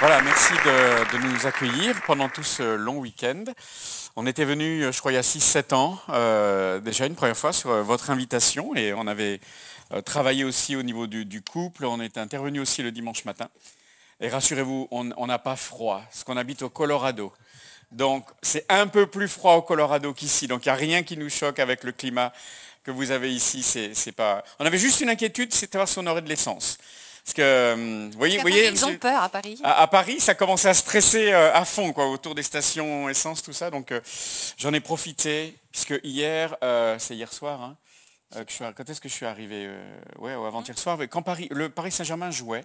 Voilà, merci de, nous accueillir pendant tout ce long week-end. On était venu, je crois, il y a 6-7 ans, euh, déjà une première fois sur euh, votre invitation et on avait euh, travaillé aussi au niveau du, couple. On était intervenu aussi le dimanche matin. Et rassurez-vous, on n'a pas froid, parce qu'on habite au Colorado. Donc c'est un peu plus froid au Colorado qu'ici. Donc il n'y a rien qui nous choque avec le climat que vous avez ici. Pas... On avait juste une inquiétude, c'est de savoir si on aurait de l'essence. Parce que, hum, vous voyez, ils ont peur à Paris. à, à Paris, ça commençait à stresser euh, à fond, quoi, autour des stations essence, tout ça. Donc, euh, j'en ai profité, puisque hier, euh, c'est hier soir, hein, euh, que je suis, arri- quand est-ce que je suis arrivé Ouais, ou avant-hier soir, quand Paris, le Paris Saint-Germain jouait.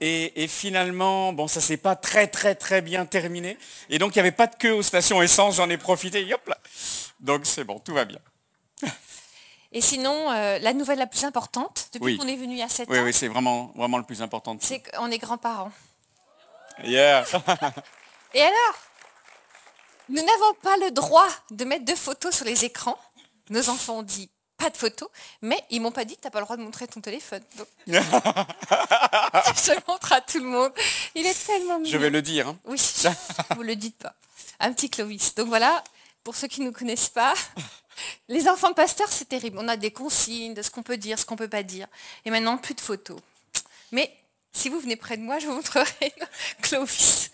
Et, et finalement, bon, ça s'est pas très, très, très bien terminé. Et donc, il n'y avait pas de queue aux stations essence, j'en ai profité, hop là. Donc, c'est bon, tout va bien. Et sinon, euh, la nouvelle la plus importante, depuis Oui. qu'on est venu a 7 Oui, ans, oui, c'est vraiment, vraiment le plus important. c'est qu'on est grands-parents. Yeah. Et alors Nous n'avons pas le droit de mettre de photos sur les écrans. Nos enfants ont dit pas de photos, mais ils m'ont pas dit que tu n'as pas le droit de montrer ton téléphone. Donc, je le montre à tout le monde. Il est tellement mignon. je vais le dire. hein. Oui, vous le dites pas. Un petit Clovis. Donc voilà, pour ceux qui ne nous connaissent pas, les enfants de pasteur, c'est terrible. On a des consignes de ce qu'on peut dire, ce qu'on peut pas dire. Et maintenant, plus de photos. Mais si vous venez près de moi, je vous montrerai Clovis.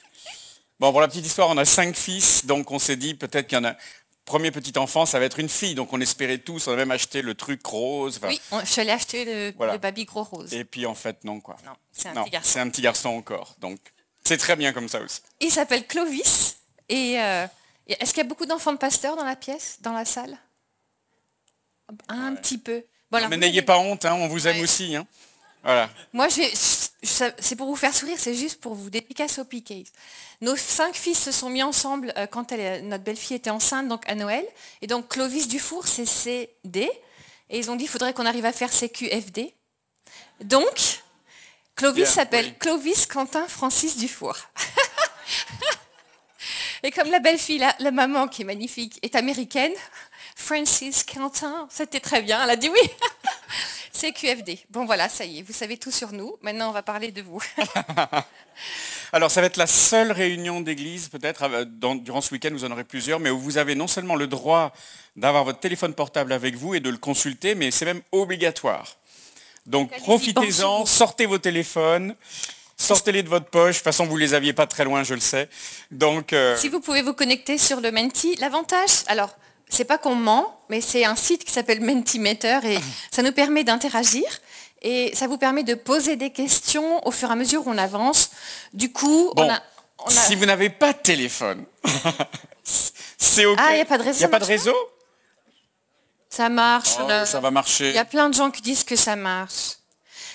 Bon, pour la petite histoire, on a cinq fils, donc on s'est dit peut-être qu'il y en a. Premier petit enfant, ça va être une fille, donc on espérait tous, on a même acheté le truc rose. enfin, Oui, on- je suis allée acheter le, Voilà. le baby gros rose. Et puis en fait, non quoi. Non, c'est un Non, petit garçon. c'est un petit garçon encore, donc c'est très bien comme ça aussi. Il s'appelle Clovis. Et euh, et est-ce qu'il y a beaucoup d'enfants de pasteur dans la pièce, dans la salle? Un Ouais. petit peu. Mais n'ayez pas honte, hein, on vous aime Ouais. aussi. hein. Voilà. Moi, je je- c'est pour vous faire sourire, c'est juste pour vous dédicacer au PKs. Nos cinq fils se sont mis ensemble euh, quand elle- notre belle-fille était enceinte, donc à Noël. Et donc Clovis Dufour, c'est CD. Et ils ont dit, il faudrait qu'on arrive à faire CQFD. Donc, Clovis s'appelle oui. Clovis Quentin Francis Dufour. Et comme la belle-fille, la, la maman qui est magnifique, est américaine, Francis Quentin, c'était très bien, elle a dit oui. C'est QFD. Bon voilà, ça y est, vous savez tout sur nous. Maintenant, on va parler de vous. Alors ça va être la seule réunion d'église peut-être euh, durant ce week-end, vous en aurez plusieurs, mais où vous avez non seulement le droit d'avoir votre téléphone portable avec vous et de le consulter, mais c'est même obligatoire. Donc profitez-en, sortez vos téléphones, sortez-les de votre poche. De toute façon, vous les aviez pas très loin, je le sais. Donc euh, Si vous pouvez vous connecter sur le Menti, l'avantage, alors, c'est pas qu'on ment, mais c'est un site qui s'appelle Mentimeter et ça nous permet d'interagir et ça vous permet de poser des questions au fur et à mesure où on avance. Du coup, Bon, on a... on a- si vous n'avez pas de téléphone, c'est ok. Ah, il y a pas de réseau, Il n'y a pas de réseau? Ça marche. Oh. Ça va marcher. Il y a plein de gens qui disent que ça marche.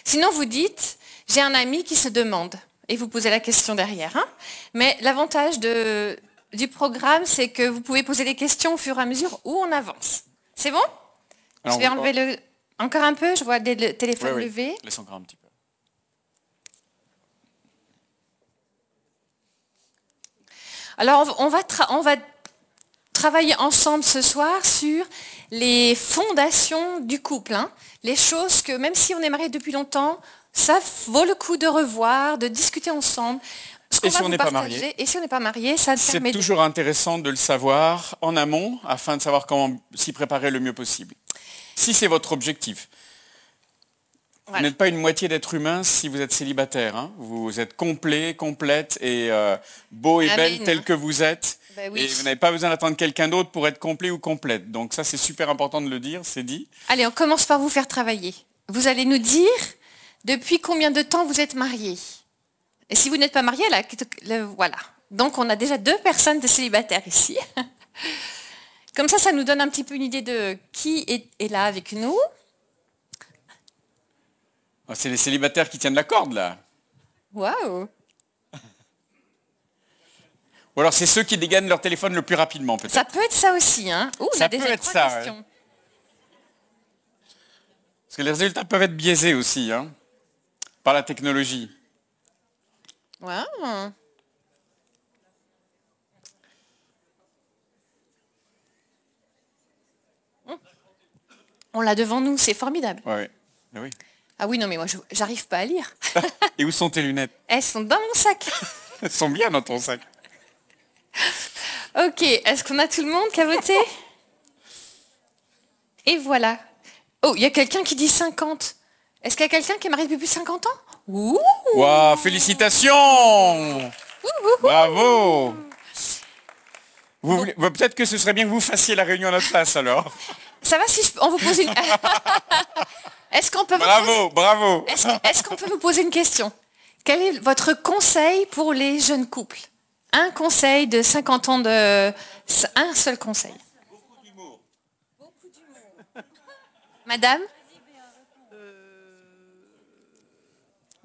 Sinon, vous dites, j'ai un ami qui se demande, et vous posez la question derrière. hein. Mais l'avantage de- du programme, c'est que vous pouvez poser les questions au fur et à mesure où on avance. C'est bon? Alors, Je vais enlever le... Encore un peu, je vois des le téléphone Oui, oui. levé. Laisse encore un petit peu. Alors, on va- on va, tra- on va travailler ensemble ce soir sur les fondations du couple. hein. Les choses que, même si on est marié depuis longtemps, ça vaut le coup de revoir, de discuter ensemble. Ce Et si on n'est pas marié Et si on n'est pas marié, ça te C'est de... toujours intéressant de le savoir en amont afin de savoir comment s'y préparer le mieux possible. Si c'est votre objectif. Vous n'êtes pas une moitié d'être humain si vous êtes célibataire. hein. Vous êtes complet, complète et euh, beau et belle tel que vous êtes. Ben oui. Et vous n'avez pas besoin d'attendre quelqu'un d'autre pour être complet ou complète. Donc ça, c'est super important de le dire, c'est dit. Allez, on commence par vous faire travailler. Vous allez nous dire depuis combien de temps vous êtes marié. Et si vous n'êtes pas marié, là, le- voilà. Donc on a déjà deux personnes de célibataires ici. Comme ça, ça nous donne un petit peu une idée de qui est, est là avec nous. Ah, C'est les célibataires qui tiennent la corde, là. Waouh Ou alors c'est ceux qui dégainent leur téléphone le plus rapidement, peut-être. Ça peut être ça aussi, hein Ouh, on Ça a déjà peut être ça. Parce que les résultats peuvent être biaisés aussi, hein, par la technologie. Waouh. On l'a devant nous, c'est formidable. Ouais, ouais. Ah oui. Ah oui, non, mais moi, je- j'arrive pas à lire. Et où sont tes lunettes? Elles sont dans mon sac. Elles sont bien dans ton sac. Ok, est-ce qu'on a tout le monde qui a voté Et voilà. Oh, il y a quelqu'un qui dit 50. Est-ce qu'il y a quelqu'un qui est marié depuis plus de 50 ans? Ouh. Waouh, félicitations. Bravo. Vous bah, Peut-être que ce serait bien que vous fassiez la réunion à notre place alors. Ça va si je- on vous pose une... Est-ce qu'on peut, vous Bravo, bravo. est-ce, qu'on peut vous poser une question? Quel est votre conseil pour les jeunes couples? Un conseil de 50 ans de... Un seul conseil. Madame?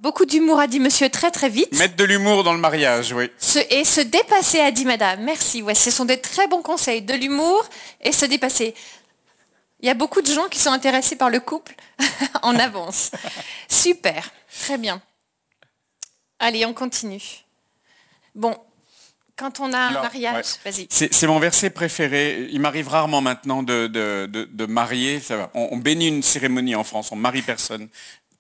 Beaucoup d'humour a dit monsieur très très vite. Mettre de l'humour dans le mariage, oui. Se- et se dépasser a dit madame. Merci. Ouais, ce sont des très bons conseils. De l'humour et se dépasser. Il y a beaucoup de gens qui sont intéressés par le couple en avance. Super. Très bien. Allez, on continue. Bon, quand on a un Alors, mariage, ouais. vas-y. C'est mon verset préféré. Il m'arrive rarement maintenant de, de- de- de marier. Ça va. On, on bénit une cérémonie en France, on marie personne.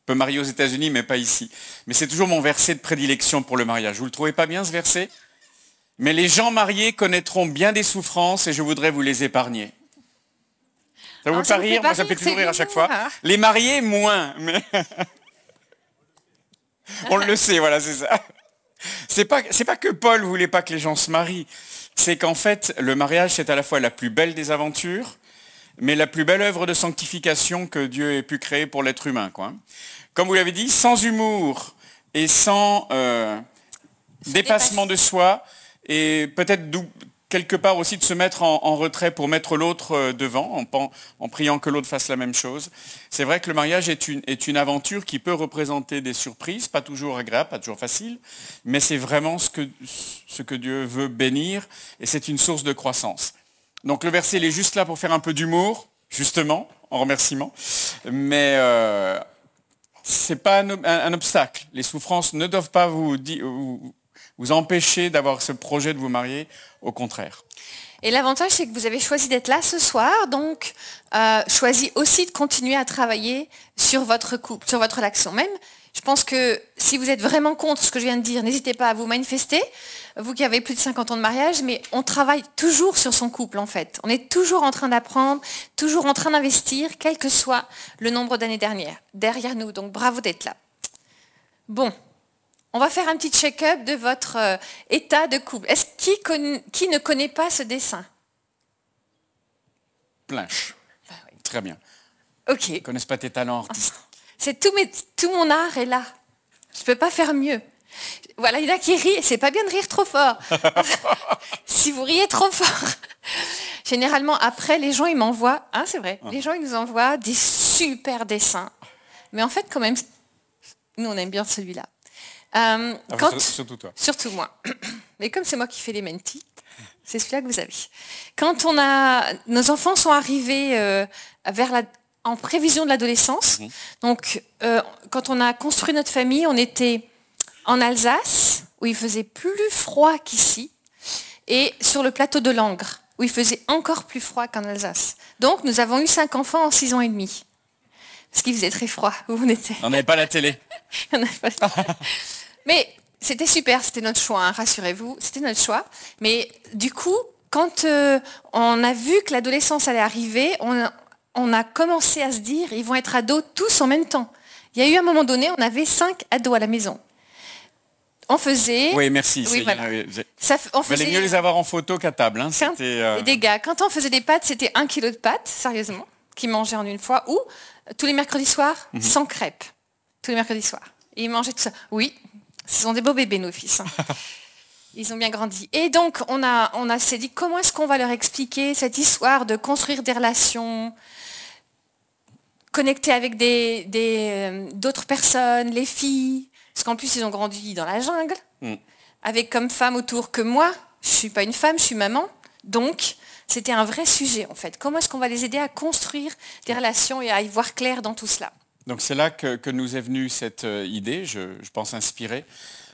On peut marier aux États-Unis, mais pas ici. Mais c'est toujours mon verset de prédilection pour le mariage. Vous le trouvez pas bien ce verset? Mais les gens mariés connaîtront bien des souffrances et je voudrais vous les épargner. Ça vous Ah, fait ça pas fait rire pas Moi, ça me fait toujours rire à chaque fois. hein. Les mariés, moins. Mais on le sait, voilà, c'est ça. C'est pas, c'est pas que Paul voulait pas que les gens se marient. C'est qu'en fait, le mariage, c'est à la fois la plus belle des aventures, mais la plus belle œuvre de sanctification que Dieu ait pu créer pour l'être humain. Quoi. Comme vous l'avez dit, sans humour et sans euh, dépassement de soi, et peut-être quelque part aussi de se mettre en, en retrait pour mettre l'autre euh, devant, en, priant que l'autre fasse la même chose. C'est vrai que le mariage est une, est une aventure qui peut représenter des surprises, pas toujours agréables, pas toujours facile, mais c'est vraiment ce que, ce que Dieu veut bénir, et c'est une source de croissance. Donc le verset, il est juste là pour faire un peu d'humour, justement, en remerciement, mais euh, c'est pas un, ob- un- un obstacle. Les souffrances ne doivent pas vous empêcher d'avoir ce projet de vous marier, au contraire. Et l'avantage, c'est que vous avez choisi d'être là ce soir, donc euh, choisi aussi de continuer à travailler sur votre couple, sur votre relation. Même, je pense que si vous êtes vraiment contre ce que je viens de dire, n'hésitez pas à vous manifester, vous qui avez plus de 50 ans de mariage, mais on travaille toujours sur son couple en fait. On est toujours en train d'apprendre, toujours en train d'investir, quel que soit le nombre d'années dernières, derrière nous. Donc bravo d'être là. Bon, on va faire un petit check-up de votre euh, état de couple. Est-ce qui, ne connaît pas ce dessin? Planche. Très bien. Ok. Ils ne connaissent pas tes talents artistiques. C'est tout, mes- tout mon art est là. Je ne peux pas faire mieux. Voilà, il y en a qui rient. C'est pas bien de rire trop fort. si vous riez trop fort. Généralement, après, les gens, ils m'envoient... Hein, c'est vrai. Les gens, ils nous envoient des super dessins. Mais en fait, quand même, nous, on aime bien celui-là. Euh, Ah, quand- Surtout toi. Surtout moi. Mais comme c'est moi qui fais les mentis, c'est celui-là que vous avez. Quand on a, nos enfants sont arrivés euh, vers la, en prévision de l'adolescence. Donc, euh, quand on a construit notre famille, on était en Alsace, où il faisait plus froid qu'ici, et sur le plateau de Langres, où il faisait encore plus froid qu'en Alsace. Donc, nous avons eu cinq enfants en six ans et demi. Parce qu'il faisait très froid où on était. On n'avait pas la télé. On n'a pas- Mais c'était super, c'était notre choix, hein, rassurez-vous, c'était notre choix. Mais du coup, quand euh, on a vu que l'adolescence allait arriver, on a, on a commencé à se dire, ils vont être ados tous en même temps. Il y a eu un moment donné, on avait cinq ados à la maison. On faisait... Oui, merci. Oui, voilà. j'ai- ça on Valait mieux les avoir en photo qu'à table. hein. quand- euh, et des gars, quand on faisait des pâtes, c'était un kilo de pâtes, sérieusement, qu'ils mangeaient en une fois, ou euh, tous les mercredis soirs, Mhm. sans crêpes. Tous les mercredis soirs. Et ils mangeaient tout ça. Oui, ce sont des beaux bébés, nos fils. hein. Ils ont bien grandi. Et donc, on a, on a s'est dit, comment est-ce qu'on va leur expliquer cette histoire de construire des relations, connecter avec des- des, euh, d'autres personnes, les filles, parce qu'en plus, ils ont grandi dans la jungle, Mm. avec comme femme autour que moi, je suis pas une femme, je suis maman. Donc, c'était un vrai sujet, en fait. Comment est-ce qu'on va les aider à construire des relations et à y voir clair dans tout cela? Donc c'est là que, que nous est venue cette euh, idée, je, je pense inspirée,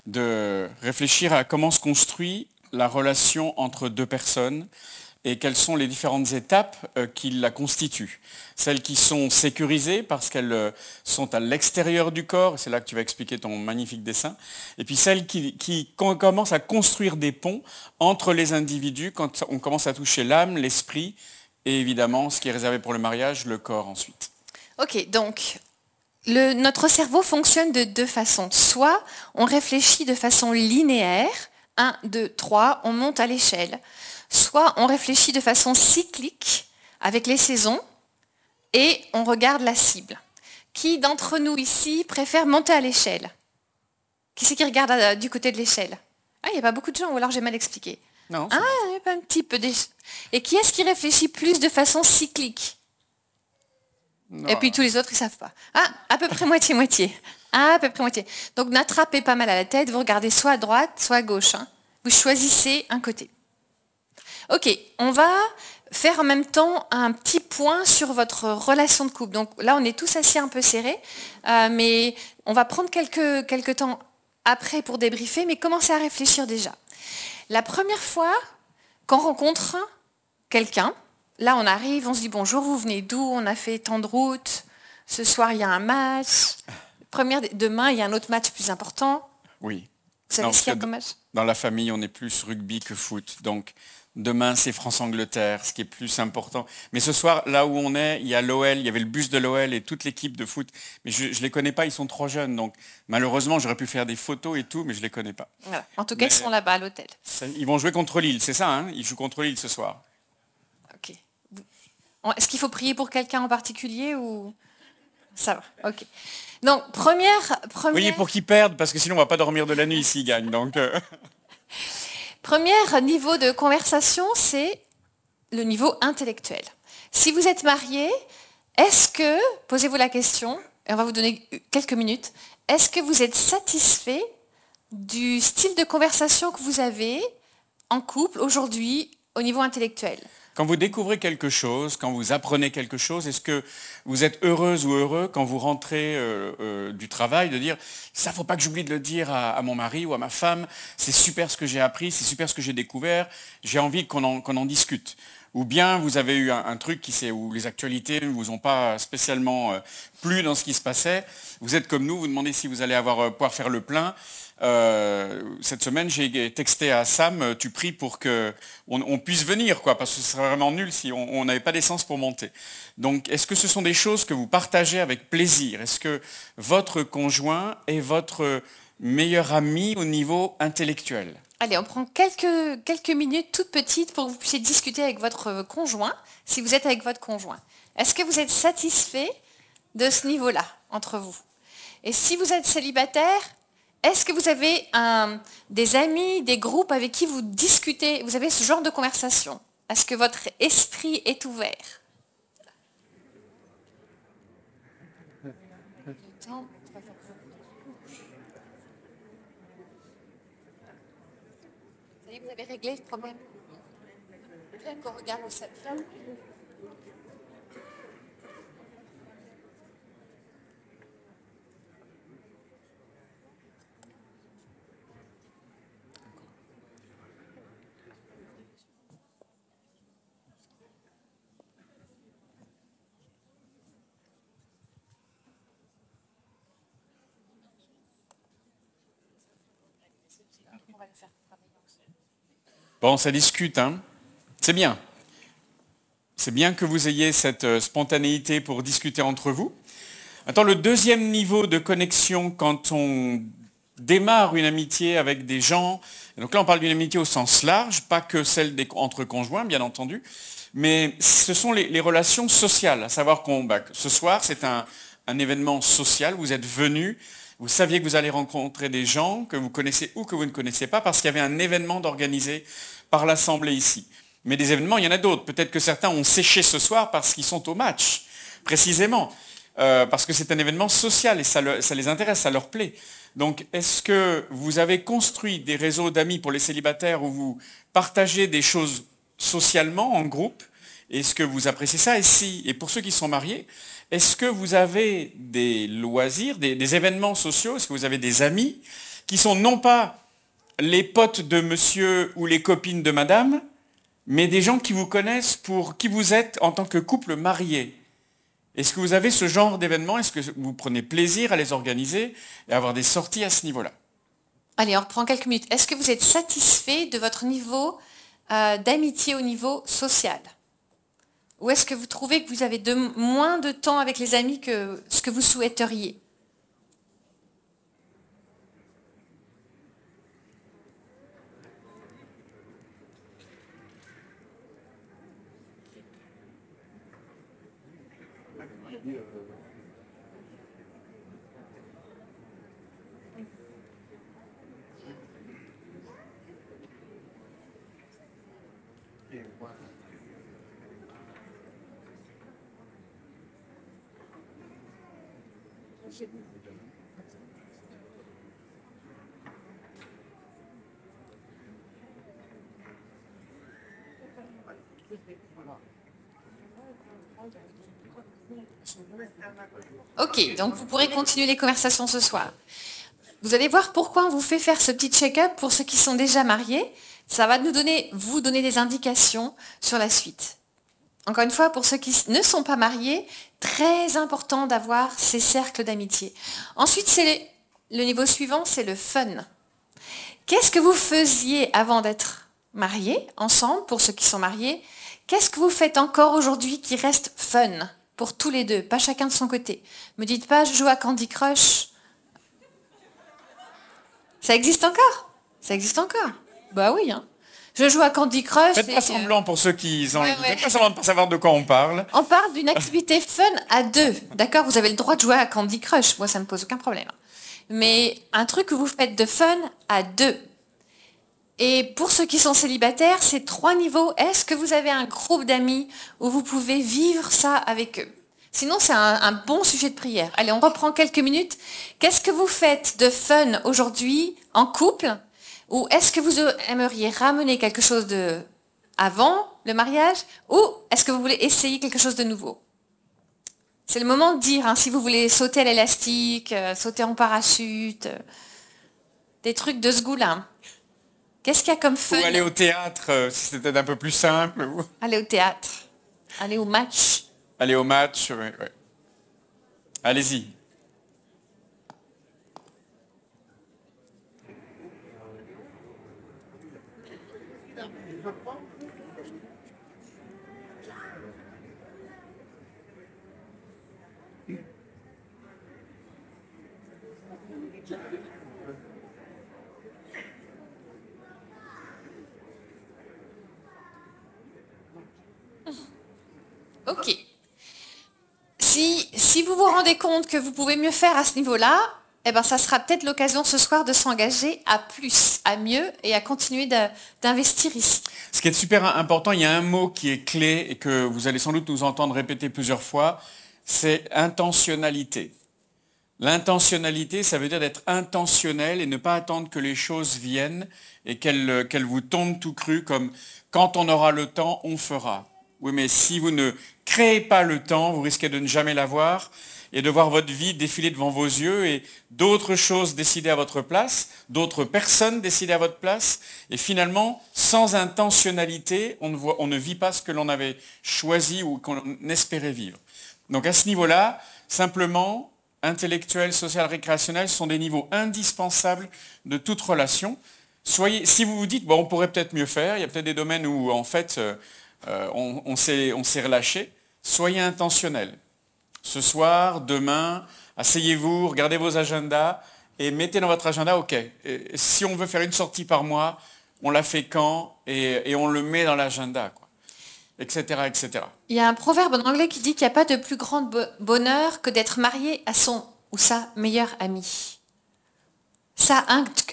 de réfléchir à comment se construit la relation entre deux personnes, et quelles sont les différentes étapes euh, qui la constituent. Celles qui sont sécurisées parce qu'elles euh, sont à l'extérieur du corps, c'est là que tu vas expliquer ton magnifique dessin, et puis celles qui, qui commencent à construire des ponts entre les individus quand on commence à toucher l'âme, l'esprit, et évidemment, ce qui est réservé pour le mariage, le corps ensuite. Ok, donc le, notre cerveau fonctionne de deux façons. Soit on réfléchit de façon linéaire, 1, 2, 3, on monte à l'échelle soit on réfléchit de façon cyclique avec les saisons et on regarde la cible. Qui d'entre nous ici préfère monter à l'échelle? Qui c'est qui regarde euh, du côté de l'échelle? Ah, il n'y a pas beaucoup de gens, ou alors j'ai mal expliqué. Non. Ah, il y a pas un petit peu Et qui est-ce qui réfléchit plus de façon cyclique? Et puis tous les autres, ils savent pas. Ah, à peu près moitié-moitié. Ah, à peu près moitié. Donc n'attrapez pas mal à la tête, vous regardez soit à droite, soit à gauche. Hein. Vous choisissez un côté. Ok, on va faire en même temps un petit point sur votre relation de couple. Donc là, on est tous assis un peu serrés, euh, mais on va prendre quelques, quelques temps après pour débriefer, mais commencez à réfléchir déjà. La première fois qu'on rencontre quelqu'un, là on arrive, on se dit bonjour, vous venez d'où? On a fait tant de route, ce soir il y a un match, Première, demain il y a un autre match plus important. Oui. Vous savez ce qu'il y a comme match? Dans la famille, on est plus rugby que foot. Donc Demain, c'est France-Angleterre, ce qui est plus important. Mais ce soir, là où on est, il y a l'OL, il y avait le bus de l'OL et toute l'équipe de foot. Mais je ne les connais pas, ils sont trop jeunes. Donc malheureusement, j'aurais pu faire des photos et tout, mais je ne les connais pas. En tout cas, ils sont là-bas à l'hôtel. Ils vont jouer contre Lille, c'est ça, hein? Ils jouent contre Lille ce soir. Est-ce qu'il faut prier pour quelqu'un en particulier ou ça va? Ok. Donc première, première... Oui, pour qu'ils perdent, parce que sinon on ne va pas dormir de la nuit s'ils gagnent. Donc. Euh. Premier niveau de conversation, c'est le niveau intellectuel. Si vous êtes marié, est-ce que, posez-vous la question, et on va vous donner quelques minutes, est-ce que vous êtes satisfait du style de conversation que vous avez en couple aujourd'hui au niveau intellectuel? Quand vous découvrez quelque chose, quand vous apprenez quelque chose, est-ce que vous êtes heureuse ou heureux quand vous rentrez euh, euh, du travail de dire ça faut pas que j'oublie de le dire à, mon mari ou à ma femme, c'est super ce que j'ai appris, c'est super ce que j'ai découvert, j'ai envie qu'on en, discute. Ou bien vous avez eu un, truc qui où les actualités ne vous ont pas spécialement euh, plu dans ce qui se passait, vous êtes comme nous, vous demandez si vous allez avoir, pouvoir faire le plein, euh, cette semaine, j'ai texté à Sam, euh, tu pries pour qu'on on puisse venir, quoi, parce que ce serait vraiment nul si on n'avait pas d'essence pour monter. Donc, est-ce que ce sont des choses que vous partagez avec plaisir? Est-ce que votre conjoint est votre meilleur ami au niveau intellectuel? Allez, on prend quelques, quelques minutes toutes petites pour que vous puissiez discuter avec votre conjoint, si vous êtes avec votre conjoint. Est-ce que vous êtes satisfait de ce niveau-là entre vous? Et si vous êtes célibataire, est-ce que vous avez des amis, des groupes avec qui vous discutez Vous avez ce genre de conversation? Est-ce que votre esprit est ouvert? Vous avez réglé le problème? Bon, ça discute, hein C'est bien. C'est bien que vous ayez cette euh, spontanéité pour discuter entre vous. Attends, le deuxième niveau de connexion quand on démarre une amitié avec des gens, donc là on parle d'une amitié au sens large, pas que celle entre conjoints bien entendu, mais ce sont les, relations sociales, à savoir qu'on, bah, ce soir c'est un, un, événement social, vous êtes venus vous saviez que vous allez rencontrer des gens que vous connaissez ou que vous ne connaissez pas parce qu'il y avait un événement d'organiser par l'Assemblée ici. Mais des événements, il y en a d'autres. Peut-être que certains ont séché ce soir parce qu'ils sont au match, précisément. Euh, parce que c'est un événement social et ça, ça, les intéresse, ça leur plaît. Donc, est-ce que vous avez construit des réseaux d'amis pour les célibataires où vous partagez des choses socialement, en groupe? Est-ce que vous appréciez ça? Et si, et pour ceux qui sont mariés, est-ce que vous avez des loisirs, des, événements sociaux? Est-ce que vous avez des amis qui sont non pas les potes de monsieur ou les copines de madame, mais des gens qui vous connaissent pour qui vous êtes en tant que couple marié? Est-ce que vous avez ce genre d'événement Est-ce que vous prenez plaisir à les organiser et à avoir des sorties à ce niveau-là? Allez, on reprend quelques minutes. Est-ce que vous êtes satisfait de votre niveau euh, d'amitié au niveau social? Ou est-ce que vous trouvez que vous avez moins de temps avec les amis que ce que vous souhaiteriez? Ok, donc vous pourrez continuer les conversations ce soir. Vous allez voir pourquoi on vous fait faire ce petit check-up pour ceux qui sont déjà mariés. Ça va nous donner, vous donner des indications sur la suite. Encore une fois, pour ceux qui ne sont pas mariés, très important d'avoir ces cercles d'amitié. Ensuite, c'est le niveau suivant, c'est le fun. Qu'est-ce que vous faisiez avant d'être mariés, ensemble, pour ceux qui sont mariés? Qu'est-ce que vous faites encore aujourd'hui qui reste fun? Pour tous les deux, pas chacun de son côté Me dites pas, je joue à Candy Crush. Ça existe encore? Ça existe encore? Bah oui, hein. Je joue à Candy Crush. Faites pas semblant pour ceux qui ont... Faites pas semblant de pas savoir de quoi on parle. On parle d'une activité fun à deux. D'accord Vous avez le droit de jouer à Candy Crush. Moi, ça ne me pose aucun problème. Mais un truc que vous faites de fun à deux. Et pour ceux qui sont célibataires, c'est trois niveaux. Est-ce que vous avez un groupe d'amis où vous pouvez vivre ça avec eux? Sinon, c'est un, bon sujet de prière. Allez, on reprend quelques minutes. Qu'est-ce que vous faites de fun aujourd'hui en couple? Ou est-ce que vous aimeriez ramener quelque chose de avant le mariage? Ou est-ce que vous voulez essayer quelque chose de nouveau? C'est le moment de dire, hein, si vous voulez sauter à l'élastique, euh, sauter en parachute, euh, des trucs de ce goût-là. Qu'est-ce qu'il y a comme fun Ou aller au théâtre, euh, si c'était un peu plus simple. Aller au théâtre. Aller au match. Aller au match, oui. Allez-y. Ok. Si, vous vous rendez compte que vous pouvez mieux faire à ce niveau-là, eh ben, ça sera peut-être l'occasion ce soir de s'engager à plus, à mieux et à continuer d'investir ici. Ce qui est super important, il y a un mot qui est clé et que vous allez sans doute nous entendre répéter plusieurs fois, c'est intentionnalité. L'intentionnalité, ça veut dire d'être intentionnel et ne pas attendre que les choses viennent et qu'elles vous tombent tout cru comme quand on aura le temps, on fera. Oui, mais si vous ne créez pas le temps, vous risquez de ne jamais l'avoir et de voir votre vie défiler devant vos yeux et d'autres choses décider à votre place, d'autres personnes décider à votre place. Et finalement, sans intentionnalité, on ne, voit, on ne vit pas ce que l'on avait choisi ou qu'on espérait vivre. Donc à ce niveau-là, simplement, intellectuel, social, récréationnel sont des niveaux indispensables de toute relation. Soyez, si vous vous dites, bon, on pourrait peut-être mieux faire, il y a peut-être des domaines où, en fait, euh, on, s'est relâché, soyez intentionnels. Ce soir, demain, asseyez-vous, regardez vos agendas et mettez dans votre agenda, ok, si on veut faire une sortie par mois, on la fait quand et, on le met dans l'agenda, etc., etc. Il y a un proverbe en anglais qui dit qu'il n'y a pas de plus grand bonheur que d'être marié à son ou sa meilleure amie. Ça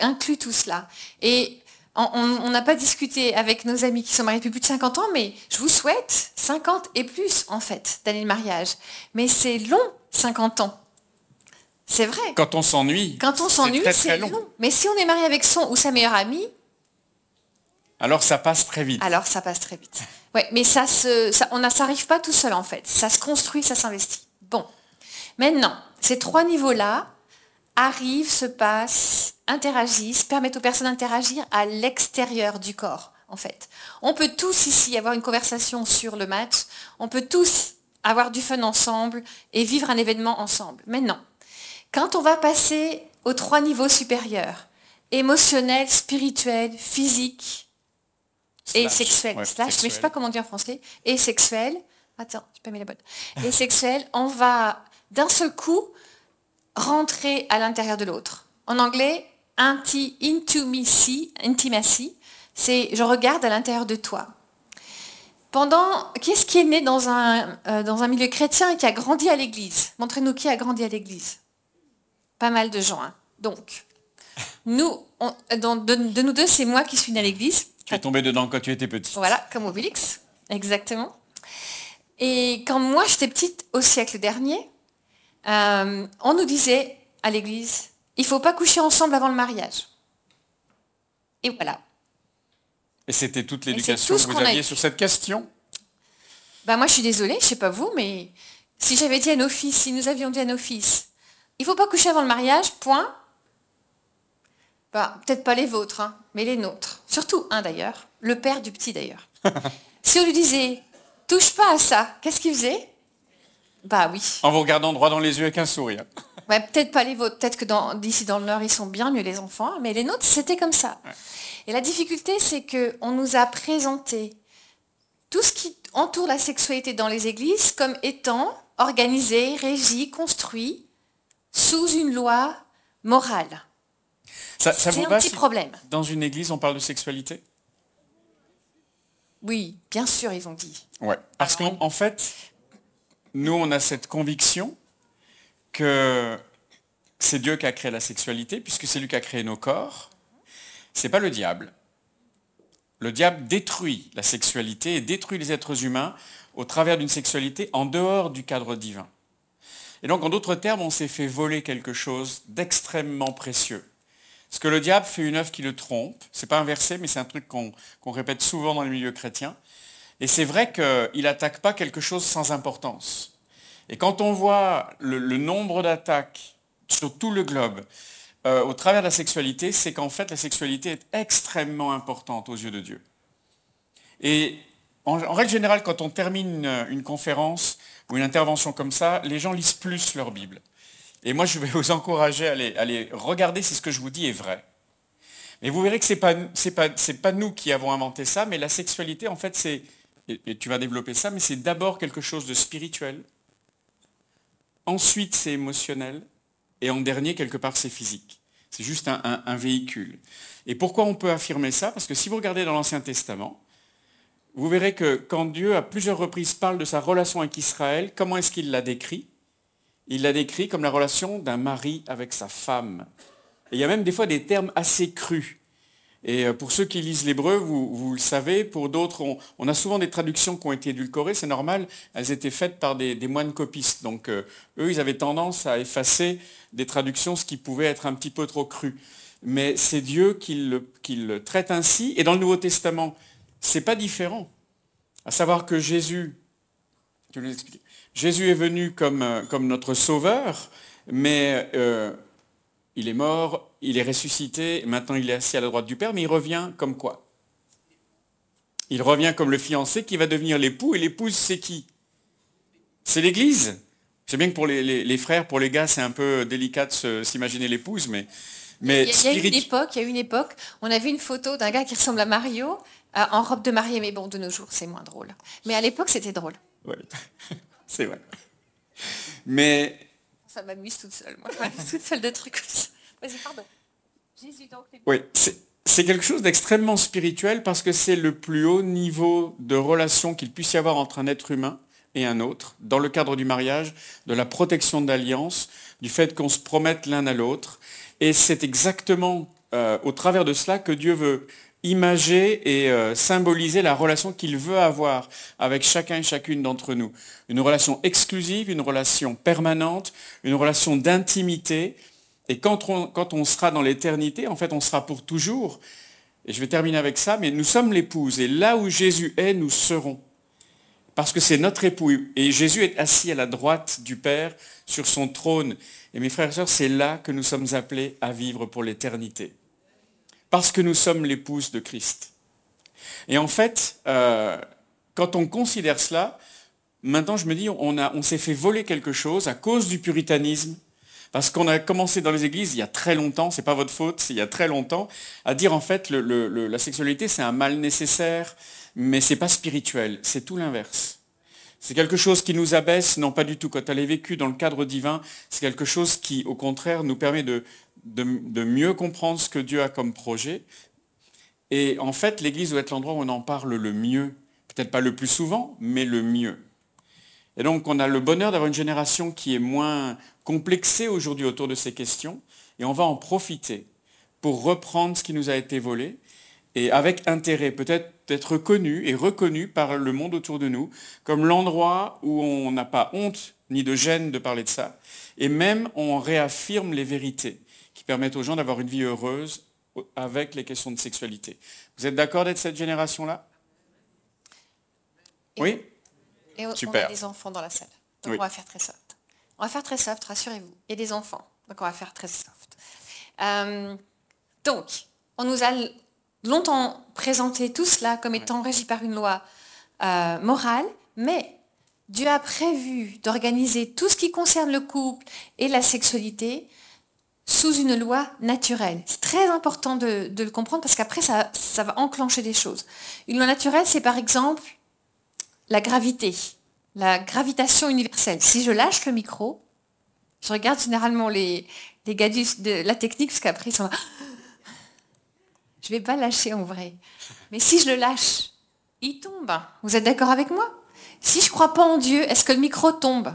inclut tout cela. Et on n'a pas discuté avec nos amis qui sont mariés depuis plus de 50 ans, mais je vous souhaite 50 et plus, en fait, d'années de mariage. Mais c'est long, 50 ans. C'est vrai. Quand on s'ennuie. Quand on s'ennuie, c'est long. Mais si on est marié avec son ou sa meilleure amie. Alors ça passe très vite. Alors ça passe très vite. Ouais, mais ça se, ça, on s'arrive pas tout seul en fait. Ça se construit, ça s'investit. Bon. Maintenant, ces trois niveaux-là, arrivent, se passent, interagissent, permettent aux personnes d'interagir à l'extérieur du corps. en fait. On peut tous ici avoir une conversation sur le match, on peut tous avoir du fun ensemble et vivre un événement ensemble. Mais non. Quand on va passer aux trois niveaux supérieurs, émotionnel, spirituel, physique et sexuel, slash, mais je ne sais pas comment dire en français, et sexuel, attends, je pas mis la bonne, et sexuel, on va d'un seul coup rentrer à l'intérieur de l'autre. En anglais, intimacy, intimacy c'est je regarde à l'intérieur de toi. Pendant, qu'est-ce qui est né dans un, euh, dans un milieu chrétien et qui a grandi à l'église? Montrez-nous qui a grandi à l'église. Pas mal de gens. Hein. Donc, nous, de, nous deux, c'est moi qui suis née à l'église. Tu es tombée dedans quand tu étais petite. Voilà, comme Obélix, exactement. Et quand moi j'étais petite au siècle dernier, euh, on nous disait à l'église, il ne faut pas coucher ensemble avant le mariage. Et voilà. Et c'était toute l'éducation que vous aviez sur cette question? Bah, Moi, je suis désolée, je ne sais pas vous, mais si j'avais dit à nos fils, si nous avions dit à nos fils, il ne faut pas coucher avant le mariage, point. Bah, peut-être pas les vôtres, hein, mais les nôtres. Surtout un d'ailleurs, le père du petit d'ailleurs. si on lui disait, touche pas à ça, qu'est-ce qu'il faisait? Bah oui. En vous regardant droit dans les yeux avec un sourire. Ouais, peut-être pas les vôtres, peut-être que d'ici dans le Nord, ils sont bien mieux les enfants, mais les nôtres, c'était comme ça. Et la difficulté, c'est qu'on nous a présenté tout ce qui entoure la sexualité dans les églises comme étant organisé, régi, construit sous une loi morale. Ça, c'est un petit problème. Dans une église, on parle de sexualité? Oui, bien sûr, ils ont dit. Ouais. Parce qu'en fait, nous, on a cette conviction que c'est Dieu qui a créé la sexualité, puisque c'est lui qui a créé nos corps. C'est pas le diable. Le diable détruit la sexualité et détruit les êtres humains au travers d'une sexualité en dehors du cadre divin. Et donc, en d'autres termes, on s'est fait voler quelque chose d'extrêmement précieux. Parce que le diable fait une œuvre qui le trompe. Ce n'est pas un verset, mais c'est un truc qu'on répète souvent dans les milieux chrétiens. Et c'est vrai qu'il n'attaque pas quelque chose sans importance. Et quand on voit le, nombre d'attaques sur tout le globe euh, au travers de la sexualité, c'est qu'en fait la sexualité est extrêmement importante aux yeux de Dieu. Et en, règle générale, quand on termine une, conférence ou une intervention comme ça, les gens lisent plus leur Bible. Et moi, je vais vous encourager à aller, regarder si ce que je vous dis est vrai. Mais vous verrez que ce n'est pas, nous qui avons inventé ça, mais la sexualité, en fait, c'est, et tu vas développer ça, mais c'est d'abord quelque chose de spirituel, ensuite c'est émotionnel, et en dernier, quelque part, c'est physique. C'est juste un, véhicule. Et pourquoi on peut affirmer ça? Parce que si vous regardez dans l'Ancien Testament, vous verrez que quand Dieu, à plusieurs reprises, parle de sa relation avec Israël, comment est-ce qu'il l'a décrit? Il l'a décrit comme la relation d'un mari avec sa femme. Il y a même des fois des termes assez crus. Et euh, pour ceux qui lisent l'hébreu, vous, le savez, pour d'autres, on, a souvent des traductions qui ont été édulcorées, c'est normal, elles étaient faites par des, moines copistes. Donc euh, eux, ils avaient tendance à effacer des traductions, ce qui pouvait être un petit peu trop cru. Mais c'est Dieu qui le, traite ainsi. Et dans le Nouveau Testament, ce n'est pas différent. À savoir que Jésus, Jésus est venu comme, euh, comme notre sauveur, mais il est mort, il est ressuscité, maintenant il est assis à la droite du Père, mais il revient comme quoi? Il revient comme le fiancé qui va devenir l'époux, et l'épouse c'est qui? C'est l'Église? C'est bien que pour les, frères, pour les gars, c'est un peu délicat de s'imaginer l'épouse, mais... mais il, y a, une époque, il y a une époque, on a vu une photo d'un gars qui ressemble à Mario, euh, en robe de mariée, mais bon, de nos jours, c'est moins drôle. Mais à l'époque, c'était drôle. Oui, c'est vrai. Mais ça m'amuse toute seule, moi. toute seule de trucs comme ça. Vas-y, pardon. Jésus, donc, oui, c'est quelque chose d'extrêmement spirituel parce que c'est le plus haut niveau de relation qu'il puisse y avoir entre un être humain et un autre, dans le cadre du mariage, de la protection d'alliance, du fait qu'on se promette l'un à l'autre. Et c'est exactement euh, au travers de cela que Dieu veut imager et euh, symboliser la relation qu'il veut avoir avec chacun et chacune d'entre nous. Une relation exclusive, une relation permanente, une relation d'intimité. Et quand on, sera dans l'éternité, en fait, on sera pour toujours. Et je vais terminer avec ça, mais nous sommes l'épouse. Et là où Jésus est, nous serons. Parce que c'est notre époux. Et Jésus est assis à la droite du Père sur son trône. Et mes frères et sœurs, c'est là que nous sommes appelés à vivre pour l'éternité parce que nous sommes l'épouse de Christ. Et en fait, euh, quand on considère cela, maintenant je me dis, on, on s'est fait voler quelque chose à cause du puritanisme, parce qu'on a commencé dans les églises il y a très longtemps, c'est pas votre faute, c'est il y a très longtemps, à dire en fait la sexualité c'est un mal nécessaire, mais c'est pas spirituel, c'est tout l'inverse. C'est quelque chose qui nous abaisse, non pas du tout. Quand elle est vécue dans le cadre divin, c'est quelque chose qui, au contraire, nous permet de, de, mieux comprendre ce que Dieu a comme projet. Et en fait, l'Église doit être l'endroit où on en parle le mieux. Peut-être pas le plus souvent, mais le mieux. Et donc, on a le bonheur d'avoir une génération qui est moins complexée aujourd'hui autour de ces questions. Et on va en profiter pour reprendre ce qui nous a été volé et avec intérêt, peut-être d'être connu et reconnu par le monde autour de nous comme l'endroit où on n'a pas honte ni de gêne de parler de ça. Et même, on réaffirme les vérités qui permettent aux gens d'avoir une vie heureuse avec les questions de sexualité. Vous êtes d'accord d'être cette génération-là? Oui et Super. On a des enfants dans la salle. Donc on va faire très soft. On va faire très soft, rassurez-vous. A des enfants. Donc on va faire très soft. Euh, donc, on nous a longtemps présenté tout cela comme étant régi par une loi euh, morale, mais Dieu a prévu d'organiser tout ce qui concerne le couple et la sexualité sous une loi naturelle. C'est très important de, le comprendre parce qu'après, ça, ça va enclencher des choses. Une loi naturelle, c'est par exemple la gravité, la gravitation universelle. Si je lâche le micro, je regarde généralement les, les gars de la technique parce qu'après, ils sont je ne vais pas lâcher en vrai. Mais si je le lâche, il tombe. Vous êtes d'accord avec moi? Si je ne crois pas en Dieu, est-ce que le micro tombe?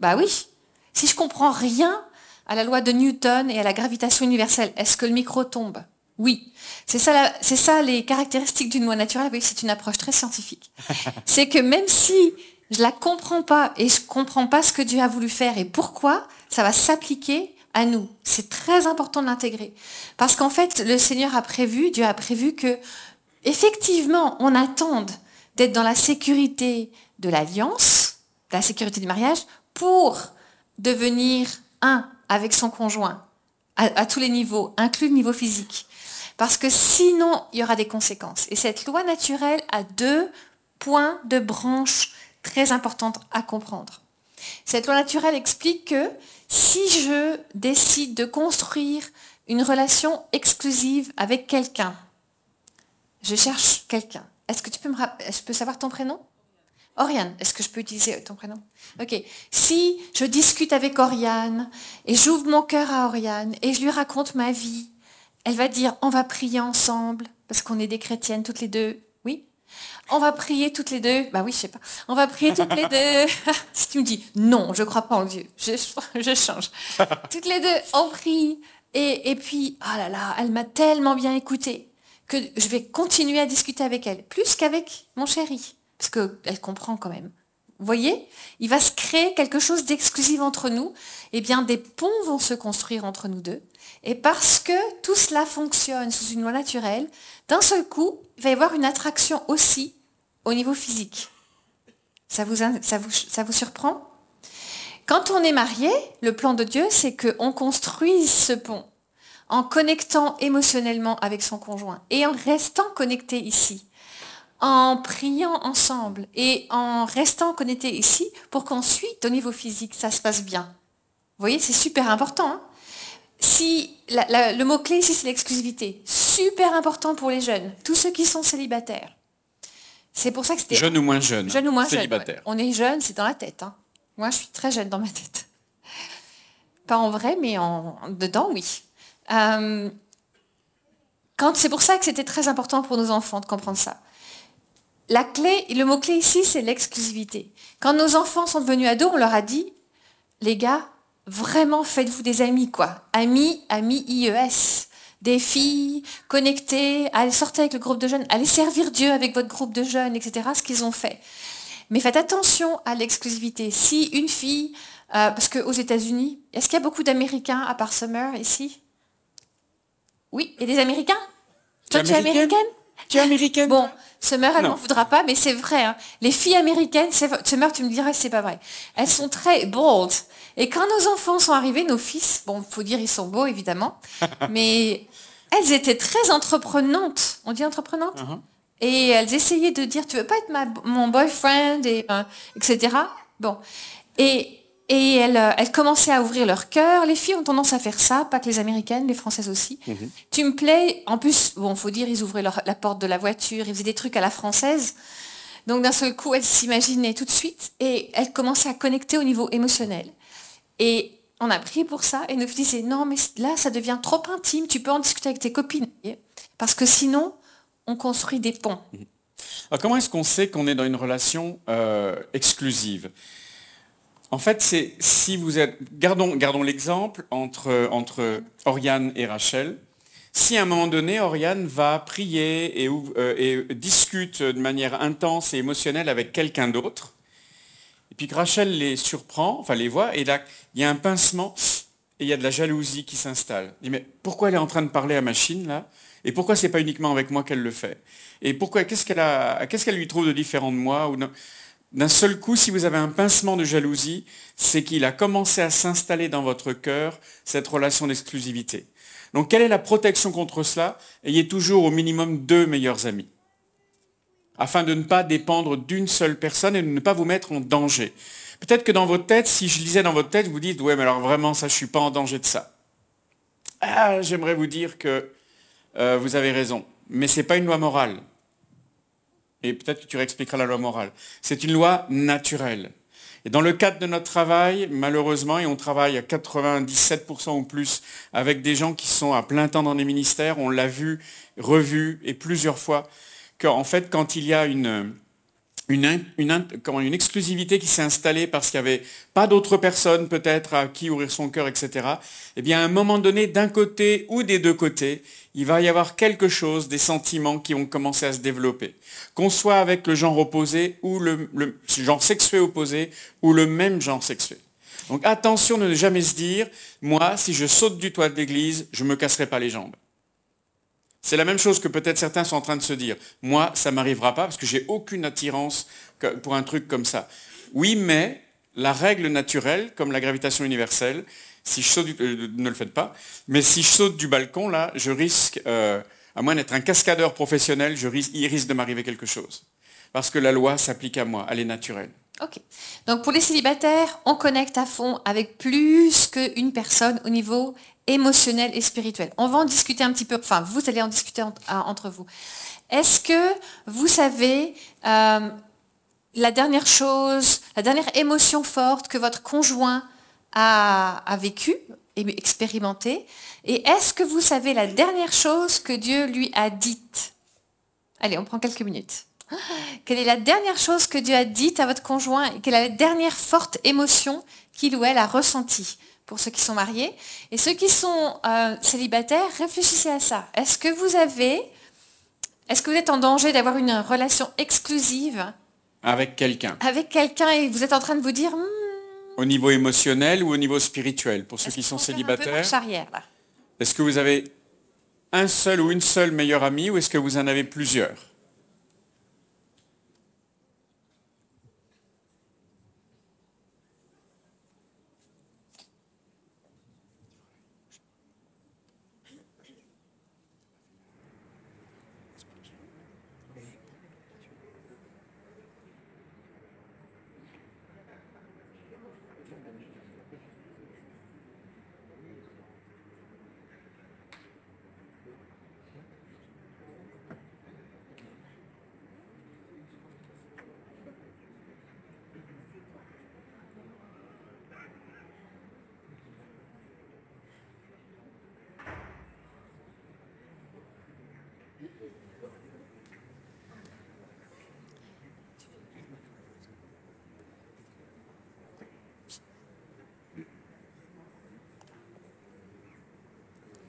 Bah oui. Si je comprends rien à la loi de Newton et à la gravitation universelle, est-ce que le micro tombe? Oui. C'est ça, c'est ça les caractéristiques d'une loi naturelle. Oui, c'est une approche très scientifique. c'est que même si je la comprends pas et je comprends pas ce que Dieu a voulu faire et pourquoi, ça va s'appliquer à nous. C'est très important de l'intégrer. Parce qu'en fait, le Seigneur a prévu, Dieu a prévu que, effectivement, on attende d'être dans la sécurité de l'alliance, la sécurité du mariage, pour devenir un avec son conjoint, à, tous les niveaux, inclus le niveau physique. Parce que sinon, il y aura des conséquences. Et cette loi naturelle a deux points de branche très importantes à comprendre. Cette loi naturelle explique que si je décide de construire une relation exclusive avec quelqu'un, je cherche quelqu'un. Est-ce que tu peux me je peux savoir ton prénom? Oriane, est-ce que je peux utiliser ton prénom? Ok. Si je discute avec Oriane et j'ouvre mon cœur à Oriane et je lui raconte ma vie, elle va dire on va prier ensemble parce qu'on est des chrétiennes toutes les deux. On va prier toutes les deux. Bah oui, je sais pas. On va prier toutes les deux. si tu me dis non, je crois pas en Dieu, je, change. toutes les deux, on prie. Et, puis, oh là là, elle m'a tellement bien écouté que je vais continuer à discuter avec elle, plus qu'avec mon chéri, parce qu'elle comprend quand même. Vous voyez Il va se créer quelque chose d'exclusif entre nous. Eh bien, des ponts vont se construire entre nous deux. Et parce que tout cela fonctionne sous une loi naturelle, d'un seul coup, il va y avoir une attraction aussi au niveau physique. Ça vous, ça vous, ça vous surprend? Quand on est marié, le plan de Dieu, c'est qu'on construise ce pont en connectant émotionnellement avec son conjoint et en restant connecté ici, en priant ensemble et en restant connecté ici pour qu'ensuite, au niveau physique, ça se passe bien. Vous voyez, c'est super important. Hein si le mot-clé ici, c'est l'exclusivité. Super important pour les jeunes, tous ceux qui sont célibataires. C'est pour ça que c'était... Jeune ou moins jeune Jeune ou moins célibataire. On est jeune, c'est dans la tête. Hein. Moi, je suis très jeune dans ma tête. Pas en vrai, mais en dedans, oui. Euh, c'est pour ça que c'était très important pour nos enfants de comprendre ça. La clé, le mot-clé ici, c'est l'exclusivité. Quand nos enfants sont devenus ados, on leur a dit, les gars, vraiment faites-vous des amis, quoi. Amis, amis IES des filles connectées, allez sortir avec le groupe de jeunes, allez servir Dieu avec votre groupe de jeunes, etc. Ce qu'ils ont fait. Mais faites attention à l'exclusivité. Si une fille, euh, parce qu'aux États-Unis, est-ce qu'il y a beaucoup d'Américains à part Summer ici? Oui, et des Américains? Toi, tu es américaine? Tu es américaine? Bon, Summer, elle n'en voudra pas, mais c'est vrai. Hein. Les filles américaines, Summer, tu me dirais, c'est pas vrai. Elles sont très bold. Et quand nos enfants sont arrivés, nos fils, bon, faut dire, ils sont beaux, évidemment, mais elles étaient très entreprenantes. On dit entreprenantes Uh-huh. Et elles essayaient de dire, tu veux pas être ma- mon boyfriend, et, euh, etc. Bon. Et, et elles, euh, elles commençaient à ouvrir leur cœur. Les filles ont tendance à faire ça, pas que les américaines, les françaises aussi. Tu me plais. En plus, bon, faut dire, ils ouvraient leur- la porte de la voiture, ils faisaient des trucs à la française. Donc d'un seul coup, elles s'imaginaient tout de suite et elles commençaient à connecter au niveau émotionnel. Et on a prié pour ça et nous disait non mais là ça devient trop intime, tu peux en discuter avec tes copines. Parce que sinon, on construit des ponts. Alors, comment est-ce qu'on sait qu'on est dans une relation euh, exclusive? En fait, c'est si vous êtes. Gardons, l'exemple entre, entre Oriane et Rachel. Si à un moment donné, Oriane va prier euh, et discute de manière intense et émotionnelle avec quelqu'un d'autre, et puis que Rachel les surprend, enfin les voit, et là, il y a un pincement et il y a de la jalousie qui s'installe. Mais pourquoi elle est en train de parler à machine là? Et pourquoi c'est pas uniquement avec moi qu'elle le fait? Et pourquoi Qu'est-ce qu'elle lui trouve de différent de moi D'un seul coup, si vous avez un pincement de jalousie, c'est qu'il a commencé à s'installer dans votre cœur cette relation d'exclusivité. Donc quelle est la protection contre cela? Ayez toujours au minimum deux meilleurs amis afin de ne pas dépendre d'une seule personne et de ne pas vous mettre en danger. Peut-être que dans votre tête, si je lisais dans votre tête, vous dites, ouais, mais alors vraiment, ça, je suis pas en danger de ça. Ah, j'aimerais vous dire que euh, vous avez raison, mais c'est pas une loi morale. Et peut-être que tu réexpliqueras la loi morale. C'est une loi naturelle. Et dans le cadre de notre travail, malheureusement, et on travaille à 97% ou plus avec des gens qui sont à plein temps dans les ministères, on l'a vu, revu et plusieurs fois, qu'en fait, quand il y a une, une, une comment, une exclusivité qui s'est installée parce qu'il n'y avait pas d'autres personnes peut-être à qui ouvrir son cœur, etc., eh bien, à un moment donné, d'un côté ou des deux côtés, il va y avoir quelque chose, des sentiments qui vont commencer à se développer. Qu'on soit avec le genre opposé ou le, le genre sexué opposé ou le même genre sexué. Donc attention de ne jamais se dire, moi, si je saute du toit de l'église, je ne me casserai pas les jambes. C'est la même chose que peut-être certains sont en train de se dire. Moi, ça m'arrivera pas parce que j'ai aucune attirance pour un truc comme ça. Oui, mais la règle naturelle, comme la gravitation universelle, si je euh, ne le faites pas, mais si je saute du balcon, là, je risque, euh, à moins d'être un cascadeur professionnel, je il risque de m'arriver quelque chose. Parce que la loi s'applique à moi, elle est naturelle. Ok. Donc pour les célibataires, on connecte à fond avec plus qu'une personne au niveau émotionnel et spirituel. On va en discuter un petit peu, enfin vous allez en discuter entre vous. Est-ce que vous savez euh, la dernière chose, la dernière émotion forte que votre conjoint a, a vécue et expérimentée? Et est-ce que vous savez la dernière chose que Dieu lui a dite? Allez, on prend quelques minutes. Quelle est la dernière chose que Dieu a dite à votre conjoint et quelle est la dernière forte émotion qu'il ou elle a ressentie pour ceux qui sont mariés? Et ceux qui sont euh, célibataires, réfléchissez à ça. Est-ce que vous avez, est-ce que vous êtes en danger d'avoir une relation exclusive Avec quelqu'un. avec quelqu'un et vous êtes en train de vous dire, Hmm, Au niveau émotionnel ou au niveau spirituel, pour ceux qui sont célibataires? Est-ce que vous avez un seul ou une seule meilleure amie ou est-ce que vous en avez plusieurs?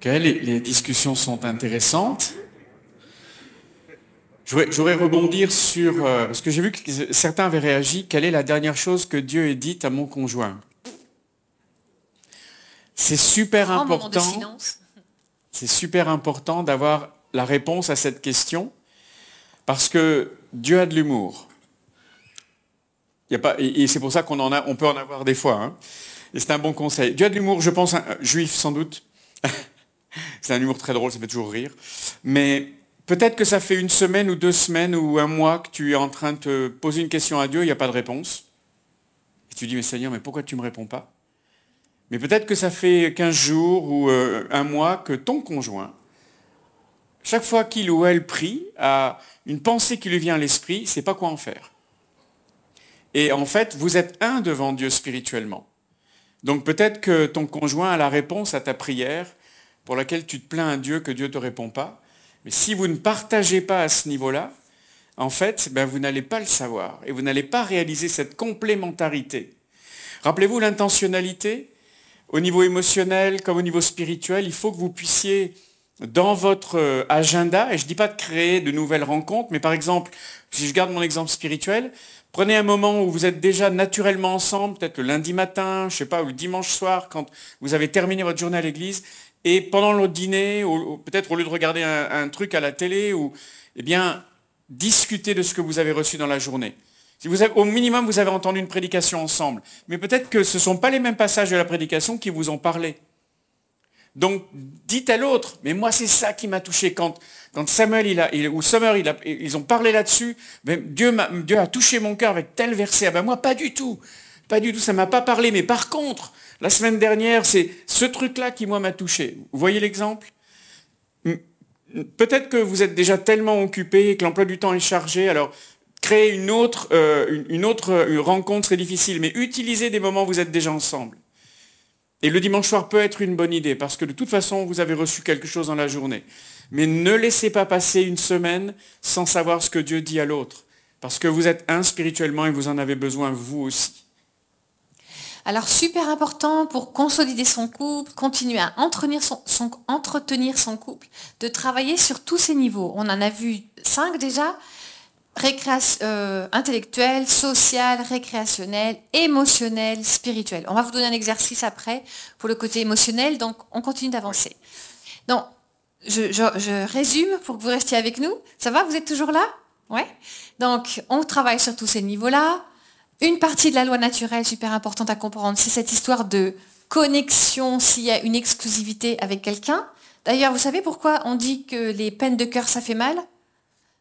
Les, les discussions sont intéressantes. Je voudrais, je voudrais rebondir sur... euh, parce que j'ai vu que certains avaient réagi. Quelle est la dernière chose que Dieu ait dite à mon conjoint? C'est super important. C'est super important d'avoir la réponse à cette question parce que Dieu a de l'humour. Il y a pas, et, et c'est pour ça qu'on en a, on peut en avoir des fois. hein. Et c'est un bon conseil. Dieu a de l'humour, je pense, un- juif sans doute. C'est un humour très drôle, ça fait toujours rire. Mais peut-être que ça fait une semaine ou deux semaines ou un mois que tu es en train de te poser une question à Dieu, il n'y a pas de réponse. Et tu dis, mais Seigneur, mais pourquoi tu ne me réponds pas? Mais peut-être que ça fait 15 jours ou euh, un mois que ton conjoint, chaque fois qu'il ou elle prie, a une pensée qui lui vient à l'esprit, c'est pas quoi en faire. Et en fait, vous êtes un devant Dieu spirituellement. Donc peut-être que ton conjoint a la réponse à ta prière pour laquelle tu te plains à Dieu que Dieu ne te répond pas. Mais si vous ne partagez pas à ce niveau-là, en fait, ben, vous n'allez pas le savoir et vous n'allez pas réaliser cette complémentarité. Rappelez-vous l'intentionnalité au niveau émotionnel comme au niveau spirituel, il faut que vous puissiez dans votre euh, agenda, et je ne dis pas de créer de nouvelles rencontres, mais par exemple, si je garde mon exemple spirituel, prenez un moment où vous êtes déjà naturellement ensemble, peut-être le lundi matin, je ne sais pas, ou le dimanche soir, quand vous avez terminé votre journée à l'église, et pendant le dîner, ou, peut-être au lieu de regarder un, truc à la télé, ou eh bien, discuter de ce que vous avez reçu dans la journée. Si au minimum, vous avez entendu une prédication ensemble. Mais peut-être que ce ne sont pas les mêmes passages de la prédication qui vous ont parlé. Donc, dites à l'autre, mais moi c'est ça qui m'a touché quand, Samuel a, ou Summer il a, ils ont parlé là-dessus, Dieu, Dieu, a touché mon cœur avec tel verset. Ah ben moi pas du tout, pas du tout, ça ne m'a pas parlé. Mais par contre, la semaine dernière, c'est ce truc-là qui moi m'a touché. Vous voyez l'exemple? Peut-être que vous êtes déjà tellement occupé et que l'emploi du temps est chargé, alors créer une autre, euh, une rencontre serait difficile, mais utilisez des moments où vous êtes déjà ensemble. Et le dimanche soir peut être une bonne idée, parce que de toute façon, vous avez reçu quelque chose dans la journée. Mais ne laissez pas passer une semaine sans savoir ce que Dieu dit à l'autre, parce que vous êtes un spirituellement et vous en avez besoin vous aussi. Alors super important pour consolider son couple, continuer à entretenir son, couple, de travailler sur tous ces niveaux. On en a vu cinq déjà, euh, intellectuelle, sociale, récréationnelle, émotionnelle, spirituelle. On va vous donner un exercice après pour le côté émotionnel, donc on continue d'avancer. Donc, je, résume pour que vous restiez avec nous. Ça va? Vous êtes toujours là? Ouais Donc, on travaille sur tous ces niveaux-là. Une partie de la loi naturelle super importante à comprendre, c'est cette histoire de connexion s'il y a une exclusivité avec quelqu'un. D'ailleurs, vous savez pourquoi on dit que les peines de cœur, ça fait mal?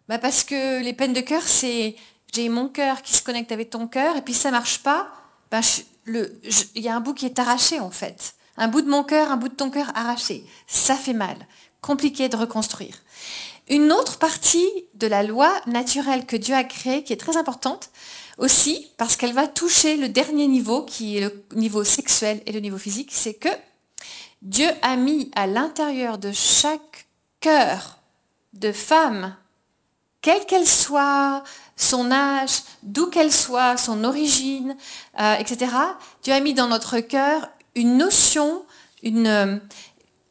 Bah Parce que les peines de cœur, c'est j'ai mon cœur qui se connecte avec ton cœur, et puis ça ne marche pas, bah, il y a un bout qui est arraché en fait. Un bout de mon cœur, un bout de ton cœur arraché. Ça fait mal. Compliqué de reconstruire. Une autre partie de la loi naturelle que Dieu a créée, qui est très importante aussi, parce qu'elle va toucher le dernier niveau, qui est le niveau sexuel et le niveau physique, c'est que Dieu a mis à l'intérieur de chaque cœur de femme quelle qu'elle soit, son âge, d'où qu'elle soit, son origine, euh, etc., Dieu a mis dans notre cœur une notion, euh,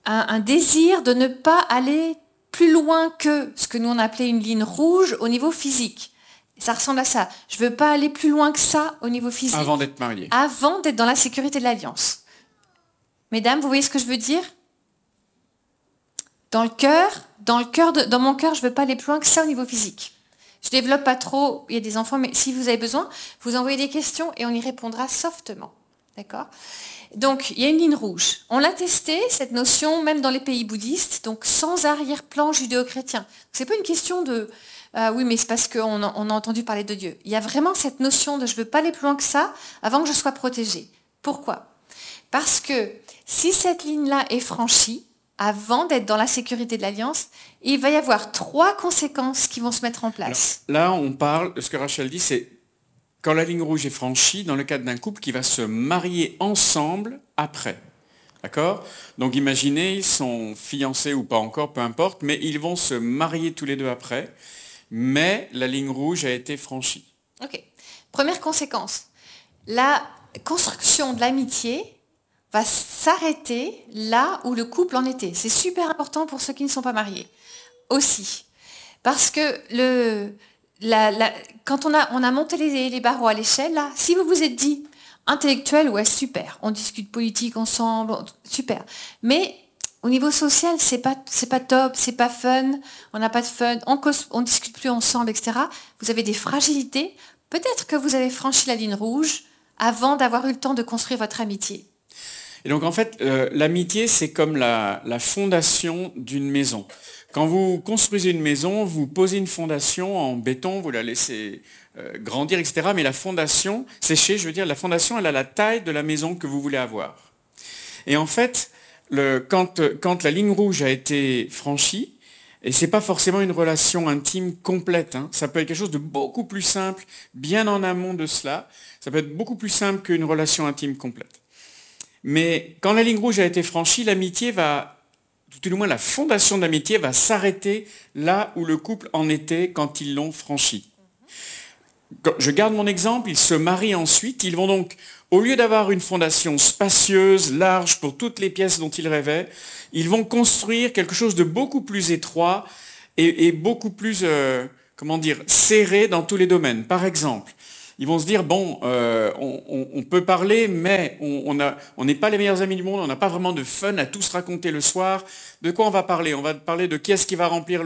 un, désir de ne pas aller plus loin que ce que nous on appelait une ligne rouge au niveau physique. Ça ressemble à ça. Je ne veux pas aller plus loin que ça au niveau physique. Avant d'être marié. Avant d'être dans la sécurité de l'alliance. Mesdames, vous voyez ce que je veux dire? Dans le cœur, dans, le cœur dans mon cœur, je ne veux pas aller plus loin que ça au niveau physique. Je développe pas trop, il y a des enfants, mais si vous avez besoin, vous envoyez des questions et on y répondra softement. D'accord? Donc, il y a une ligne rouge. On l'a testé, cette notion, même dans les pays bouddhistes, donc sans arrière-plan judéo-chrétien. Ce n'est pas une question de ah oui, mais c'est parce qu'on a, on a entendu parler de Dieu. Il y a vraiment cette notion de je ne veux pas aller plus loin que ça avant que je sois protégée. Pourquoi? Parce que si cette ligne-là est franchie, avant d'être dans la sécurité de l'alliance, il va y avoir trois conséquences qui vont se mettre en place. là, on parle, ce que Rachel dit, c'est quand la ligne rouge est franchie, dans le cadre d'un couple qui va se marier ensemble après. D'accord? Donc imaginez, ils sont fiancés ou pas encore, peu importe, mais ils vont se marier tous les deux après, mais la ligne rouge a été franchie. Ok. Première conséquence, la construction de l'amitié va s'arrêter là où le couple en était. C'est super important pour ceux qui ne sont pas mariés aussi. Parce que quand on a, on a monté les, barreaux à l'échelle, si vous vous êtes dit, intellectuel, ouais, super, on discute politique ensemble, super. Mais au niveau social, c'est pas, pas top, c'est pas fun, on n'a pas de fun, on, on discute plus ensemble, etc. Vous avez des fragilités. Peut-être que vous avez franchi la ligne rouge avant d'avoir eu le temps de construire votre amitié. Et donc en fait, euh, l'amitié, c'est comme la, fondation d'une maison. Quand vous construisez une maison, vous posez une fondation en béton, vous la laissez euh, grandir, etc. Mais la fondation, sécher, je veux dire, la fondation, elle a la taille de la maison que vous voulez avoir. Et en fait, quand, quand la ligne rouge a été franchie, et ce n'est pas forcément une relation intime complète. Hein. Ça peut être quelque chose de beaucoup plus simple, bien en amont de cela. Ça peut être beaucoup plus simple qu'une relation intime complète. Mais quand la ligne rouge a été franchie, l'amitié va, tout au moins la fondation de l'amitié va s'arrêter là où le couple en était quand ils l'ont franchi. Je garde mon exemple, ils se marient ensuite, ils vont donc, au lieu d'avoir une fondation spacieuse, large pour toutes les pièces dont ils rêvaient, ils vont construire quelque chose de beaucoup plus étroit et, beaucoup plus, euh, comment dire, serré dans tous les domaines. Par exemple, ils vont se dire, bon, euh, on, peut parler, mais on n'est pas les meilleurs amis du monde, on n'a pas vraiment de fun à tous raconter le soir. De quoi on va parler? On va parler de qui est-ce qui va remplir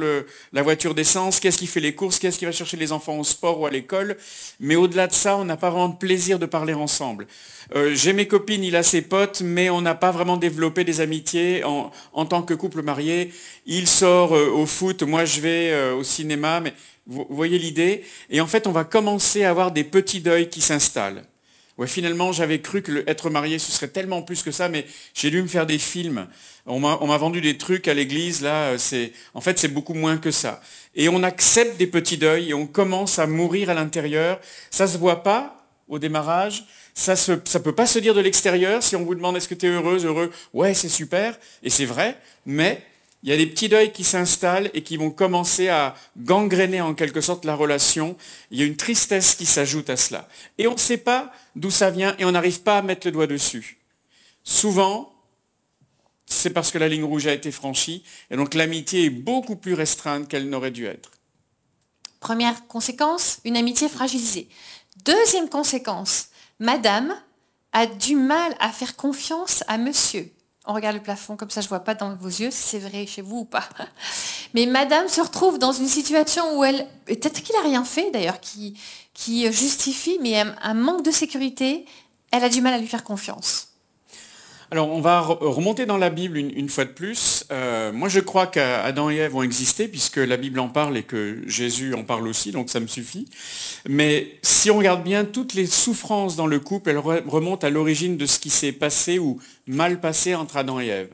la voiture d'essence, qui est-ce qui fait les courses, qui est-ce qui va chercher les enfants au sport ou à l'école. Mais au-delà de ça, on n'a pas vraiment de plaisir de parler ensemble. Euh, j'ai mes copines, il a ses potes, mais on n'a pas vraiment développé des amitiés en, tant que couple marié. Il sort euh, au foot, moi je vais au cinéma, mais vous voyez l'idée? Et en fait, on va commencer à avoir des petits deuils qui s'installent. Ouais, finalement, j'avais cru que marié, ce serait tellement plus que ça, mais j'ai dû me faire des films. On m'a vendu des trucs à l'église, là, c'est, en fait, c'est beaucoup moins que ça. Et on accepte des petits deuils et on commence à mourir à l'intérieur. Ça se voit pas au démarrage. Ça ne peut pas se dire de l'extérieur. Si on vous demande est-ce que tu es heureuse, heureux, ouais, c'est super. Et c'est vrai. Mais il y a des petits deuils qui s'installent et qui vont commencer à gangréner en quelque sorte la relation. Il y a une tristesse qui s'ajoute à cela. Et on ne sait pas d'où ça vient et on n'arrive pas à mettre le doigt dessus. Souvent, c'est parce que la ligne rouge a été franchie et donc l'amitié est beaucoup plus restreinte qu'elle n'aurait dû être. Première conséquence, une amitié fragilisée. Deuxième conséquence, Madame a du mal à faire confiance à Monsieur on regarde le plafond, comme ça je ne vois pas dans vos yeux si c'est vrai chez vous ou pas. Mais madame se retrouve dans une situation où elle, peut-être qu'il n'a rien fait d'ailleurs, qui, qui justifie, mais un manque de sécurité, elle a du mal à lui faire confiance. Alors, on va remonter dans la Bible une, fois de plus. Euh, moi, je crois qu'Adam et Ève ont existé, puisque la Bible en parle et que Jésus en parle aussi, donc ça me suffit. Mais si on regarde bien, toutes les souffrances dans le couple, elles remontent à l'origine de ce qui s'est passé ou mal passé entre Adam et Ève.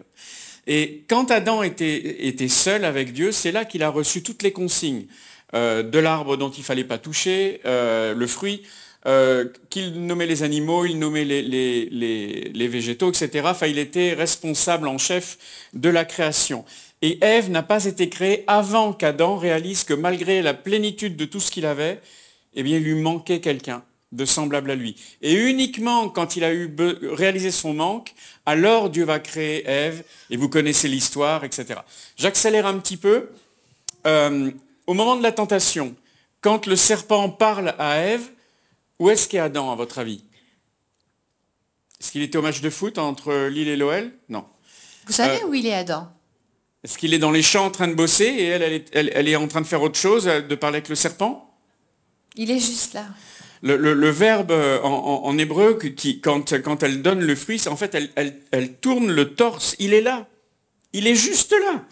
Et quand Adam était, seul avec Dieu, c'est là qu'il a reçu toutes les consignes euh, de l'arbre dont il ne fallait pas toucher, euh, le fruit, euh, qu'il nommait les animaux, il nommait les, végétaux, etc. Enfin, il était responsable en chef de la création. Et Ève n'a pas été créée avant qu'Adam réalise que malgré la plénitude de tout ce qu'il avait, eh bien, il lui manquait quelqu'un de semblable à lui. Et uniquement quand il a réalisé son manque, alors Dieu va créer Ève, et vous connaissez l'histoire, etc. J'accélère un petit peu. Euh, au moment de la tentation, quand le serpent parle à Ève, où est-ce qu'est Adam, à votre avis? Est-ce qu'il était au match de foot entre Lille et l'OL Non. Vous savez euh, où il est, Adam? Est-ce qu'il est dans les champs en train de bosser et elle, elle, est, en train de faire autre chose, de parler avec le serpent? Il est juste là. Le, verbe euh, en, hébreu, qui, quand, quand, elle donne le fruit, en fait, elle, elle tourne le torse. Il est là. Il est juste là.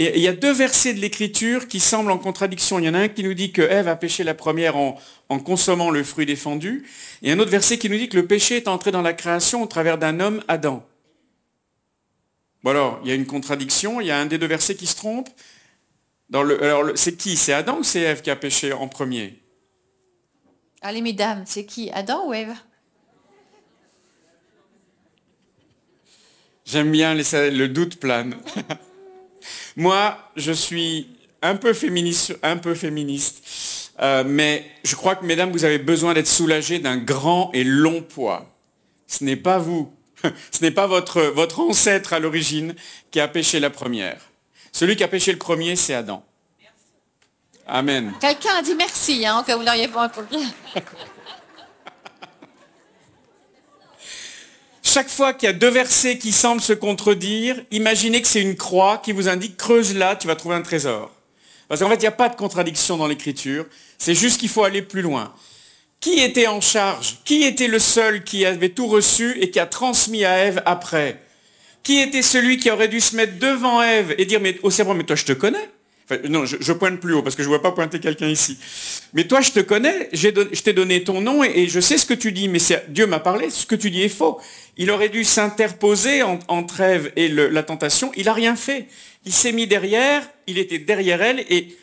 Et il y a deux versets de l'Écriture qui semblent en contradiction. Il y en a un qui nous dit que Ève a péché la première en, consommant le fruit défendu, et un autre verset qui nous dit que le péché est entré dans la création au travers d'un homme, Adam. Bon alors, il y a une contradiction, il y a un des deux versets qui se trompe. alors, c'est qui? C'est Adam ou c'est Ève qui a péché en premier? Allez, mesdames, c'est qui? Adam ou Ève? J'aime bien le doute plane. Moi, je suis un peu féministe, un peu féministe euh, mais je crois que, mesdames, vous avez besoin d'être soulagées d'un grand et long poids. Ce n'est pas vous, ce n'est pas votre, votre ancêtre à l'origine qui a péché la première. Celui qui a péché le premier, c'est Adam. Amen. Quelqu'un a dit merci, hein, que vous n'auriez pas Chaque fois qu'il y a deux versets qui semblent se contredire, imaginez que c'est une croix qui vous indique creuse là, tu vas trouver un trésor. Parce qu'en fait, il n'y a pas de contradiction dans l'écriture, c'est juste qu'il faut aller plus loin. Qui était en charge? Qui était le seul qui avait tout reçu et qui a transmis à Ève après? Qui était celui qui aurait dû se mettre devant Ève et dire, mais au cerveau, mais toi je te connais non, je, pointe plus haut parce que je ne vois pas pointer quelqu'un ici. Mais toi, je te connais, je t'ai donné ton nom et, je sais ce que tu dis, mais Dieu m'a parlé, ce que tu dis est faux. Il aurait dû s'interposer entre Ève et la tentation, il n'a rien fait. Il s'est mis derrière, il était derrière elle et,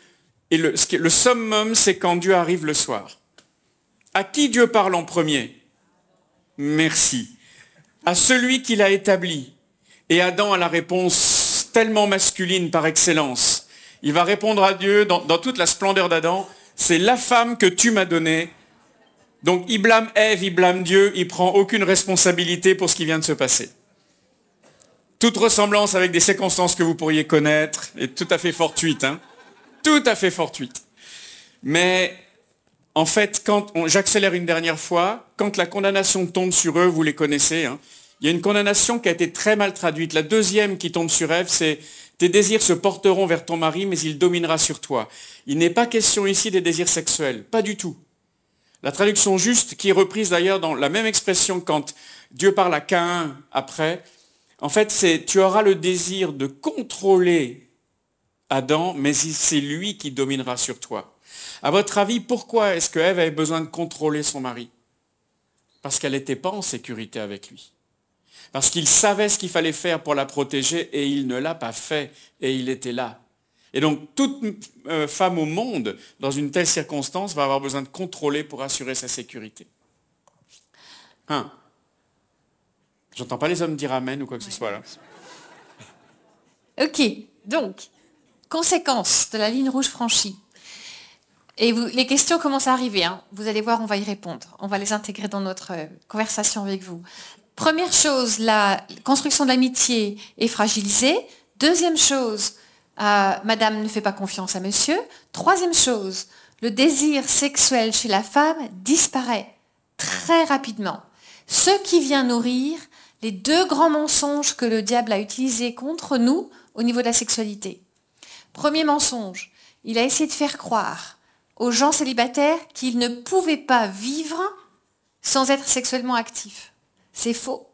le, summum, c'est quand Dieu arrive le soir. À qui Dieu parle en premier? Merci. À celui qui l'a établi. Et Adam a la réponse tellement masculine par excellence. Il va répondre à Dieu dans, toute la splendeur d'Adam. C'est la femme que tu m'as donnée. Donc il blâme Ève, il blâme Dieu, il prend aucune responsabilité pour ce qui vient de se passer. Toute ressemblance avec des circonstances que vous pourriez connaître est tout à fait fortuite. Hein tout à fait fortuite. Mais en fait, quand j'accélère une dernière fois, quand la condamnation tombe sur eux, vous les connaissez, hein, il y a une condamnation qui a été très mal traduite. La deuxième qui tombe sur Ève, c'est tes désirs se porteront vers ton mari, mais il dominera sur toi. Il n'est pas question ici des désirs sexuels, pas du tout. La traduction juste, qui est reprise d'ailleurs dans la même expression quand Dieu parle à Caïn après, en fait, c'est tu auras le désir de contrôler Adam, mais c'est lui qui dominera sur toi. À votre avis, pourquoi est-ce que Ève avait besoin de contrôler son mari? Parce qu'elle n'était pas en sécurité avec lui. Parce qu'il savait ce qu'il fallait faire pour la protéger et il ne l'a pas fait et il était là. Et donc toute euh, femme au monde, dans une telle circonstance, va avoir besoin de contrôler pour assurer sa sécurité. Hein? J'entends pas les hommes dire Amen ou quoi que ce soit là. Ok, donc, conséquence de la ligne rouge franchie. Et les questions commencent à arriver. Hein. Vous allez voir, on va y répondre. On va les intégrer dans notre euh, conversation avec vous. Première chose, la construction de l'amitié est fragilisée. Deuxième chose, euh, Madame ne fait pas confiance à Monsieur. Troisième chose, le désir sexuel chez la femme disparaît très rapidement. Ce qui vient nourrir les deux grands mensonges que le diable a utilisés contre nous au niveau de la sexualité. Premier mensonge, il a essayé de faire croire aux gens célibataires qu'ils ne pouvaient pas vivre sans être sexuellement actifs. C'est faux.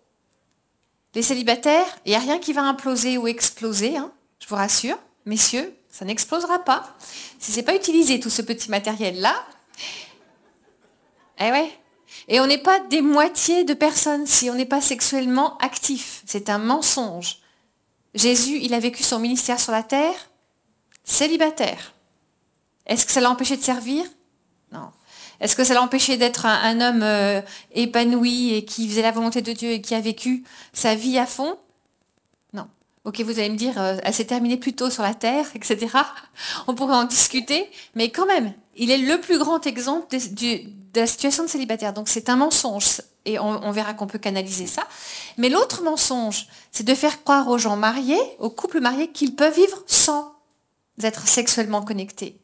Les célibataires, il n'y a rien qui va imploser ou exploser, hein, je vous rassure, messieurs, ça n'explosera pas. Si ce n'est pas utilisé tout ce petit matériel-là, eh ouais. Et on n'est pas des moitiés de personnes si on n'est pas sexuellement actif. C'est un mensonge. Jésus, il a vécu son ministère sur la terre célibataire. Est-ce que ça l'a empêché de servir? Non. Est-ce que ça l'a empêché d'être un, homme euh, épanoui et qui faisait la volonté de Dieu et qui a vécu sa vie à fond? Non. Ok, vous allez me dire, euh, elle s'est terminée plus tôt sur la terre, etc. On pourrait en discuter, mais quand même, il est le plus grand exemple de, la situation de célibataire. Donc c'est un mensonge, et on verra qu'on peut canaliser ça. Mais l'autre mensonge, c'est de faire croire aux gens mariés, aux couples mariés, qu'ils peuvent vivre sans être sexuellement connectés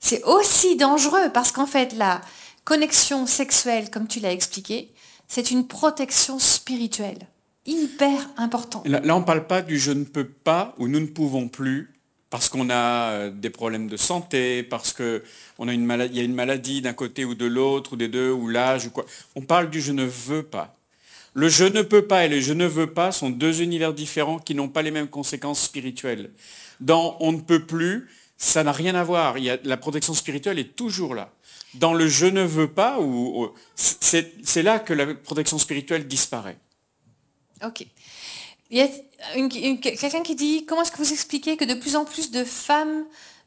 c'est aussi dangereux parce qu'en fait, la connexion sexuelle, comme tu l'as expliqué, c'est une protection spirituelle hyper importante. Là, on ne parle pas du je ne peux pas ou nous ne pouvons plus parce qu'on a euh, des problèmes de santé, parce qu'il y a une maladie d'un côté ou de l'autre, ou des deux, ou l'âge, ou quoi. On parle du je ne veux pas. Le je ne peux pas et le je ne veux pas sont deux univers différents qui n'ont pas les mêmes conséquences spirituelles. Dans on ne peut plus, ça n'a rien à voir. Il y a, la protection spirituelle est toujours là. Dans le je ne veux pas, c'est là que la protection spirituelle disparaît. Ok. Il y a quelqu'un qui dit, comment est-ce que vous expliquez que de plus en plus de femmes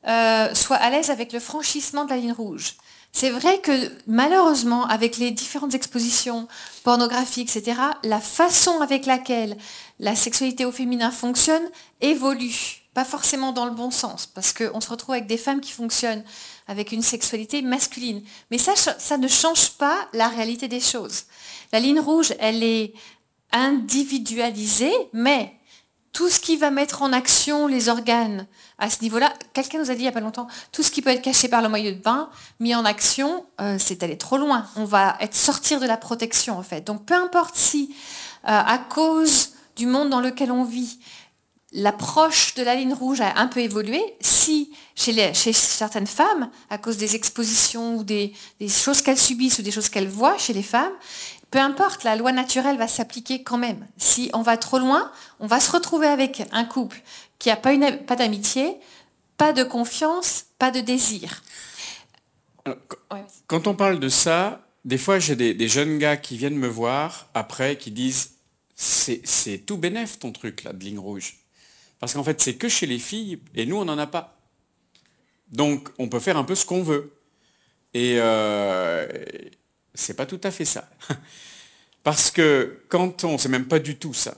euh, soient à l'aise avec le franchissement de la ligne rouge? C'est vrai que malheureusement, avec les différentes expositions pornographiques, etc., la façon avec laquelle la sexualité au féminin fonctionne évolue pas forcément dans le bon sens, parce qu'on se retrouve avec des femmes qui fonctionnent avec une sexualité masculine. Mais ça, ça ne change pas la réalité des choses. La ligne rouge, elle est individualisée, mais tout ce qui va mettre en action les organes à ce niveau-là, quelqu'un nous a dit il n'y a pas longtemps, tout ce qui peut être caché par le maillot de bain, mis en action, euh, c'est aller trop loin. On va être sortir de la protection en fait. Donc peu importe si, euh, à cause du monde dans lequel on vit, l'approche de la ligne rouge a un peu évolué. Si chez, chez certaines femmes, à cause des expositions ou des, choses qu'elles subissent ou des choses qu'elles voient chez les femmes, peu importe, la loi naturelle va s'appliquer quand même. Si on va trop loin, on va se retrouver avec un couple qui n'a pas, pas d'amitié, pas de confiance, pas de désir. quand on parle de ça, des fois j'ai des, des, jeunes gars qui viennent me voir après qui disent c'est tout bénef ton truc là de ligne rouge. Parce qu'en fait, c'est que chez les filles, et nous, on n'en a pas. Donc, on peut faire un peu ce qu'on veut. Et euh, c'est pas tout à fait ça. Parce que quand on, c'est même pas du tout ça.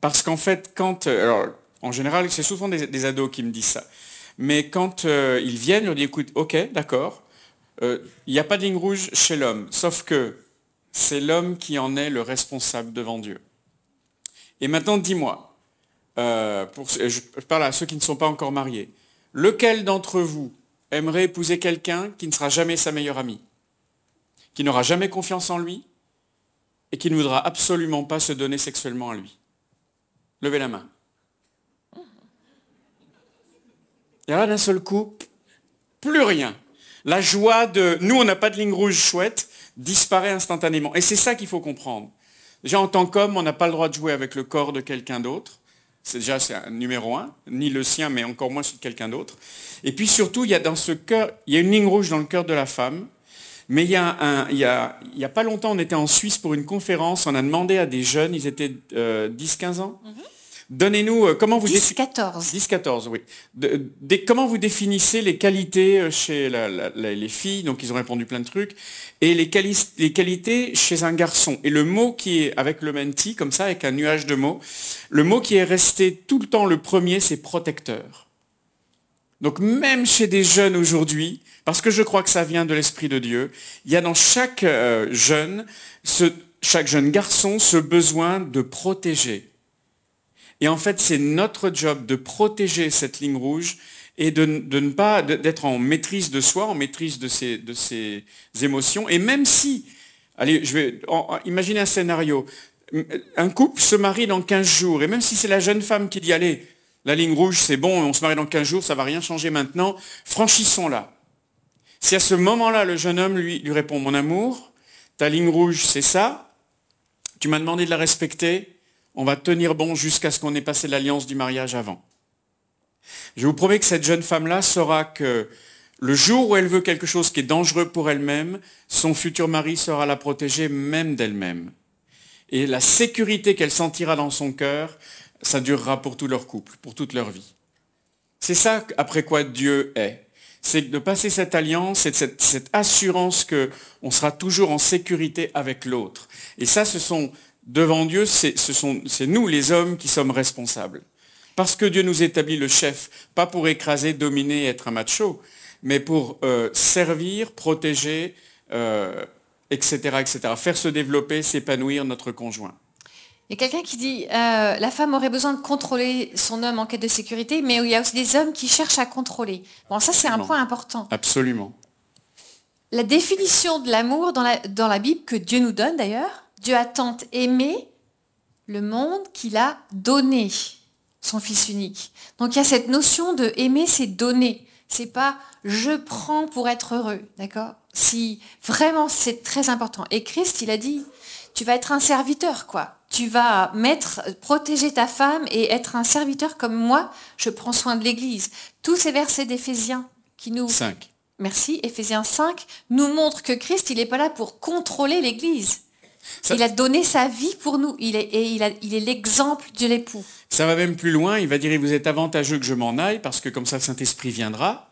Parce qu'en fait, quand, euh, alors, en général, c'est souvent des, ados qui me disent ça. Mais quand euh, ils viennent, on dit, écoute, ok, d'accord, il n'y a pas de ligne rouge chez l'homme, sauf que c'est l'homme qui en est le responsable devant Dieu. Et maintenant, dis-moi, euh, je parle à ceux qui ne sont pas encore mariés, lequel d'entre vous aimerait épouser quelqu'un qui ne sera jamais sa meilleure amie, qui n'aura jamais confiance en lui et qui ne voudra absolument pas se donner sexuellement à lui? Levez la main. Et là, d'un seul coup, plus rien. La joie de nous, on n'a pas de ligne rouge chouette, disparaît instantanément. Et c'est ça qu'il faut comprendre. Déjà, en tant qu'homme, on n'a pas le droit de jouer avec le corps de quelqu'un d'autre. C'est déjà un numéro un, ni le sien, mais encore moins celui de quelqu'un d'autre. Et puis surtout, il y a dans ce cœur, il y a une ligne rouge dans le cœur de la femme. Mais il y a, pas longtemps, on était en Suisse pour une conférence, on a demandé à des jeunes, ils étaient 10-15 euh, ans, mhm. Donnez-nous, euh, comment vous 10-14. 10-14, oui. comment vous définissez les qualités euh, chez les filles? Donc, ils ont répondu plein de trucs. Et les, les, qualités chez un garçon. Et le mot qui est, avec le menti, comme ça, avec un nuage de mots, le mot qui est resté tout le temps le premier, c'est protecteur. Donc, même chez des jeunes aujourd'hui, parce que je crois que ça vient de l'Esprit de Dieu, il y a dans chaque euh, jeune, ce, chaque jeune garçon, ce besoin de protéger et en fait, c'est notre job de protéger cette ligne rouge et de, ne pas d'être en maîtrise de soi, en maîtrise de ses, émotions. Et même si, allez, je vais imaginer un scénario. Un couple se marie dans 15 jours, et même si c'est la jeune femme qui dit, allez, la ligne rouge, c'est bon, on se marie dans 15 jours, ça va rien changer maintenant, franchissons-la. Si à ce moment-là, le jeune homme lui répond, mon amour, ta ligne rouge, c'est ça, tu m'as demandé de la respecter, on va tenir bon jusqu'à ce qu'on ait passé l'alliance du mariage avant. Je vous promets que cette jeune femme-là saura que le jour où elle veut quelque chose qui est dangereux pour elle-même, son futur mari saura la protéger même d'elle-même. Et la sécurité qu'elle sentira dans son cœur, ça durera pour tout leur couple, pour toute leur vie. C'est ça après quoi Dieu est. C'est de passer cette alliance, cette, cette assurance qu'on sera toujours en sécurité avec l'autre. Et ça, ce sont devant Dieu, c'est nous les hommes qui sommes responsables. Parce que Dieu nous établit le chef, pas pour écraser, dominer, être un macho, mais pour euh, servir, protéger, etc., euh, etc. Faire se développer, s'épanouir notre conjoint. Il y a quelqu'un qui dit euh, la femme aurait besoin de contrôler son homme en quête de sécurité, mais il y a aussi des hommes qui cherchent à contrôler. Bon, ça c'est un point important. Absolument. La définition de l'amour dans la, dans la Bible que Dieu nous donne d'ailleurs, Dieu a tant aimé le monde qu'il a donné son Fils unique. Donc il y a cette notion de aimer, c'est donner. C'est pas je prends pour être heureux, d'accord? Si vraiment c'est très important. Et Christ, il a dit, tu vas être un serviteur, quoi. Tu vas mettre, protéger ta femme et être un serviteur comme moi, je prends soin de l'Église. Tous ces versets d'Éphésiens qui nous... 5. Merci, Éphésiens 5 nous montrent que Christ, il n'est pas là pour contrôler l'Église. Il a donné sa vie pour nous. Il est, et il, est l'exemple de l'époux. Ça va même plus loin. Il va dire, vous êtes avantageux que je m'en aille, parce que comme ça le Saint-Esprit viendra.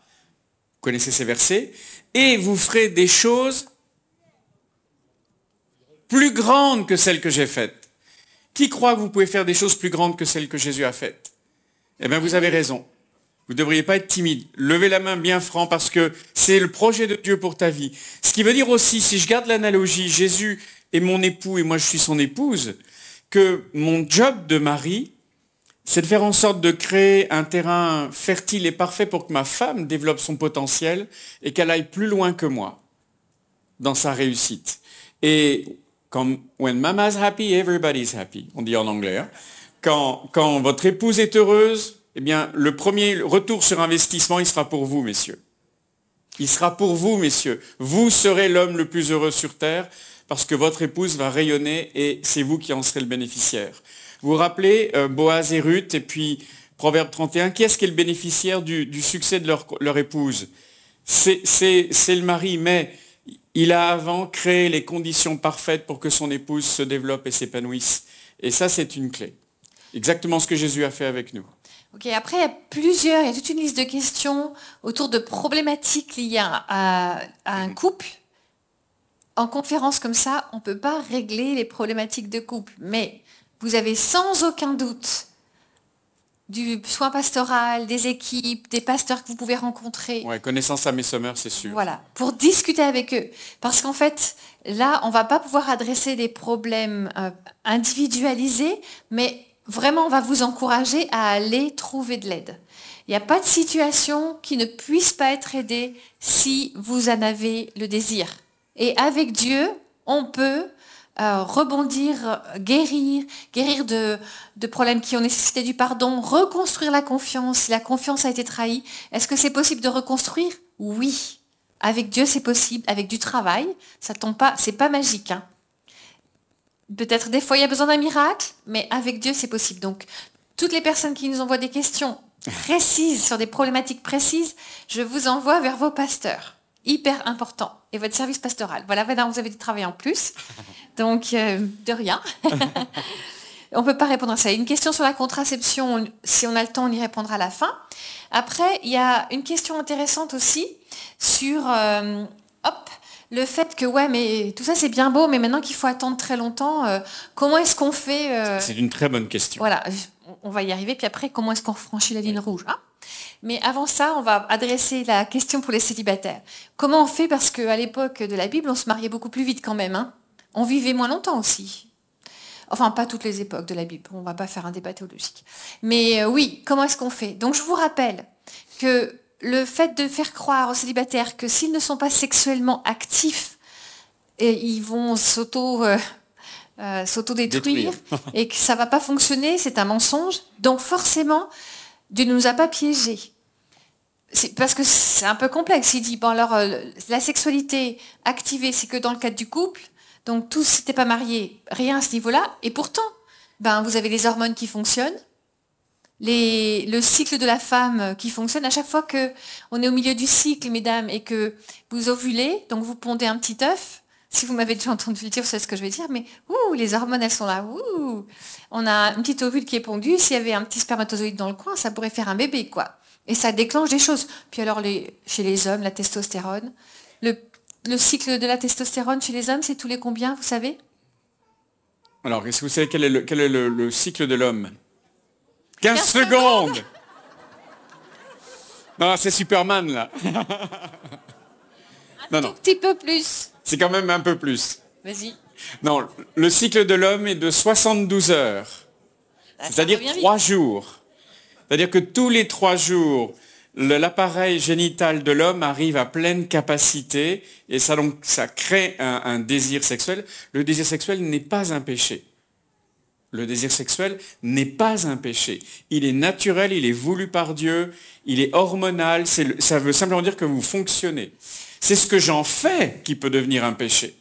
Vous connaissez ces versets. Et vous ferez des choses plus grandes que celles que j'ai faites. Qui croit que vous pouvez faire des choses plus grandes que celles que Jésus a faites? Eh bien, vous avez raison. Vous ne devriez pas être timide. Levez la main bien franc parce que c'est le projet de Dieu pour ta vie. Ce qui veut dire aussi, si je garde l'analogie, Jésus et mon époux et moi je suis son épouse, que mon job de mari, c'est de faire en sorte de créer un terrain fertile et parfait pour que ma femme développe son potentiel et qu'elle aille plus loin que moi dans sa réussite. Et comme when mama's happy, everybody's happy, on dit en anglais. Hein. quand, quand votre épouse est heureuse, eh bien, le premier retour sur investissement, il sera pour vous, messieurs. Il sera pour vous, messieurs. Vous serez l'homme le plus heureux sur Terre parce que votre épouse va rayonner et c'est vous qui en serez le bénéficiaire. Vous vous rappelez euh, Boaz et Ruth et puis Proverbe 31, qui est-ce qui est le bénéficiaire du, succès de leur, épouse? C'est le mari, mais il a avant créé les conditions parfaites pour que son épouse se développe et s'épanouisse. Et ça, c'est une clé. Exactement ce que Jésus a fait avec nous. Ok, après, il y a plusieurs, il y a toute une liste de questions autour de problématiques liées à, un couple. En conférence comme ça, on ne peut pas régler les problématiques de couple, mais vous avez sans aucun doute du soin pastoral, des équipes, des pasteurs que vous pouvez rencontrer. Ouais, connaissance à mes sommeurs, c'est sûr. Voilà, pour discuter avec eux. Parce qu'en fait, là, on ne va pas pouvoir adresser des problèmes euh, individualisés, mais vraiment, on va vous encourager à aller trouver de l'aide. Il n'y a pas de situation qui ne puisse pas être aidée si vous en avez le désir. Et avec Dieu, on peut euh, rebondir, guérir, guérir de, problèmes qui ont nécessité du pardon, reconstruire la confiance. La confiance a été trahie, est-ce que c'est possible de reconstruire? Oui. Avec Dieu, c'est possible. Avec du travail, ça tombe pas, c'est pas magique. Hein. Peut-être des fois il y a besoin d'un miracle, mais avec Dieu c'est possible. Donc toutes les personnes qui nous envoient des questions précises sur des problématiques précises, je vous envoie vers vos pasteurs. Hyper important. Et votre service pastoral. Voilà, vous avez du travail en plus. Donc euh, de rien. on ne peut pas répondre à ça. Une question sur la contraception, si on a le temps, on y répondra à la fin. Après, il y a une question intéressante aussi sur euh, hop, le fait que, ouais, mais tout ça c'est bien beau, mais maintenant qu'il faut attendre très longtemps, euh, comment est-ce qu'on fait euh, C'est une très bonne question. Voilà, on va y arriver, puis après, comment est-ce qu'on franchit la ligne rouge hein? Mais avant ça, on va adresser la question pour les célibataires. Comment on fait Parce qu'à l'époque de la Bible, on se mariait beaucoup plus vite quand même. Hein? On vivait moins longtemps aussi. Enfin, pas toutes les époques de la Bible. On ne va pas faire un débat théologique. Mais euh, oui, comment est-ce qu'on fait? Donc je vous rappelle que le fait de faire croire aux célibataires que s'ils ne sont pas sexuellement actifs, et ils vont s'auto, euh, euh, détruire et que ça ne va pas fonctionner, c'est un mensonge. Donc forcément, Dieu ne nous a pas piégés. Parce que c'est un peu complexe. Il dit, bon alors, euh, la sexualité activée, c'est que dans le cadre du couple. Donc tous, si pas marié, rien à ce niveau-là. Et pourtant, ben, vous avez les hormones qui fonctionnent le cycle de la femme qui fonctionne. À chaque fois qu'on est au milieu du cycle, mesdames, et que vous ovulez, donc vous pondez un petit œuf, si vous m'avez déjà entendu dire, c'est ce que je vais dire, mais ouh, les hormones, elles sont là. Ouh. On a un petit ovule qui est pondu. S'il y avait un petit spermatozoïde dans le coin, ça pourrait faire un bébé, quoi. Et ça déclenche des choses. Puis alors, chez les hommes, la testostérone. Le, cycle de la testostérone chez les hommes, c'est tous les combien, vous savez? Alors, est-ce que vous savez quel est le cycle de l'homme? 15, secondes Non, c'est Superman là. un tout petit peu plus. C'est quand même un peu plus. Vas-y. Non, le cycle de l'homme est de 72 heures. Ah, C'est-à-dire trois jours. C'est-à-dire que tous les trois jours, l'appareil génital de l'homme arrive à pleine capacité et ça, donc, ça crée un désir sexuel. Le désir sexuel n'est pas un péché. Le désir sexuel n'est pas un péché. Il est naturel, il est voulu par Dieu, il est hormonal, ça veut simplement dire que vous fonctionnez. C'est ce que j'en fais qui peut devenir un péché.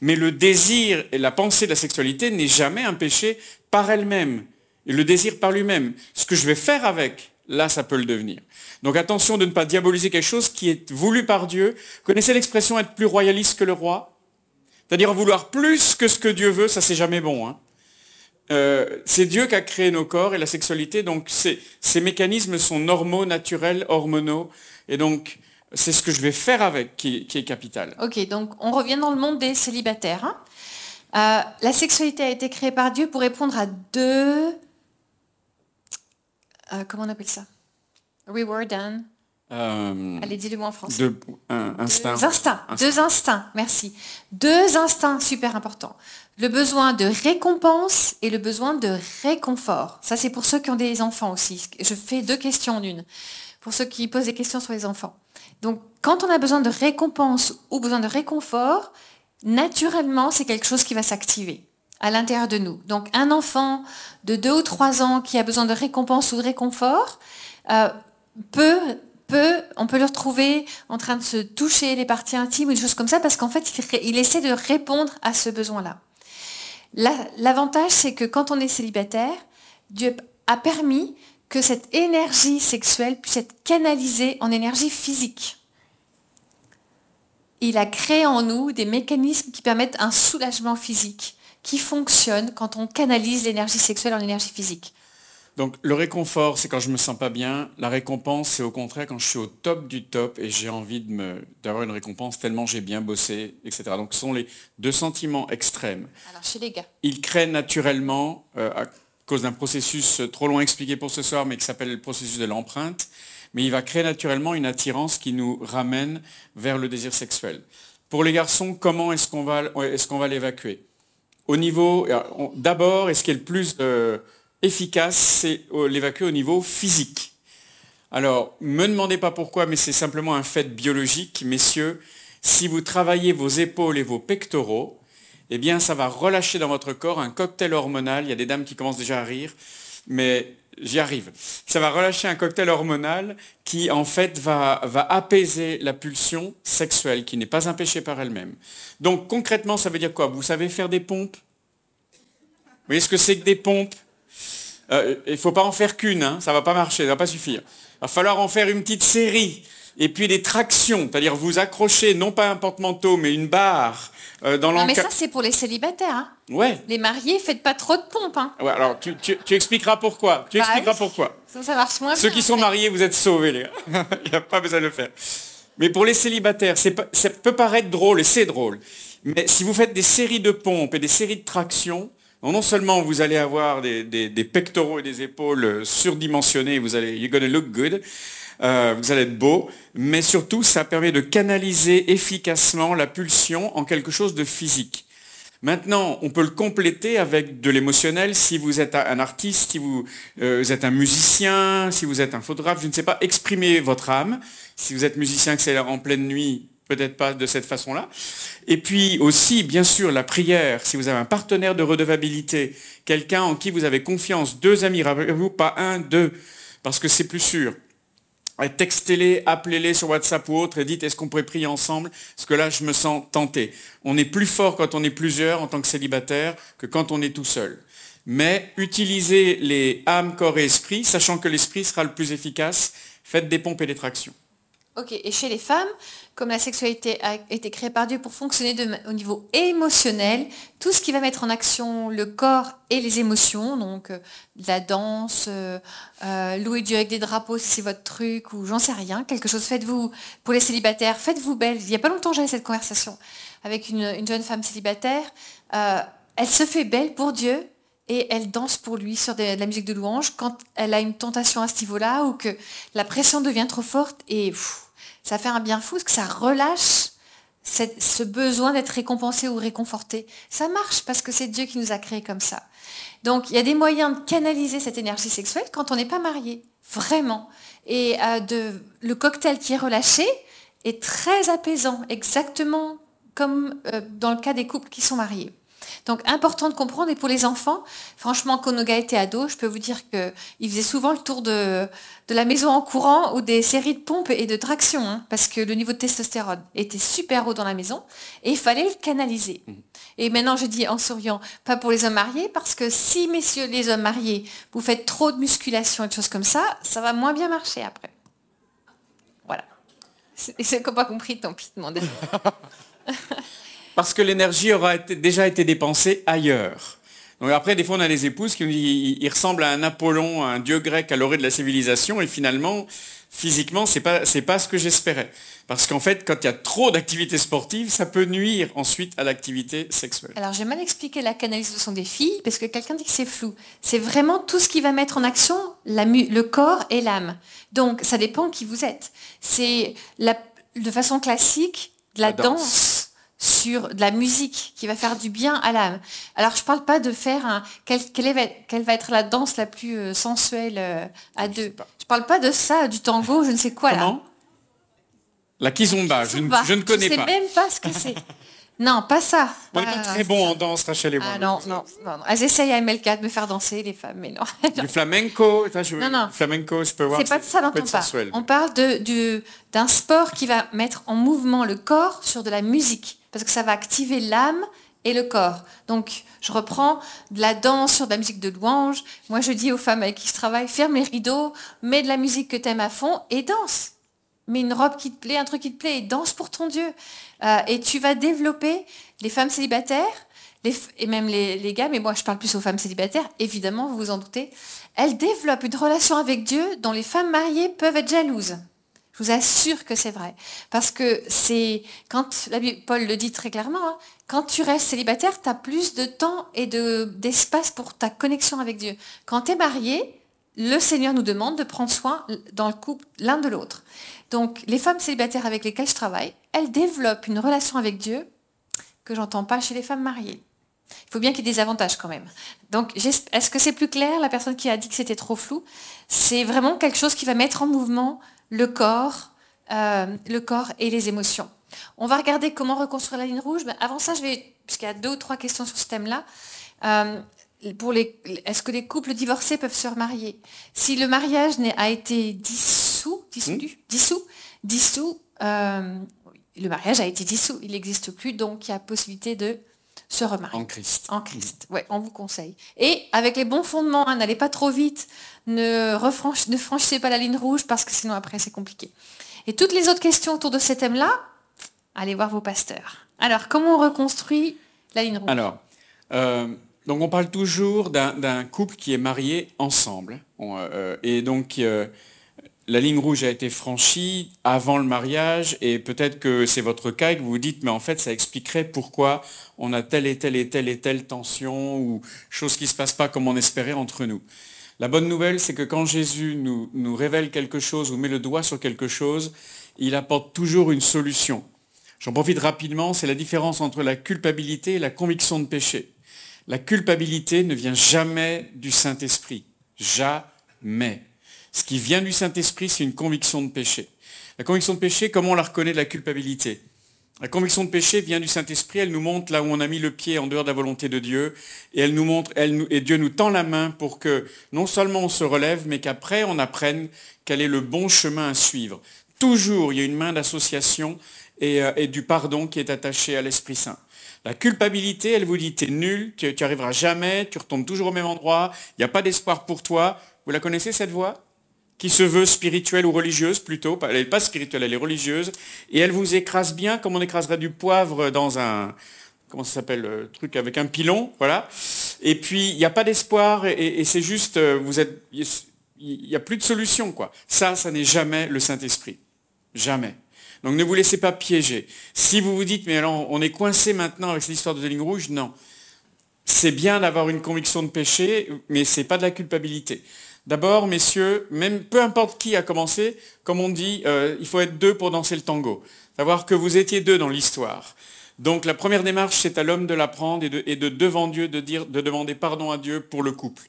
Mais le désir et la pensée de la sexualité n'est jamais un péché par elle-même. Et le désir par lui-même. Ce que je vais faire avec, là, ça peut le devenir. Donc attention de ne pas diaboliser quelque chose qui est voulu par Dieu. Connaissez l'expression être plus royaliste que le roi C'est-à-dire vouloir plus que ce que Dieu veut, ça c'est jamais bon. Hein euh, c'est Dieu qui a créé nos corps et la sexualité, donc ces mécanismes sont normaux, naturels, hormonaux, et donc c'est ce que je vais faire avec qui, est capital. Ok, donc on revient dans le monde des célibataires. Hein. Euh, la sexualité a été créée par Dieu pour répondre à deux... Euh, comment on appelle ça? Reward and... Allez, dis-le-moi en français. Deux instincts. Deux instincts, merci. Deux instincts super importants le besoin de récompense et le besoin de réconfort. Ça, c'est pour ceux qui ont des enfants aussi. Je fais deux questions en une. Pour ceux qui posent des questions sur les enfants. Donc, quand on a besoin de récompense ou besoin de réconfort, naturellement, c'est quelque chose qui va s'activer. à l'intérieur de nous. Donc un enfant de 2 ou 3 ans qui a besoin de récompense ou de réconfort euh, peut, on peut le retrouver en train de se toucher les parties intimes ou des choses comme ça parce qu'en fait, il, essaie de répondre à ce besoin-là. L'avantage, c'est que quand on est célibataire, Dieu a permis que cette énergie sexuelle puisse être canalisée en énergie physique. Il a créé en nous des mécanismes qui permettent un soulagement physique qui fonctionne quand on canalise l'énergie sexuelle en énergie physique. Donc le réconfort, c'est quand je me sens pas bien. La récompense, c'est au contraire quand je suis au top du top et j'ai envie d'avoir une récompense tellement j'ai bien bossé, etc. Donc ce sont les deux sentiments extrêmes. Alors chez les gars. Ils créent naturellement, euh, cause d'un processus trop long à expliquer pour ce soir, mais qui s'appelle le processus de l'empreinte, mais il va créer naturellement une attirance qui nous ramène vers le désir sexuel. Pour les garçons, comment est-ce qu'on va, est qu'on va l'évacuer? Au niveau, d'abord, est-ce qu'il est le plus euh, efficace, c'est euh, l'évacuer au niveau physique? Alors, me demandez pas pourquoi, mais c'est simplement un fait biologique, messieurs. Si vous travaillez vos épaules et vos pectoraux, eh bien, ça va relâcher dans votre corps un cocktail hormonal. Il y a des dames qui commencent déjà à rire, mais j'y arrive. Ça va relâcher un cocktail hormonal qui, en fait, va, apaiser la pulsion sexuelle, qui n'est pas un péché par elle-même. Donc, concrètement, ça veut dire quoi? Vous savez faire des pompes? Vous voyez ce que c'est que des pompes? Euh, il ne faut pas en faire qu'une, hein, ça ne va pas marcher, ça ne va pas suffire. Il va falloir en faire une petite série. Et puis des tractions, c'est-à-dire vous accrochez non pas un porte-manteau, mais une barre euh, dans Non mais ça c'est pour les célibataires. Hein. Ouais. Les mariés, faites pas trop de pompes. Hein. Ouais, alors tu, expliqueras pourquoi. Tu bah expliqueras pourquoi. Ça, marche moins Ceux qui sont mariés, vous êtes sauvés, les gars. Il n'y a pas besoin de le faire. Mais pour les célibataires, ça peut paraître drôle, et c'est drôle. Mais si vous faites des séries de pompes et des séries de tractions, non seulement vous allez avoir des, pectoraux et des épaules surdimensionnés, vous allez, you're gonna look good, euh, vous allez être beau, mais surtout ça permet de canaliser efficacement la pulsion en quelque chose de physique. Maintenant, on peut le compléter avec de l'émotionnel si vous êtes un artiste, si vous, euh, êtes un musicien, si vous êtes un photographe, je ne sais pas, exprimez votre âme. Si vous êtes musicien c'est en pleine nuit, peut-être pas de cette façon-là. Et puis aussi, bien sûr, la prière, si vous avez un partenaire de redevabilité, quelqu'un en qui vous avez confiance, deux amis, rappelez-vous, pas un, deux, parce que c'est plus sûr. Textez-les, appelez-les sur WhatsApp ou autre et dites est-ce qu'on pourrait prier ensemble? Parce que là, je me sens tenté. On est plus fort quand on est plusieurs en tant que célibataire que quand on est tout seul. Mais utilisez les âmes, corps et esprit, sachant que l'esprit sera le plus efficace. Faites des pompes et des tractions. Ok, et chez les femmes, comme la sexualité a été créée par Dieu pour fonctionner au niveau émotionnel, tout ce qui va mettre en action le corps et les émotions, donc euh, la danse, euh, euh, louer Dieu avec des drapeaux si c'est votre truc, ou j'en sais rien, quelque chose, faites-vous, pour les célibataires, faites-vous belle. Il n'y a pas longtemps j'avais cette conversation avec une, jeune femme célibataire. elle se fait belle pour Dieu, et elle danse pour lui sur de, la musique de louange quand elle a une tentation à ce niveau-là ou que la pression devient trop forte et ça fait un bien fou que ça relâche ce besoin d'être récompensé ou réconforté. Ça marche parce que c'est Dieu qui nous a créés comme ça. Donc il y a des moyens de canaliser cette énergie sexuelle quand on n'est pas marié, vraiment. Et euh, le cocktail qui est relâché est très apaisant, exactement comme euh, dans le cas des couples qui sont mariés. Donc important de comprendre. Et pour les enfants, franchement, quand Noga était ado, je peux vous dire qu'il faisait souvent le tour de, la maison en courant ou des séries de pompes et de traction, hein, parce que le niveau de testostérone était super haut dans la maison et il fallait le canaliser. Mmh. Et maintenant, je dis en souriant, pas pour les hommes mariés, parce que si, messieurs les hommes mariés, vous faites trop de musculation et de choses comme ça, ça va moins bien marcher après. Voilà. C'est pas compris, tant pis, demandez. parce que l'énergie aura déjà été dépensée ailleurs. Donc après, des fois, on a des épouses qui nous disent il ressemble à un Apollon, un dieu grec à l'orée de la civilisation, et finalement, physiquement, ce n'est pas, pas ce que j'espérais. Parce qu'en fait, quand il y a trop d'activités sportives, ça peut nuire ensuite à l'activité sexuelle. Alors j'ai mal expliqué la canalisation des filles, parce que quelqu'un dit que c'est flou. C'est vraiment tout ce qui va mettre en action le corps et l'âme. Donc ça dépend qui vous êtes. C'est de façon classique de la, danse sur de la musique qui va faire du bien à l'âme. Alors je ne parle pas de faire un quelle, quelle, va être la danse la plus euh, sensuelle euh, à deux. Je ne parle pas de ça, du tango, je ne sais quoi là. La kizomba, je, ne, je ne connais je sais même pas ce que c'est. Non, pas ça. On est Pas- pas très bon en danse, Rachel et moi. Ah non, non, non, non. Elles essayent à MLK de me faire danser, les femmes, mais non. Du flamenco, je... Non, non. flamenco, je peux voir. C'est pas de ça dont on parle. sensuel. On parle d'un sport qui va mettre en mouvement le corps sur de la musique, parce que ça va activer l'âme et le corps. Donc, je reprends de la danse sur de la musique de louange. Moi, je dis aux femmes avec qui je travaille, ferme les rideaux, mets de la musique que tu aimes à fond et danse. Mets une robe qui te plaît, un truc qui te plaît et danse pour ton Dieu. Euh, et tu vas développer les femmes célibataires, et même les, les gars, mais moi je parle plus aux femmes célibataires, évidemment, vous vous en doutez, elles développent une relation avec Dieu dont les femmes mariées peuvent être jalouses. Je vous assure que c'est vrai. Parce que c'est, quand Paul le dit très clairement, hein, quand tu restes célibataire, tu as plus de temps et de, d'espace pour ta connexion avec Dieu. Quand tu es marié, le Seigneur nous demande de prendre soin dans le couple l'un de l'autre. Donc les femmes célibataires avec lesquelles je travaille, elles développent une relation avec Dieu que j'entends pas chez les femmes mariées. Il faut bien qu'il y ait des avantages quand même. Donc, est-ce que c'est plus clair La personne qui a dit que c'était trop flou, c'est vraiment quelque chose qui va mettre en mouvement le corps, euh, et les émotions. On va regarder comment reconstruire la ligne rouge. Mais avant ça, je vais, puisqu'il y a deux ou trois questions sur ce thème-là. euh, pour les, est-ce que les couples divorcés peuvent se remarier? Si le mariage a été dissous, dissous, dissous, euh, le mariage a été dissous, il n'existe plus, donc il y a possibilité de se remarier. En Christ. En Christ, ouais, on vous conseille. Et avec les bons fondements, hein, n'allez pas trop vite, ne franchissez pas la ligne rouge parce que sinon après c'est compliqué. Et toutes les autres questions autour de ces thèmes-là, allez voir vos pasteurs. Alors, comment on reconstruit la ligne rouge? Alors, euh, donc on parle toujours d'un couple qui est marié ensemble. Euh, et donc, euh, la ligne rouge a été franchie avant le mariage et peut-être que c'est votre cas et que vous vous dites, mais en fait, ça expliquerait pourquoi on a telle et telle et telle et telle tension ou chose qui ne se passe pas comme on espérait entre nous. La bonne nouvelle, c'est que quand Jésus nous révèle quelque chose ou met le doigt sur quelque chose, il apporte toujours une solution. J'en profite rapidement, c'est la différence entre la culpabilité et la conviction de péché. La culpabilité ne vient jamais du Saint-Esprit. Jamais. Ce qui vient du Saint-Esprit, c'est une conviction de péché. La conviction de péché, comment on la reconnaît de la culpabilité? La conviction de péché vient du Saint-Esprit, elle nous montre là où on a mis le pied en dehors de la volonté de Dieu, et Dieu nous tend la main pour que non seulement on se relève, mais qu'après on apprenne quel est le bon chemin à suivre. Toujours, il y a une main d'association et, euh, et du pardon qui est attaché à l'Esprit Saint. La culpabilité, elle vous dit, tu es nul, tu n'y arriveras jamais, tu retombes toujours au même endroit, il n'y a pas d'espoir pour toi. Vous la connaissez cette voix? Qui se veut spirituelle ou religieuse plutôt. Elle n'est pas spirituelle, elle est religieuse. Et elle vous écrase bien comme on écraserait du poivre dans un, comment ça s'appelle, le truc avec un pilon, voilà. Et puis, il n'y a pas d'espoir et, et c'est juste, euh, vous êtes, il n'y a plus de solution, quoi. Ça, ça n'est jamais le Saint-Esprit. Jamais. Donc ne vous laissez pas piéger. Si vous vous dites, mais alors on est coincé maintenant avec cette histoire de ligne rouge, non. C'est bien d'avoir une conviction de péché, mais ce n'est pas de la culpabilité. D'abord, messieurs, même peu importe qui a commencé, comme on dit, euh, il faut être deux pour danser le tango. Savoir que vous étiez deux dans l'histoire. Donc la première démarche, c'est à l'homme de l'apprendre et de, et de devant Dieu de de demander pardon à Dieu pour le couple.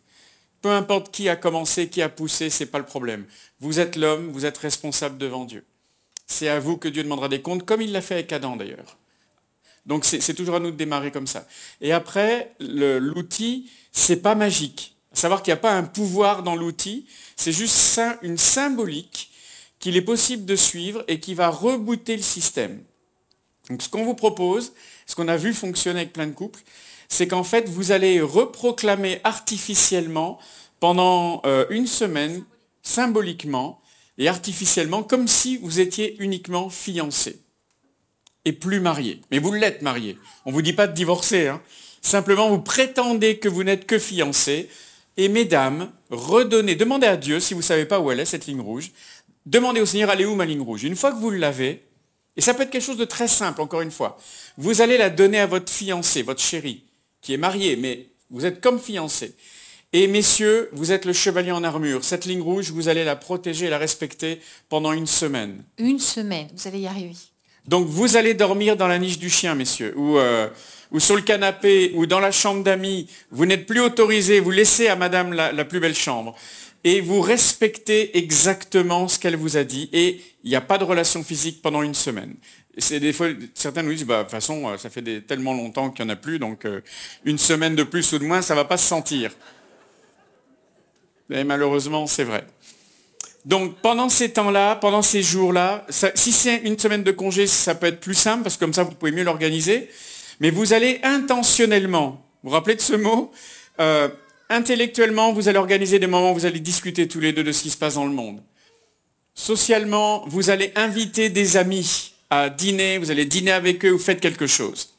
Peu importe qui a commencé, qui a poussé, c'est pas le problème. Vous êtes l'homme, vous êtes responsable devant Dieu. C'est à vous que Dieu demandera des comptes, comme il l'a fait avec Adam d'ailleurs. Donc c'est toujours à nous de démarrer comme ça. Et après, l'outil, c'est pas magique. Savoir qu'il n'y a pas un pouvoir dans l'outil, c'est juste une symbolique qu'il est possible de suivre et qui va rebooter le système. Donc ce qu'on vous propose, ce qu'on a vu fonctionner avec plein de couples, c'est qu'en fait, vous allez reproclamer artificiellement pendant euh, une semaine, symboliquement et artificiellement, comme si vous étiez uniquement fiancé et plus marié. Mais vous l'êtes marié. On ne vous dit pas de divorcer. hein. Simplement, vous prétendez que vous n'êtes que fiancé. Et mesdames, redonnez, demandez à Dieu, si vous ne savez pas où elle est, cette ligne rouge, demandez au Seigneur, est où ma ligne rouge? Une fois que vous l'avez, et ça peut être quelque chose de très simple, encore une fois, vous allez la donner à votre fiancé, votre chéri, qui est marié, mais vous êtes comme fiancé. Et messieurs, vous êtes le chevalier en armure. Cette ligne rouge, vous allez la protéger et la respecter pendant une semaine. Une semaine, vous allez y arriver. Donc vous allez dormir dans la niche du chien, messieurs, ou, euh, ou sur le canapé, ou dans la chambre d'amis. Vous n'êtes plus autorisé, vous laissez à madame la, la plus belle chambre. et vous respectez exactement ce qu'elle vous a dit et il n'y a pas de relation physique pendant une semaine. C'est des fois, certains nous disent, bah, de toute façon, euh, ça fait tellement longtemps qu'il n'y en a plus, donc euh, une semaine de plus ou de moins, ça ne va pas se sentir. Malheureusement, c'est vrai. Donc pendant ces temps-là, pendant ces jours-là, si c'est une semaine de congé, ça peut être plus simple, parce que comme ça, vous pouvez mieux l'organiser. Mais vous allez intentionnellement, vous vous rappelez de ce mot euh, Intellectuellement, vous allez organiser des moments où vous allez discuter tous les deux de ce qui se passe dans le monde. Socialement, vous allez inviter des amis à dîner, vous allez dîner avec eux, vous faites quelque chose.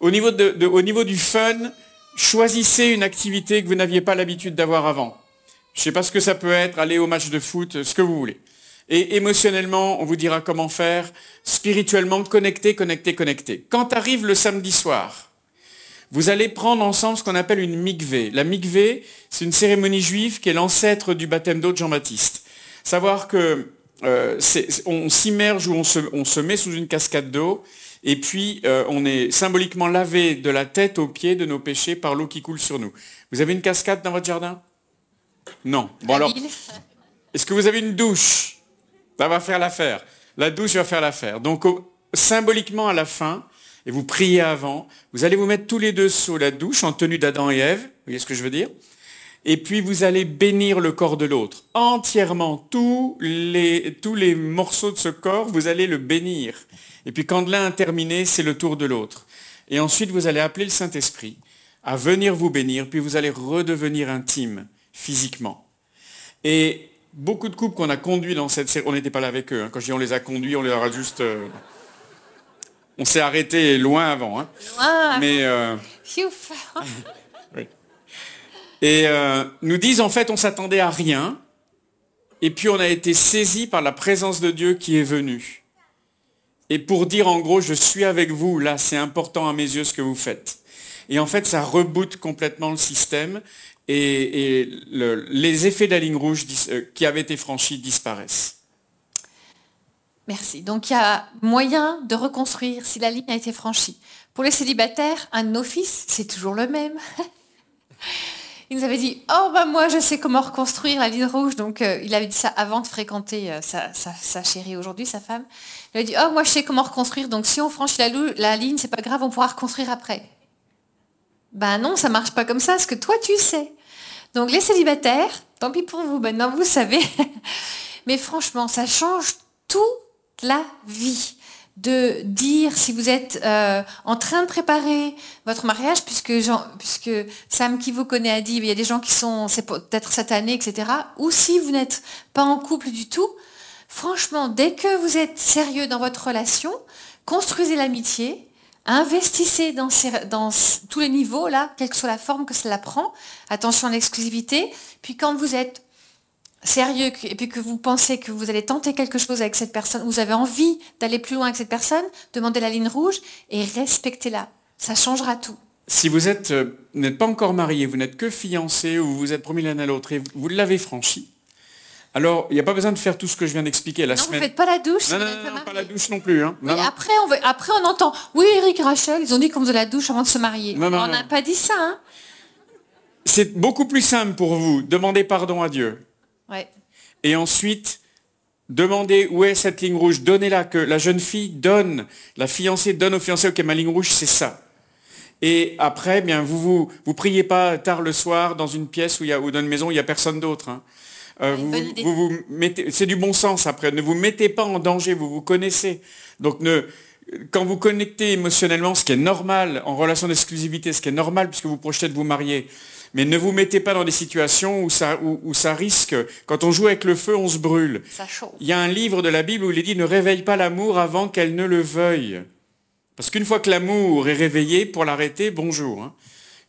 Au niveau du fun, choisissez une activité que vous n'aviez pas l'habitude d'avoir avant. Je ne sais pas ce que ça peut être, aller au match de foot, ce que vous voulez. Et émotionnellement, on vous dira comment faire. Spirituellement, connecter, connecter, connecter. Quand arrive le samedi soir, vous allez prendre ensemble ce qu'on appelle une mikveh. La mikveh, c'est une cérémonie juive qui est l'ancêtre du baptême d'eau de Jean-Baptiste. Savoir que euh, on s'immerge ou on se, met sous une cascade d'eau, et puis euh, on est symboliquement lavé de la tête aux pieds de nos péchés par l'eau qui coule sur nous. Vous avez une cascade dans votre jardin? Non. Bon alors, est-ce que vous avez une douche? Ça va faire l'affaire. La douche va faire l'affaire. Donc symboliquement à la fin, et vous priez avant, vous allez vous mettre tous les deux sous la douche en tenue d'Adam et Ève, vous voyez ce que je veux dire? Et puis vous allez bénir le corps de l'autre. Entièrement, tous les, tous les morceaux de ce corps, vous allez le bénir. Et puis quand l'un a terminé, c'est le tour de l'autre. Et ensuite, vous allez appeler le Saint-Esprit à venir vous bénir, puis vous allez redevenir intime physiquement. Et beaucoup de couples qu'on a conduits dans cette série, on n'était pas là avec eux, hein. quand je dis on les a conduits, on les a juste... Euh, on s'est arrêté loin avant. Hein. Loin. Mais... Euh, Et euh, nous disent en fait on s'attendait à rien, et puis on a été saisi par la présence de Dieu qui est venu. Et pour dire en gros, je suis avec vous, là, c'est important à mes yeux ce que vous faites. Et en fait, ça reboot complètement le système et, les effets de la ligne rouge euh, qui avaient été franchis disparaissent. Merci. Donc il y a moyen de reconstruire si la ligne a été franchie. Pour les célibataires, un office, c'est toujours le même. il nous avait dit, oh bah moi je sais comment reconstruire la ligne rouge. Donc euh, il avait dit ça avant de fréquenter euh, sa, chérie aujourd'hui, sa femme. Il avait dit, oh moi je sais comment reconstruire. Donc si on franchit la, ligne, c'est pas grave, on pourra reconstruire après. Ben non, ça marche pas comme ça, ce que toi tu sais. Donc les célibataires, tant pis pour vous, maintenant vous savez. Mais franchement, ça change toute la vie de dire si vous êtes euh, en train de préparer votre mariage, puisque, puisque Sam qui vous connaît a dit, il y a des gens qui sont, c'est peut-être cette année, etc. Ou si vous n'êtes pas en couple du tout, franchement, dès que vous êtes sérieux dans votre relation, construisez l'amitié, Investissez dans, tous les niveaux, là, quelle que soit la forme que cela prend. Attention à l'exclusivité. Puis quand vous êtes sérieux et puis que vous pensez que vous allez tenter quelque chose avec cette personne, vous avez envie d'aller plus loin avec cette personne, demandez la ligne rouge et respectez-la. Ça changera tout. Si vous euh, n'êtes pas encore marié, vous n'êtes que fiancé ou vous êtes promis l'un à l'autre et vous l'avez franchi, alors, il n'y a pas besoin de faire tout ce que je viens d'expliquer la non, semaine. Vous ne faites pas la douche. Non, non, non, pas la douche non plus. Hein. après, on après, on entend. Oui, Eric, Rachel, ils ont dit qu'on faisait la douche avant de se marier. on n'a pas dit ça. Hein. C'est beaucoup plus simple pour vous. Demandez pardon à Dieu. Ouais. Et ensuite, demandez où est cette ligne rouge. Donnez-la. Que la jeune fille donne, la fiancée donne au fiancé. Ok, ma ligne rouge, c'est ça. Et après, bien, vous vous, vous priez pas tard le soir dans une pièce où il y a, ou dans une maison où il n'y a personne d'autre. Hein. Euh, vous, mettez, c'est du bon sens après. Ne vous mettez pas en danger, vous vous connaissez. Donc ne, quand vous connectez émotionnellement, ce qui est normal en relation d'exclusivité, ce qui est normal puisque vous projetez de vous marier, mais ne vous mettez pas dans des situations où ça, où, ça risque, quand on joue avec le feu, on se brûle. Il y a un livre de la Bible où il est dit ne réveille pas l'amour avant qu'elle ne le veuille. Parce qu'une fois que l'amour est réveillé, pour l'arrêter, bonjour. Hein.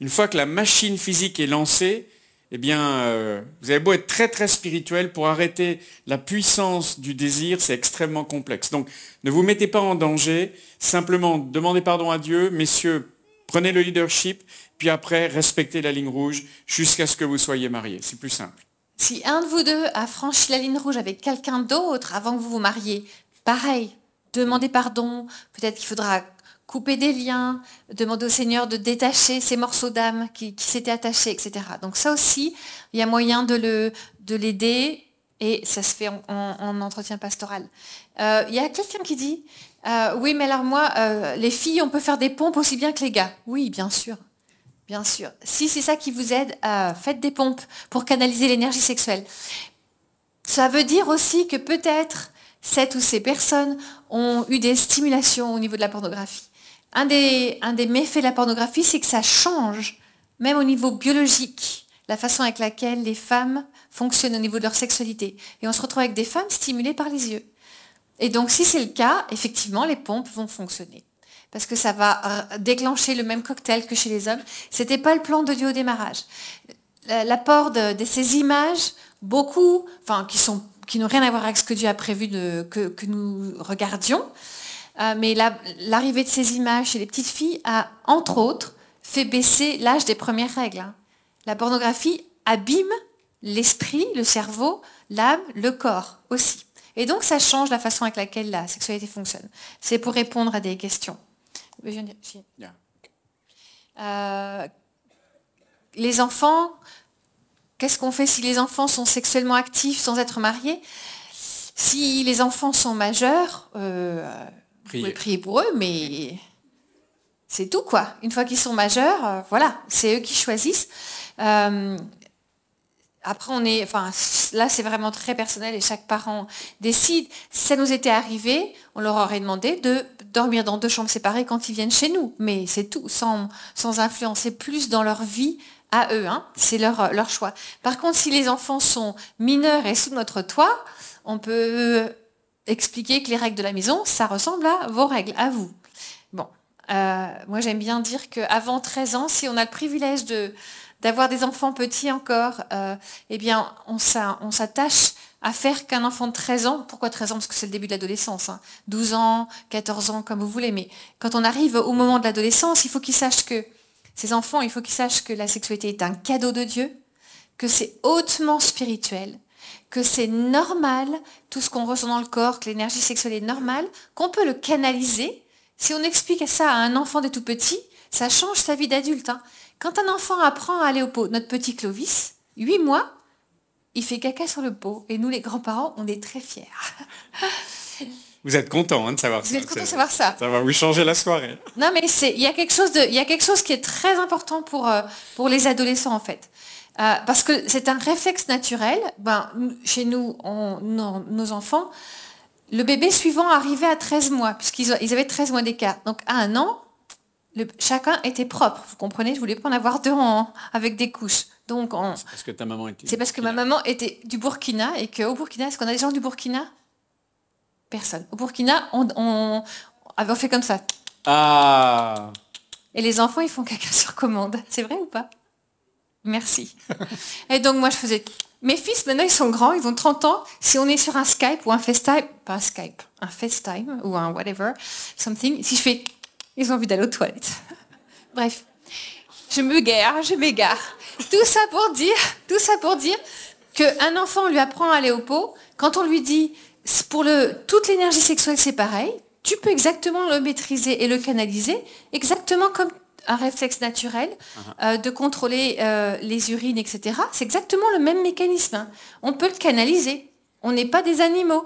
Une fois que la machine physique est lancée, eh bien, euh, vous avez beau être très très spirituel, pour arrêter la puissance du désir, c'est extrêmement complexe. Donc, ne vous mettez pas en danger, simplement demandez pardon à Dieu, messieurs, prenez le leadership, puis après, respectez la ligne rouge jusqu'à ce que vous soyez mariés. C'est plus simple. Si un de vous deux a franchi la ligne rouge avec quelqu'un d'autre avant que vous vous mariez, pareil, demandez pardon, peut-être qu'il faudra couper des liens, demander au Seigneur de détacher ces morceaux d'âme qui, s'étaient attachés, etc. Donc ça aussi, il y a moyen de l'aider et ça se fait en, entretien pastoral. Euh, il y a quelqu'un qui dit, euh, oui mais alors moi, euh, les filles, on peut faire des pompes aussi bien que les gars. Oui, bien sûr. Bien sûr. Si c'est ça qui vous aide, faites des pompes pour canaliser l'énergie sexuelle. Ça veut dire aussi que peut-être cette ou ces personnes ont eu des stimulations au niveau de la pornographie. Un des, méfaits de la pornographie, c'est que ça change, même au niveau biologique, la façon avec laquelle les femmes fonctionnent au niveau de leur sexualité. Et on se retrouve avec des femmes stimulées par les yeux. Et donc si c'est le cas, effectivement, les pompes vont fonctionner. Parce que ça va déclencher le même cocktail que chez les hommes. Ce n'était pas le plan de Dieu au démarrage. L'apport de, ces images, beaucoup, qui n'ont rien à voir avec ce que Dieu a prévu que, nous regardions. Euh, mais l'arrivée de ces images chez les petites filles a, entre autres, fait baisser l'âge des premières règles. Hein. La pornographie abîme l'esprit, le cerveau, l'âme, le corps aussi. Et donc ça change la façon avec laquelle la sexualité fonctionne. C'est pour répondre à des questions. Euh, les enfants, qu'est-ce qu'on fait si les enfants sont sexuellement actifs sans être mariés? Si les enfants sont majeurs, euh, vous pouvez prier pour eux, mais c'est tout quoi. Une fois qu'ils sont majeurs, euh, voilà, c'est eux qui choisissent. Euh, après, on est, enfin, là, c'est vraiment très personnel et chaque parent décide. Si ça nous était arrivé, on leur aurait demandé de dormir dans deux chambres séparées quand ils viennent chez nous. Mais c'est tout, sans, sans influencer plus dans leur vie à eux. Hein. C'est leur, leur choix. Par contre, si les enfants sont mineurs et sous notre toit, on peut expliquer que les règles de la maison, ça ressemble à vos règles, à vous. Bon, euh, moi j'aime bien dire qu'avant 13 ans, si on a le privilège de, d'avoir des enfants petits encore, euh, eh bien, on, s'attache à faire qu'un enfant de 13 ans, pourquoi 13 ans? Parce que c'est le début de l'adolescence, 12 hein. ans, 14 ans, comme vous voulez, mais quand on arrive au moment de l'adolescence, il faut qu'ils sachent que, ces enfants, il faut qu'ils sachent que la sexualité est un cadeau de Dieu, que c'est hautement spirituel, que c'est normal, tout ce qu'on ressent dans le corps, que l'énergie sexuelle est normale, qu'on peut le canaliser. Si on explique ça à un enfant des tout petits, ça change sa vie d'adulte. Hein. Quand un enfant apprend à aller au pot, notre petit Clovis, 8 mois, il fait caca sur le pot. Et nous, les grands-parents, on est très fiers. Vous êtes content hein, de savoir ça. Vous êtes content de savoir ça. Ça va vous changer la soirée. Non, mais il y, a quelque chose y a quelque chose qui est très important pour, euh, pour les adolescents, en fait. Euh, parce que c'est un réflexe naturel. Ben, chez nous, nos, enfants, le bébé suivant arrivait à 13 mois, puisqu'ils avaient 13 mois d'écart. Donc à un an, chacun était propre. Vous comprenez? Je voulais pas en avoir deux en, avec des couches. Donc c'est parce que ta maman était. C'est parce que ma maman était du Burkina et qu'au Burkina, est-ce qu'on a des gens du Burkina? Personne. Au Burkina, on, avait fait comme ça. Ah. Et les enfants, ils font caca sur commande. C'est vrai ou pas? Merci. et donc moi, je faisais. Mes fils, maintenant, ils sont grands, ils ont 30 ans. Si on est sur un Skype ou un FaceTime, pas un Skype, un FaceTime ou un whatever, something, si je fais ils ont envie d'aller aux toilettes. Bref, je me gare, je m'égare. Tout ça pour dire, tout ça pour dire qu'un enfant lui apprend à aller au pot. Quand on lui dit pour le, toute l'énergie sexuelle c'est pareil, tu peux exactement le maîtriser et le canaliser, exactement comme un réflexe naturel uh-huh. euh, de contrôler euh, les urines, etc. C'est exactement le même mécanisme. Hein. On peut le canaliser. On n'est pas des animaux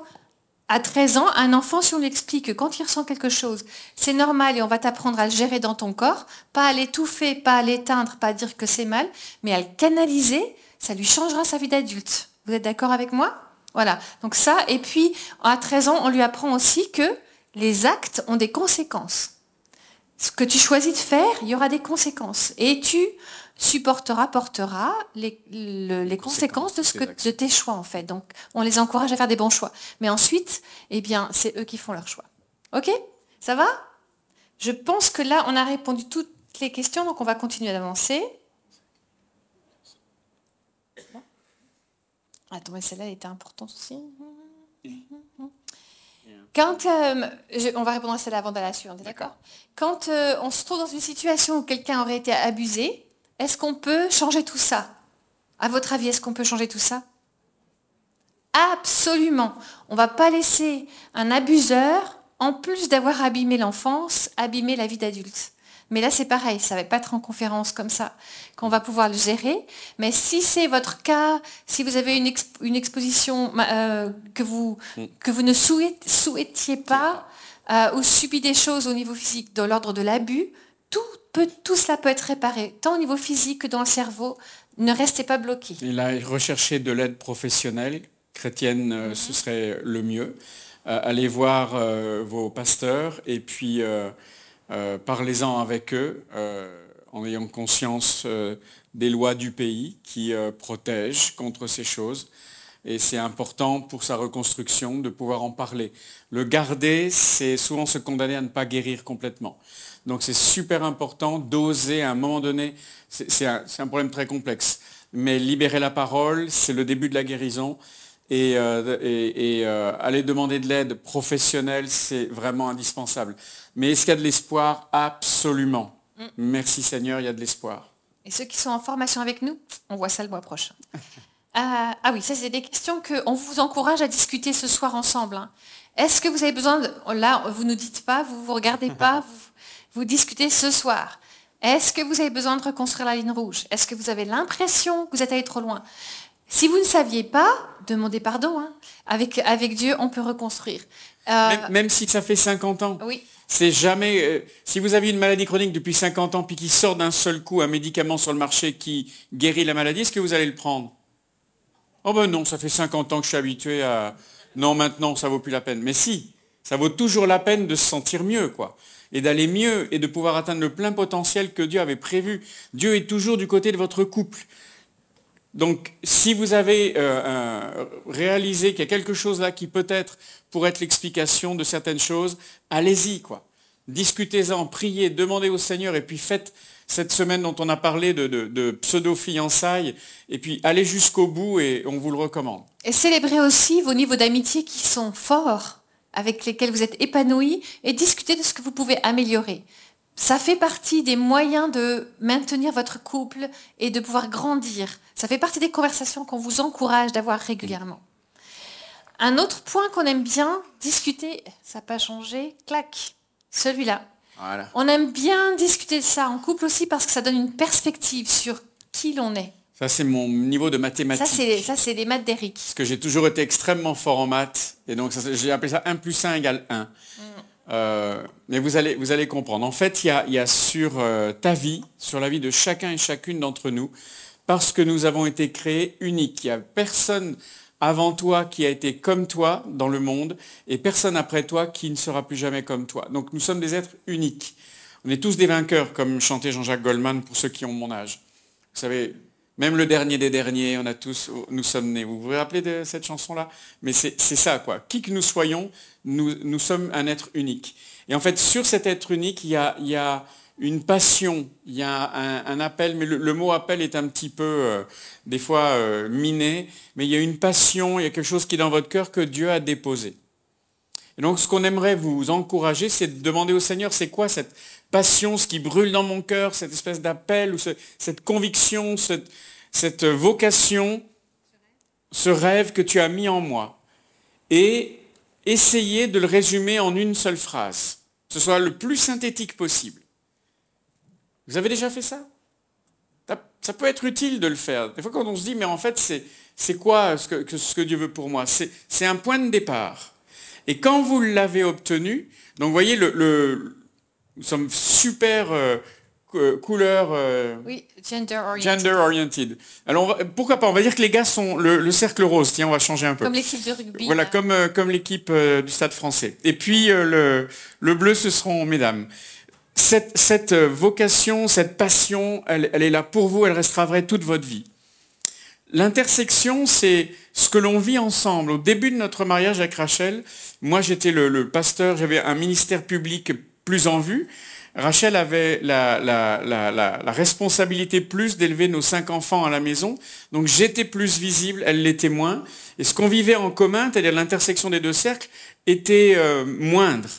à 13 ans, un enfant, si on lui explique que quand il ressent quelque chose, c'est normal et on va t'apprendre à le gérer dans ton corps, pas à l'étouffer, pas à l'éteindre, pas à dire que c'est mal, mais à le canaliser, ça lui changera sa vie d'adulte. Vous êtes d'accord avec moi? Voilà. Donc ça, et puis à 13 ans, on lui apprend aussi que les actes ont des conséquences. Ce que tu choisis de faire, il y aura des conséquences. Et tu supportera, portera les, les conséquences de, ce que, de tes choix en fait. Donc on les encourage à faire des bons choix. Mais ensuite, eh bien, c'est eux qui font leurs choix. Ok? Ça va? Je pense que là, on a répondu toutes les questions, donc on va continuer d'avancer. Attends, mais celle-là était importante aussi. Quand, euh, on va répondre à avant la suivante, d'accord Quand euh, on se trouve dans une situation où quelqu'un aurait été abusé, est-ce qu'on peut changer tout ça? À votre avis, est-ce qu'on peut changer tout ça? Absolument. On ne va pas laisser un abuseur en plus d'avoir abîmé l'enfance, abîmé la vie d'adulte. Mais là, c'est pareil, ça ne va pas être en conférence comme ça qu'on va pouvoir le gérer. Mais si c'est votre cas, si vous avez une, exposition euh, que, vous, mm. que vous ne souhaitiez pas, euh, ou subit des choses au niveau physique dans l'ordre de l'abus, tout, peut, tout cela peut être réparé, tant au niveau physique que dans le cerveau. Ne restez pas bloqué. Il a recherché de l'aide professionnelle chrétienne, euh, mm-hmm. ce serait le mieux. allez voir vos pasteurs et puis euh, parlez-en avec eux euh, en ayant conscience euh, des lois du pays qui protègent contre ces choses. Et c'est important pour sa reconstruction de pouvoir en parler. Le garder, c'est souvent se condamner à ne pas guérir complètement. Donc c'est super important d'oser à un moment donné, c'est un, problème très complexe, mais libérer la parole, c'est le début de la guérison. Et, aller demander de l'aide professionnelle, c'est vraiment indispensable. Mais est-ce qu'il y a de l'espoir? Absolument. Mm. Merci Seigneur, il y a de l'espoir. Et ceux qui sont en formation avec nous, on voit ça le mois prochain. ah, ah oui, ça c'est des questions qu'on vous encourage à discuter ce soir ensemble. Hein. Est-ce que vous avez besoin de... Là, vous ne dites pas, vous ne vous regardez pas, vous, vous discutez ce soir. Est-ce que vous avez besoin de reconstruire la ligne rouge? Est-ce que vous avez l'impression que vous êtes allé trop loin? Si vous ne saviez pas, demandez pardon. Hein. Avec, avec Dieu, on peut reconstruire. Euh, même, même, si ça fait 50 ans. Oui. C'est jamais. Euh, si vous avez une maladie chronique depuis 50 ans, puis qui sort d'un seul coup un médicament sur le marché qui guérit la maladie, est-ce que vous allez le prendre? Oh ben non, ça fait 50 ans que je suis habitué à. Non, maintenant, ça vaut plus la peine. Mais si, ça vaut toujours la peine de se sentir mieux, quoi. Et d'aller mieux et de pouvoir atteindre le plein potentiel que Dieu avait prévu. Dieu est toujours du côté de votre couple. Donc, si vous avez euh, réalisé qu'il y a quelque chose là qui peut-être pourrait être l'explication de certaines choses, allez-y, quoi. Discutez-en, priez, demandez au Seigneur, et puis faites cette semaine dont on a parlé de, pseudo-fiançailles, et puis allez jusqu'au bout, et on vous le recommande. Et célébrez aussi vos niveaux d'amitié qui sont forts, avec lesquels vous êtes épanouis, et discutez de ce que vous pouvez améliorer ça fait partie des moyens de maintenir votre couple et de pouvoir grandir. Ça fait partie des conversations qu'on vous encourage d'avoir régulièrement. Un autre point qu'on aime bien discuter, ça n'a pas changé, clac, celui-là. On aime bien discuter de ça en couple aussi parce que ça donne une perspective sur qui l'on est. Ça, c'est mon niveau de mathématiques. Ça, c'est les maths d'Eric. Parce que j'ai toujours été extrêmement fort en maths. Et donc, j'ai appelé ça 1 plus 1 égale 1. Euh, mais vous allez, comprendre. En fait, il y a, sur euh, ta vie, sur la vie de chacun et chacune d'entre nous, parce que nous avons été créés uniques. Il n'y a personne avant toi qui a été comme toi dans le monde et personne après toi qui ne sera plus jamais comme toi. Donc nous sommes des êtres uniques. On est tous des vainqueurs, comme chantait Jean-Jacques Goldman pour ceux qui ont mon âge. Même le dernier des derniers, on a tous, nous sommes nés. Vous vous rappelez de cette chanson-là? Mais c'est ça, quoi. Qui que nous soyons, nous, sommes un être unique. Et en fait, sur cet être unique, il y a, il y a une passion, il y a un, appel, mais le, mot appel est un petit peu, euh, des fois, euh, miné, mais il y a une passion, il y a quelque chose qui est dans votre cœur que Dieu a déposé. Et donc, ce qu'on aimerait vous encourager, c'est de demander au Seigneur, c'est quoi cette passion, ce qui brûle dans mon cœur, cette espèce d'appel, ou cette conviction, cette, vocation, ce rêve que tu as mis en moi. Et essayer de le résumer en une seule phrase. Ce soit le plus synthétique possible. Vous avez déjà fait ça? Ça peut être utile de le faire. Des fois quand on se dit, mais en fait, c'est quoi ce que, ce que Dieu veut pour moi? C'est un point de départ. Et quand vous l'avez obtenu, donc vous voyez, le, nous sommes super euh, couleur... Euh, oui, gender oriented. Gender oriented. Alors pourquoi pas On va dire que les gars sont le, cercle rose. Tiens, on va changer un peu. Comme l'équipe de rugby. Voilà, comme, euh, comme l'équipe du Stade français. Et puis le, le bleu, ce seront mesdames. Cette, cette vocation, cette passion, elle, elle est là pour vous, elle restera vraie toute votre vie. L'intersection, c'est ce que l'on vit ensemble. Au début de notre mariage avec Rachel, moi j'étais le, pasteur, j'avais un ministère public plus en vue. Rachel avait la, responsabilité plus d'élever nos cinq enfants à la maison. Donc j'étais plus visible, elle l'était moins. Et ce qu'on vivait en commun, c'est-à-dire l'intersection des deux cercles, était euh, moindre.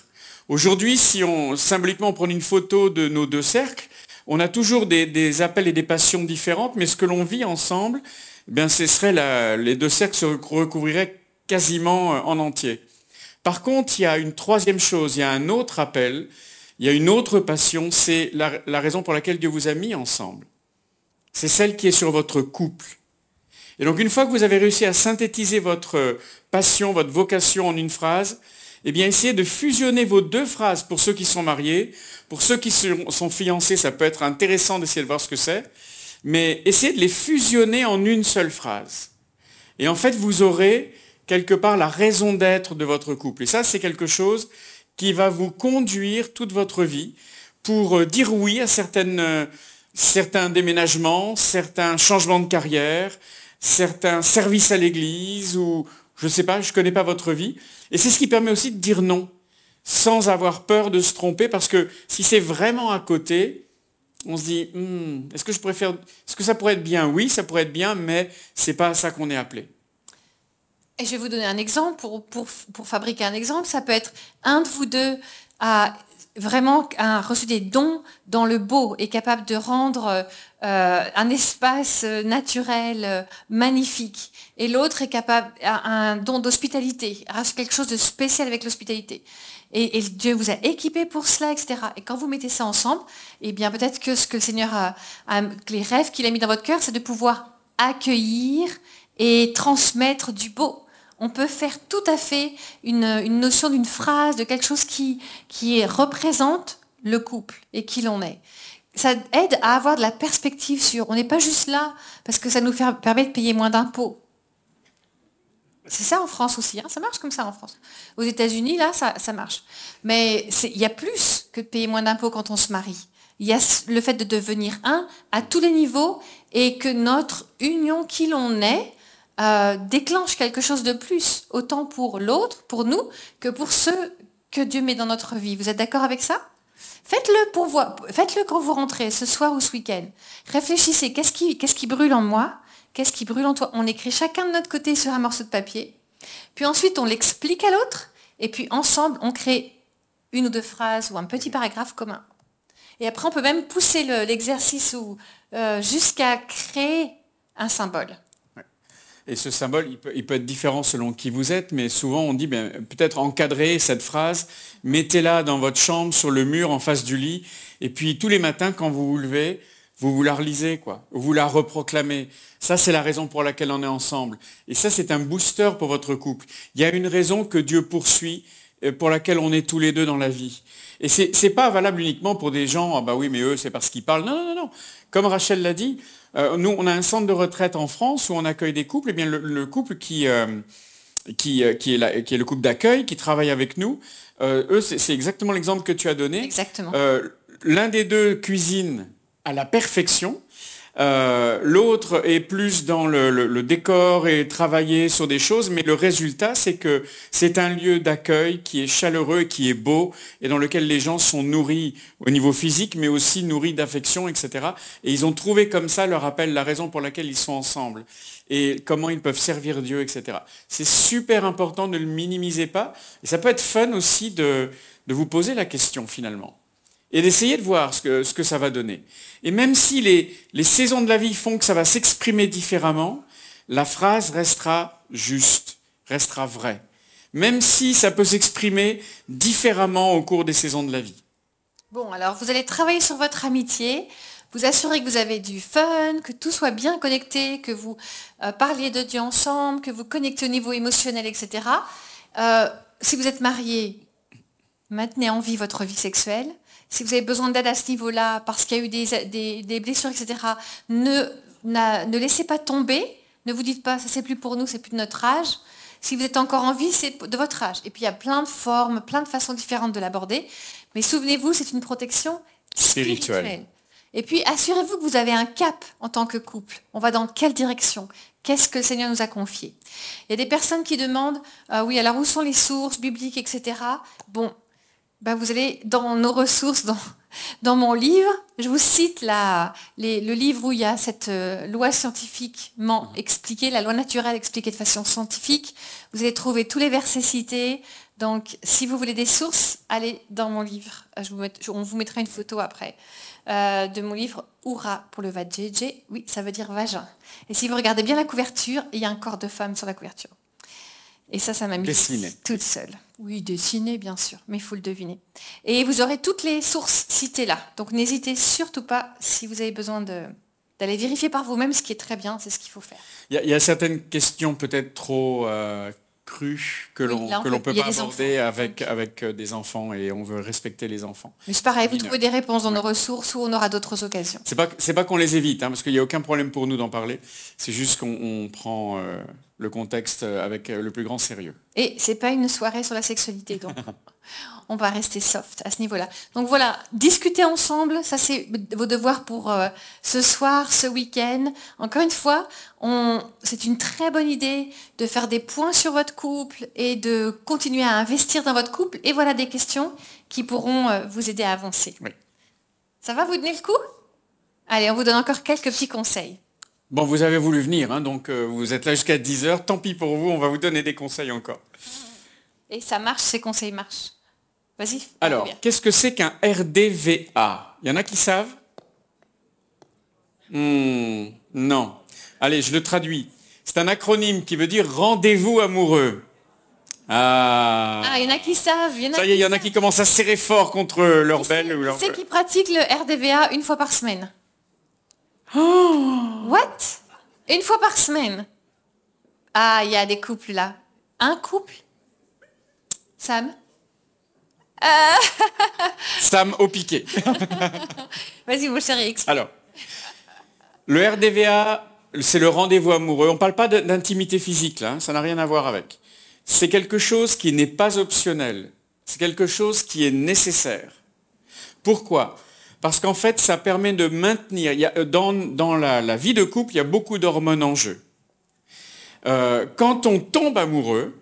Aujourd'hui, si on symboliquement prend une photo de nos deux cercles, on a toujours des, appels et des passions différentes, mais ce que l'on vit ensemble, eh bien, ce serait les deux cercles se recouvriraient quasiment euh, en entier. Par contre, il y a une troisième chose, il y a un autre appel, il y a une autre passion, c'est la, raison pour laquelle Dieu vous a mis ensemble. C'est celle qui est sur votre couple. Et donc une fois que vous avez réussi à synthétiser votre passion, votre vocation en une phrase, eh bien essayez de fusionner vos deux phrases pour ceux qui sont mariés. Pour ceux qui sont fiancés, ça peut être intéressant d'essayer de voir ce que c'est. Mais essayez de les fusionner en une seule phrase. Et en fait, vous aurez quelque part la raison d'être de votre couple. Et ça, c'est quelque chose qui va vous conduire toute votre vie pour euh, dire oui à euh, certains déménagements, certains changements de carrière, certains services à l'église ou je ne sais pas, je ne connais pas votre vie. Et c'est ce qui permet aussi de dire non, sans avoir peur de se tromper, parce que si c'est vraiment à côté, on se dit, hmm, est-ce que préfère, est-ce que ça pourrait être bien? Oui, ça pourrait être bien, mais ce n'est pas à ça qu'on est appelé. Et je vais vous donner un exemple pour, pour, fabriquer un exemple. Ça peut être un de vous deux a vraiment reçu des dons dans le beau, et capable de rendre euh, un espace naturel euh, magnifique. Et l'autre est capable, a un don d'hospitalité, a quelque chose de spécial avec l'hospitalité. Et, Dieu vous a équipé pour cela, etc. Et quand vous mettez ça ensemble, eh bien peut-être que ce que le Seigneur a, les rêves qu'il a mis dans votre cœur, c'est de pouvoir accueillir et transmettre du beau on peut faire tout à fait une, notion d'une phrase, de quelque chose qui, représente le couple et qui l'on est. Ça aide à avoir de la perspective sur, on n'est pas juste là parce que ça nous permet de payer moins d'impôts. C'est ça en France aussi, hein. ça marche comme ça en France. Aux États-Unis, là, ça, ça marche. Mais il y a plus que de payer moins d'impôts quand on se marie. Il y a le fait de devenir un à tous les niveaux et que notre union qui l'on est euh, déclenche quelque chose de plus, autant pour l'autre, pour nous, que pour ceux que Dieu met dans notre vie. Vous êtes d'accord avec ça? Faites-le pour vous, faites-le quand vous rentrez, ce soir ou ce week-end. Réfléchissez, qu'est-ce qui, brûle en moi? Qu'est-ce qui brûle en toi? On écrit chacun de notre côté sur un morceau de papier. Puis ensuite, on l'explique à l'autre. Et puis ensemble, on crée une ou deux phrases ou un petit paragraphe commun. Et après, on peut même pousser l'exercice euh, jusqu'à créer un symbole. Et ce symbole, il peut, être différent selon qui vous êtes, mais souvent on dit ben, peut-être encadrer cette phrase, mettez-la dans votre chambre, sur le mur, en face du lit, et puis tous les matins, quand vous vous levez, vous vous la relisez, quoi. Vous la reproclamez. Ça, c'est la raison pour laquelle on est ensemble. Et ça, c'est un booster pour votre couple. Il y a une raison que Dieu poursuit, euh, pour laquelle on est tous les deux dans la vie. Et ce n'est pas valable uniquement pour des gens, ah bah oui, mais eux, c'est parce qu'ils parlent. Non, non, non. Comme Rachel l'a dit, euh, nous, on a un centre de retraite en France où on accueille des couples. Et eh bien, le, couple qui, euh, qui, euh, qui, est qui, est le couple d'accueil, qui travaille avec nous, eux, c'est exactement l'exemple que tu as donné. Exactement. L'un des deux cuisine à la perfection. Euh, l'autre est plus dans le, décor et travailler sur des choses, mais le résultat, c'est que c'est un lieu d'accueil qui est chaleureux, qui est beau, et dans lequel les gens sont nourris au niveau physique, mais aussi nourris d'affection, etc. Et ils ont trouvé comme ça leur appel, la raison pour laquelle ils sont ensemble, et comment ils peuvent servir Dieu, etc. C'est super important, ne le minimisez pas. Et ça peut être fun aussi de vous poser la question finalement et d'essayer de voir ce que, ça va donner. Et même si les, les saisons de la vie font que ça va s'exprimer différemment, la phrase restera juste, restera vraie. Même si ça peut s'exprimer différemment au cours des saisons de la vie. Bon, alors vous allez travailler sur votre amitié, vous assurer que vous avez du fun, que tout soit bien connecté, que vous euh, parliez de Dieu ensemble, que vous connectez au niveau émotionnel, etc. Euh, si vous êtes marié, maintenez en vie votre vie sexuelle si vous avez besoin d'aide à ce niveau-là, parce qu'il y a eu des, blessures, etc., ne, ne laissez pas tomber. Ne vous dites pas, ça c'est plus pour nous, c'est plus de notre âge. Si vous êtes encore en vie, c'est de votre âge. Et puis il y a plein de formes, plein de façons différentes de l'aborder. Mais souvenez-vous, c'est une protection spirituelle. Et puis assurez-vous que vous avez un cap en tant que couple. On va dans quelle direction? Qu'est-ce que le Seigneur nous a confié? Il y a des personnes qui demandent, euh, oui, alors où sont les sources bibliques, etc. Bon, ben, vous allez dans nos ressources, dans, dans mon livre, je vous cite la, le livre où il y a cette euh, loi scientifiquement expliquée, la loi naturelle expliquée de façon scientifique. Vous allez trouver tous les versets cités. Donc, si vous voulez des sources, allez dans mon livre. Je vous on vous mettra une photo après euh, de mon livre Oura pour le vajayjay. Oui, ça veut dire vagin. Et si vous regardez bien la couverture, il y a un corps de femme sur la couverture. Et ça, ça m'a mis Dessiner. toute seule. Oui, dessiner, bien sûr, mais il faut le deviner. Et vous aurez toutes les sources citées là. Donc n'hésitez surtout pas, si vous avez besoin d'aller vérifier par vous-même, ce qui est très bien, c'est ce qu'il faut faire. Il y, a- il y a certaines questions peut-être trop euh, crues que Oui, l'on l'on peut- pas aborder avec, avec euh, des enfants et on veut respecter les enfants. Mais c'est pareil, vous trouvez des réponses dans nos ressources ou on aura d'autres occasions. C'est pas c'est pas qu'on les évite, hein, parce qu'il n'y a aucun problème pour nous d'en parler. C'est juste qu'on on prend euh, le contexte avec euh, le plus grand sérieux. Et c'est pas une soirée sur la sexualité, donc on va rester soft à ce niveau-là. Donc voilà, discuter ensemble, ça c'est vos devoirs pour euh, ce soir, ce week-end. Encore une fois, on- c'est une très bonne idée de faire des points sur votre couple et de continuer à investir dans votre couple. Et voilà des questions qui pourront euh, vous aider à avancer. Oui. Ça va vous donner le coup? Allez, on vous donne encore quelques petits conseils. Bon, vous avez voulu venir, hein, donc euh, vous êtes là jusqu'à 10h, tant pis pour vous, on va vous donner des conseils encore. Et ça marche, ces conseils marchent. Vas-y. Alors, qu'est-ce que c'est qu'un RDVA Il y en a qui savent? Hmm, Non. Allez, je le traduis. C'est un acronyme qui veut dire rendez-vous amoureux. Ah. Ah, il y en a qui savent. Il y en a Ça y est, il y en a qui commencent à serrer fort contre leur Qui belle c'est- ou leur... qui c'est qui pratique le RDVA une fois par semaine Oh What? Une fois par semaine Ah, il y a des couples là. Un couple? Sam? Sam au piqué. Vas-y mon chéri, explique. Alors, le RDVA, c'est le rendez-vous amoureux. On ne parle pas d'intimité physique, là, hein, ça n'a rien à voir avec. C'est quelque chose qui n'est pas optionnel. C'est quelque chose qui est nécessaire. Pourquoi? Parce qu'en fait, ça permet de maintenir, il y a, euh, dans, dans la, la vie de couple, il y a beaucoup d'hormones en jeu. Euh, quand on tombe amoureux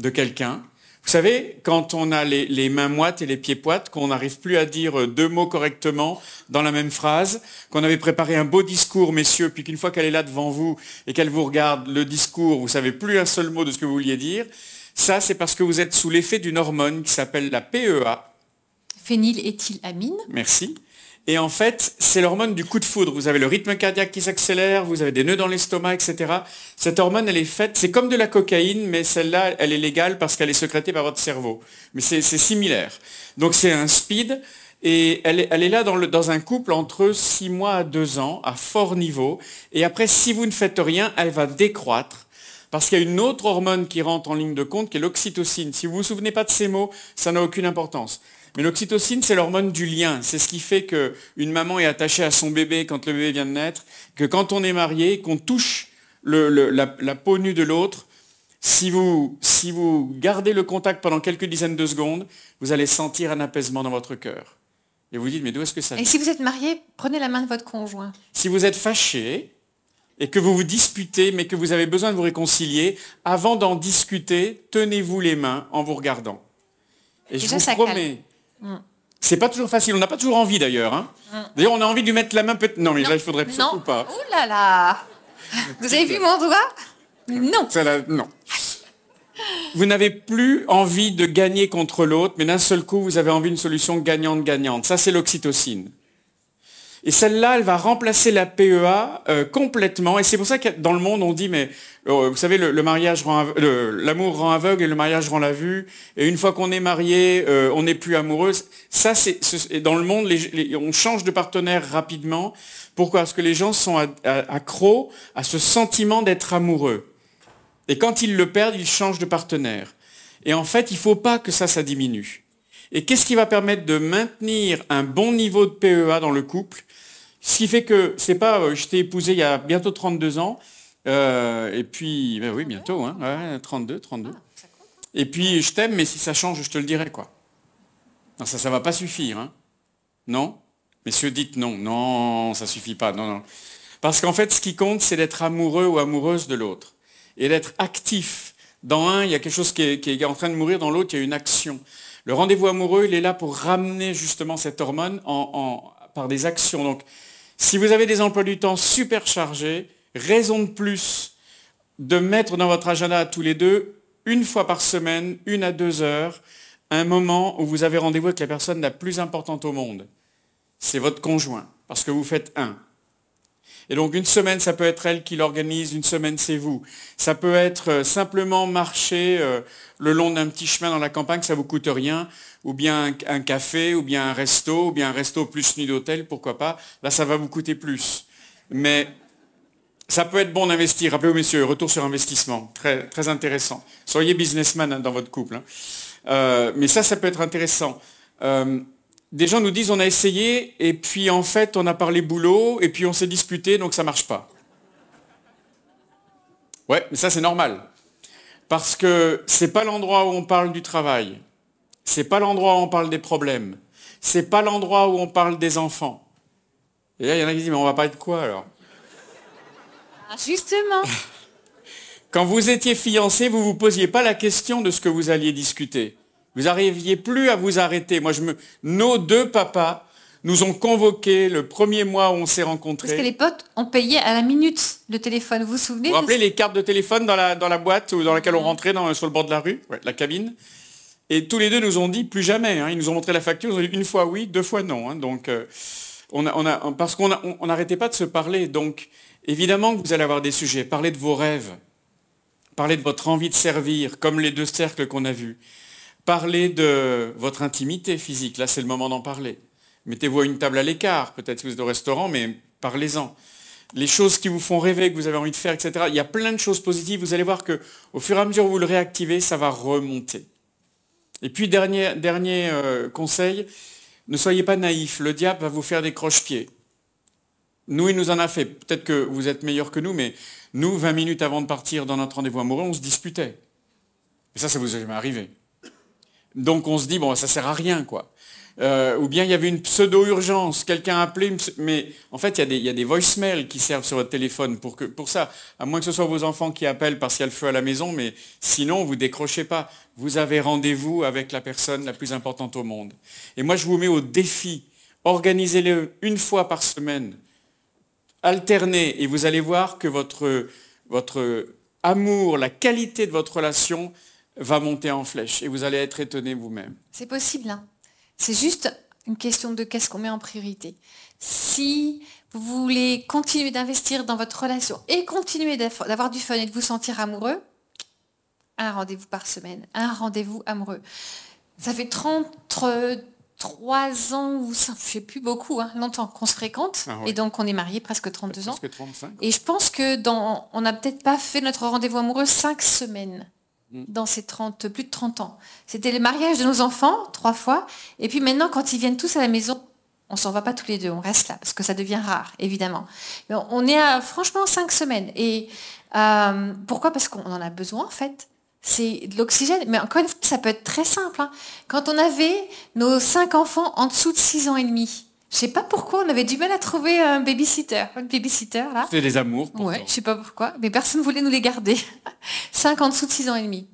de quelqu'un, vous savez, quand on a les, les mains moites et les pieds poites, qu'on n'arrive plus à dire euh, deux mots correctement dans la même phrase, qu'on avait préparé un beau discours, messieurs, puis qu'une fois qu'elle est là devant vous et qu'elle vous regarde le discours, vous savez plus un seul mot de ce que vous vouliez dire, ça c'est parce que vous êtes sous l'effet d'une hormone qui s'appelle la PEA, Phényléthylamine. Merci. Et en fait, c'est l'hormone du coup de foudre. Vous avez le rythme cardiaque qui s'accélère, vous avez des nœuds dans l'estomac, etc. Cette hormone, elle est faite, c'est comme de la cocaïne, mais celle-là, elle est légale parce qu'elle est sécrétée par votre cerveau. Mais c'est similaire. Donc c'est un speed, et elle est, là dans, dans un couple entre 6 mois à 2 ans, à fort niveau. Et après, si vous ne faites rien, elle va décroître. Parce qu'il y a une autre hormone qui rentre en ligne de compte, qui est l'oxytocine. Si vous vous souvenez pas de ces mots, ça n'a aucune importance. Mais l'oxytocine, c'est l'hormone du lien. C'est ce qui fait qu'une maman est attachée à son bébé quand le bébé vient de naître, que quand on est marié, qu'on touche le- le- la, la peau nue de l'autre, si vous, si vous gardez le contact pendant quelques dizaines de secondes, vous allez sentir un apaisement dans votre cœur. Et vous dites, mais d'où est-ce que ça Et vient si vous êtes marié, prenez la main de votre conjoint. Si vous êtes fâché et que vous vous disputez, mais que vous avez besoin de vous réconcilier, avant d'en discuter, tenez-vous les mains en vous regardant. Et je vous promets, Mm. c'est pas toujours facile, on n'a pas toujours envie d'ailleurs. hein. D'ailleurs, on a envie de lui mettre la main peut-être. Non, mais là, il faudrait Non. surtout pas. Oh là là Vous avez vu mon doigt? Non. Ça, là, non. Vous n'avez plus envie de gagner contre l'autre, mais d'un seul coup, vous avez envie d'une solution gagnante-gagnante. Ça, c'est l'oxytocine. Et celle-là, elle va remplacer la PEA euh, complètement. Et c'est pour ça que dans le monde, on dit, mais euh, vous savez, le, le mariage rend l'amour rend aveugle et le mariage rend la vue. Et une fois qu'on est marié, euh, on n'est plus amoureux. Ça, c'est dans le monde, les- les- on change de partenaire rapidement. Pourquoi? Parce que les gens sont accros à ce sentiment d'être amoureux. Et quand ils le perdent, ils changent de partenaire. Et en fait, il ne faut pas que ça, ça diminue. Et qu'est-ce qui va permettre de maintenir un bon niveau de PEA dans le couple? Ce qui fait que c'est pas, euh, je t'ai épousé il y a bientôt 32 ans, euh, et puis, ben oui, bientôt, hein, ouais, 32, 32. Et puis, je t'aime, mais si ça change, je te le dirai, quoi. Non, ça, ça va pas suffire, hein. Non Messieurs, dites non. Non, ça suffit pas, non, non. Parce qu'en fait, ce qui compte, c'est d'être amoureux ou amoureuse de l'autre. Et d'être actif. Dans un, il y a quelque chose qui est, qui est en train de mourir, dans l'autre, il y a une action. Le rendez-vous amoureux, il est là pour ramener justement cette hormone en- en- par des actions. Donc, si vous avez des emplois du temps super chargés, raison de plus de mettre dans votre agenda tous les deux, une fois par semaine, une à deux heures, un moment où vous avez rendez-vous avec la personne la plus importante au monde. C'est votre conjoint, parce que vous faites un. Et donc une semaine, ça peut être elle qui l'organise, une semaine, c'est vous. Ça peut être euh, simplement marcher euh, le long d'un petit chemin dans la campagne, ça ne vous coûte rien, ou bien un, café, ou bien un resto, ou bien un resto plus nuit d'hôtel, pourquoi pas. Là, ça va vous coûter plus. Mais ça peut être bon d'investir. Rappelez-vous, messieurs, retour sur investissement. Très, très intéressant. Soyez businessman hein, dans votre couple. Hein. Euh, mais ça, ça peut être intéressant. Des gens nous disent on a essayé et puis en fait on a parlé boulot et puis on s'est disputé donc ça ne marche pas. Ouais, mais ça c'est normal. Parce que ce n'est pas l'endroit où on parle du travail. Ce n'est pas l'endroit où on parle des problèmes. Ce n'est pas l'endroit où on parle des enfants. Et là, il y en a qui disent, mais on va pas de quoi alors? Ah, Justement. Quand vous étiez fiancé, vous ne vous posiez pas la question de ce que vous alliez discuter. Vous n'arriviez plus à vous arrêter. Moi, je me... Nos deux papas nous ont convoqués le premier mois où on s'est rencontrés. Parce que les potes ont payé à la minute le téléphone, vous vous souvenez Vous vous rappelez les cartes de téléphone dans la, dans la boîte ou dans laquelle on rentrait dans, sur le bord de la rue, la cabine Et tous les deux nous ont dit plus jamais. Hein. Ils nous ont montré la facture, ils ont dit une fois oui, deux fois non. Hein. Donc, euh, on a, on a, parce qu'on n'arrêtait pas de se parler. Donc, évidemment que vous allez avoir des sujets. Parlez de vos rêves. Parlez de votre envie de servir, comme les deux cercles qu'on a vus. Parlez de votre intimité physique, là c'est le moment d'en parler. Mettez-vous à une table à l'écart, peut-être que vous êtes au restaurant, mais parlez-en. Les choses qui vous font rêver, que vous avez envie de faire, etc. Il y a plein de choses positives. Vous allez voir qu'au fur et à mesure où vous le réactivez, ça va remonter. Et puis, dernier, euh, conseil, ne soyez pas naïfs. Le diable va vous faire des croche-pieds. Nous, il nous en a fait. Peut-être que vous êtes meilleurs que nous, mais nous, 20 minutes avant de partir dans notre rendez-vous amoureux, on se disputait. Et ça, ça vous est jamais arrivé. Donc on se dit, bon, ça sert à rien, quoi. Euh, ou bien il y avait une pseudo-urgence, quelqu'un a appelé, mais en fait il y, a des, voicemails qui servent sur votre téléphone pour, ça, à moins que ce soit vos enfants qui appellent parce qu'il y a le feu à la maison, mais sinon vous décrochez pas. Vous avez rendez-vous avec la personne la plus importante au monde. Et moi je vous mets au défi, organisez-le une fois par semaine, alternez, et vous allez voir que votre amour, la qualité de votre relation va monter en flèche et vous allez être étonné vous-même. C'est possible. Hein. C'est juste une question de qu'est-ce qu'on met en priorité. Si vous voulez continuer d'investir dans votre relation et continuer d'avoir du fun et de vous sentir amoureux, un rendez-vous par semaine, un rendez-vous amoureux. Ça fait 33 ans, ou je ne sais plus beaucoup, hein, longtemps qu'on se fréquente. Ah et donc on est mariés presque 32 ans. Et je pense que dans, on n'a peut-être pas fait notre rendez-vous amoureux 5 semaines. Mm. dans ces 30, plus de 30 ans. C'était le mariage de nos enfants, trois fois. Et puis maintenant, quand ils viennent tous à la maison, on s'en va pas tous les deux, on reste là, parce que ça devient rare, évidemment. Mais on est à franchement cinq semaines. Et euh, pourquoi? Parce qu'on en a besoin, en fait. C'est de l'oxygène. Mais encore une fois, ça peut être très simple. Hein. Quand on avait nos cinq enfants en dessous de 6 ans et demi, je sais pas pourquoi on avait du mal à trouver un babysitter. Un babysitter là. C'était des amours. Ouais, je sais pas pourquoi, mais personne ne voulait nous les garder. 5 en dessous de 6 ans et demi.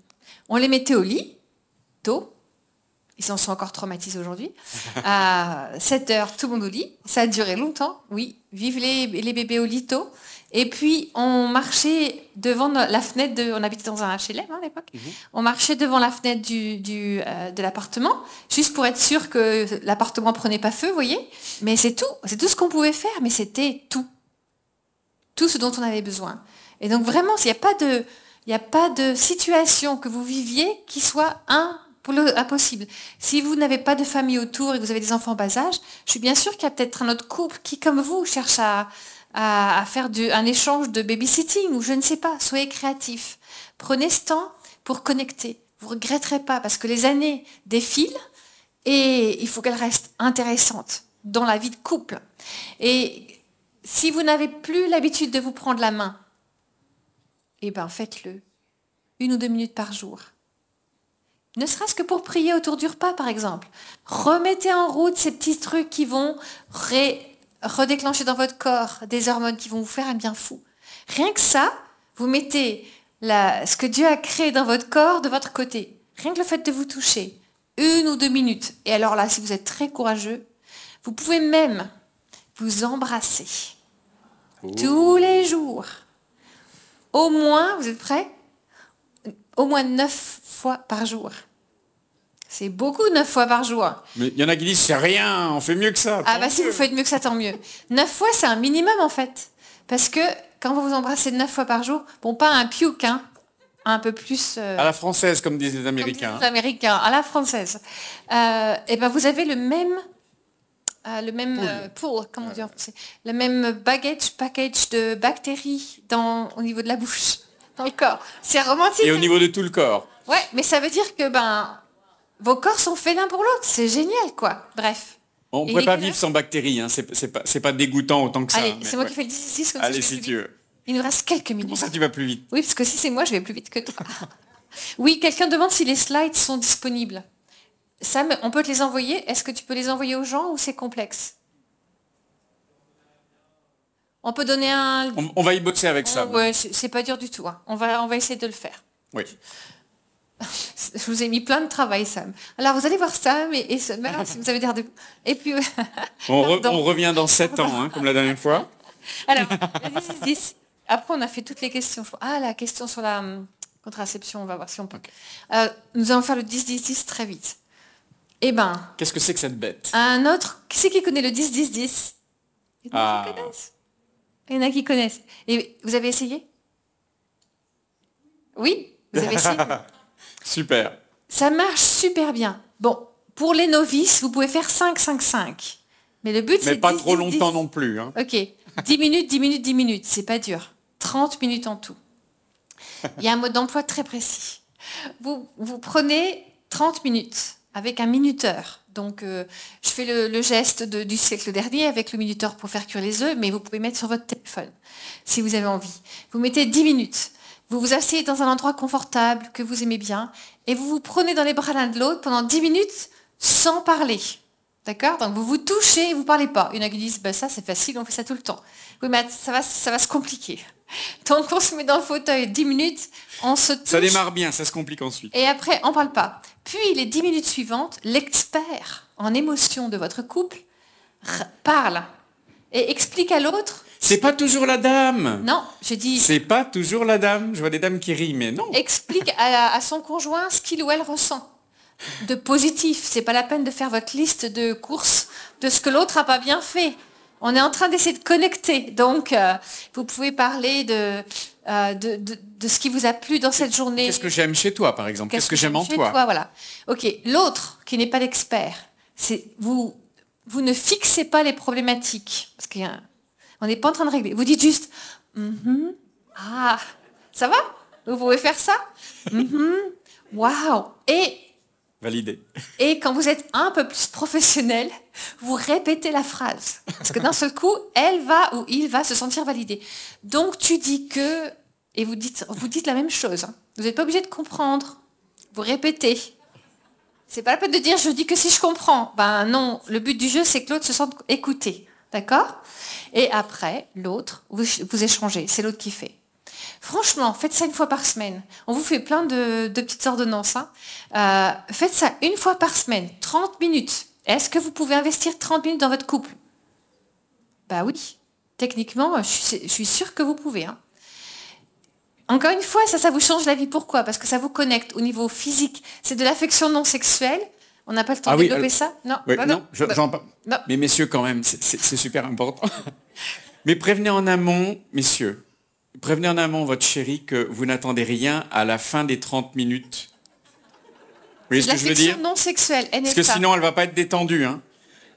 On les mettait au lit, tôt. Ils en sont encore traumatisés aujourd'hui. À 7 heures, tout le monde au lit. Ça a duré longtemps, oui. Vive les, les bébés au lit tôt. Et puis, on marchait devant la fenêtre, de, on habitait dans un HLM hein, à l'époque, mhm. on marchait devant la fenêtre du, euh, de l'appartement, juste pour être sûr que l'appartement prenait pas feu, vous voyez. Mais c'est tout, c'est tout ce qu'on pouvait faire, mais c'était tout. Tout ce dont on avait besoin. Et donc vraiment, il n'y a, pas de, a pas de situation que vous viviez qui soit impossible. Si vous n'avez pas de famille autour et que vous avez des enfants en bas âge, je suis bien sûre qu'il y a peut-être un autre couple qui, comme vous, cherche à, à, faire un échange de babysitting ou je ne sais pas. Soyez créatifs. Prenez ce temps pour connecter. Vous ne regretterez pas parce que les années défilent et il faut qu'elles restent intéressantes dans la vie de couple. Et si vous n'avez plus l'habitude de vous prendre la main, eh bien faites-le. Une ou deux minutes par jour. Ne serait-ce que pour prier autour du repas, par exemple. Remettez en route ces petits trucs qui vont ré redéclencher dans votre corps des hormones qui vont vous faire un bien fou. Rien que ça, vous mettez ce que Dieu a créé dans votre corps de votre côté. Rien que le fait de vous toucher, une ou deux minutes. Et alors là, si vous êtes très courageux, vous pouvez même vous embrasser tous les jours. Au moins, vous êtes prêts? Au moins neuf fois par jour. C'est beaucoup neuf fois par jour. Mais il y en a qui disent c'est rien, on fait mieux que ça. Ah bah si vous faites mieux que ça, tant mieux. Neuf fois, c'est un minimum en fait. Parce que quand vous vous embrassez neuf fois par jour, bon, pas un puke, hein, un peu plus... euh, À la française, comme disent les Américains. disent les Américains, à la française. Euh, et ben vous avez le même, euh, le même euh, pool, comment on dit en français, le même baggage, package de bactéries dans, au niveau de la bouche, dans le corps. C'est romantique. Et au niveau de tout le corps. Ouais, mais ça veut dire que ben vos corps sont faits l'un pour l'autre. C'est génial, quoi. Bref. On ne pourrait pas vivre sans bactéries, hein. c'est c'est pas, c'est pas dégoûtant autant que ça. Allez, mais c'est moi ouais. qui fais le 10 comme Allez, ça. si tu veux. Il nous reste quelques minutes. ça, tu vas plus vite. Oui, parce que si c'est moi, je vais plus vite que toi. oui, quelqu'un demande si les slides sont disponibles. Sam, on peut te les envoyer? Est-ce que tu peux les envoyer aux gens ou c'est complexe? On peut donner un... On, on va y bosser avec ça. Oh, ouais, c'est c'est pas dur du tout. hein. On, va, on va essayer de le faire. Oui. Je vous ai mis plein de travail, Sam. Alors, vous allez voir Sam et, et si vous avez l'air de... Et puis... On, re- Pardon. on revient dans 7 ans, hein, comme la dernière fois. Alors, le 10, 10. Après, on a fait toutes les questions. Ah, la question sur la hum, contraception, on va voir si on peut. Euh, nous allons faire le 10-10-10 très vite. Eh ben, Qu'est-ce que c'est que cette bête? Un autre, qui c'est qui connaît le 10-10-10 Il y en a qui Ah. connaissent. Il y en a qui connaissent. Et vous avez essayé? Oui Vous avez essayé Super. Ça marche super bien. Bon, pour les novices, vous pouvez faire 5-5-5. Mais le but, c'est Mais pas 10, trop 10, 10. longtemps non plus. hein. Ok, 10 minutes, 10 minutes, 10 minutes, c'est pas dur. 30 minutes en tout. Il y a un mode d'emploi très précis. Vous, vous prenez 30 minutes avec un minuteur. Donc, euh, je fais le, le geste de- du siècle dernier avec le minuteur pour faire cuire les œufs, mais vous pouvez mettre sur votre téléphone si vous avez envie. Vous mettez 10 minutes. Vous vous asseyez dans un endroit confortable que vous aimez bien et vous vous prenez dans les bras l'un de l'autre pendant 10 minutes sans parler. D'accord? Donc vous vous touchez et vous parlez pas. Il y en a qui disent, bah, ça c'est facile, on fait ça tout le temps. Oui, mais ça va, ça va se compliquer. Donc on se met dans le fauteuil 10 minutes, on se touche. Ça démarre bien, ça se complique ensuite. Et après, on parle pas. Puis les 10 minutes suivantes, l'expert en émotion de votre couple parle et explique à l'autre. C'est pas toujours la dame. Non, je dis C'est pas toujours la dame. Je vois des dames qui rient, mais non. explique à, à son conjoint ce qu'il ou elle ressent de positif. C'est pas la peine de faire votre liste de courses de ce que l'autre a pas bien fait. On est en train d'essayer de connecter. Donc, euh, vous pouvez parler de, euh, de, de- de ce qui vous a plu dans cette journée. Qu'est-ce que j'aime chez toi, par exemple? Qu'est-ce que j'aime en chez toi? Voilà. Ok. L'autre, qui n'est pas l'expert, c'est vous, vous ne fixez pas les problématiques. Parce qu'on n'est pas en train de régler. Vous dites juste, Mhm. ah, ça va? Vous pouvez faire ça? Mhm. Waouh Et Validé. et quand vous êtes un peu plus professionnel, vous répétez la phrase. Parce que d'un seul coup, elle va ou il va se sentir validé. Donc tu dis que, et vous dites, vous dites la même chose. hein. Vous n'êtes pas obligé de comprendre. Vous répétez. C'est pas la peine de dire je dis que si je comprends. Ben non, le but du jeu c'est que l'autre se sente écouté. D'accord? Et après, l'autre, vous, échangez. C'est l'autre qui fait. Franchement, faites ça une fois par semaine. On vous fait plein de, petites ordonnances. hein. Euh, faites ça une fois par semaine, 30 minutes. Est-ce que vous pouvez investir 30 minutes dans votre couple? Bah oui. Techniquement, je suis, je suis sûre que vous pouvez. hein. Encore une fois, ça, ça vous change la vie. Pourquoi? Parce que ça vous connecte au niveau physique. C'est de l'affection non sexuelle. On n'a pas le temps Ah de oui, développer alors- ça? Non, Oui, bah non, je- Bah, non. Mais messieurs, quand même, c'est- super important. Mais prévenez en amont, messieurs, prévenez en amont votre chérie que vous n'attendez rien à la fin des 30 minutes. Vous voyez ce que je veux dire? non sexuelle, Parce que sinon, elle va pas être détendue. hein.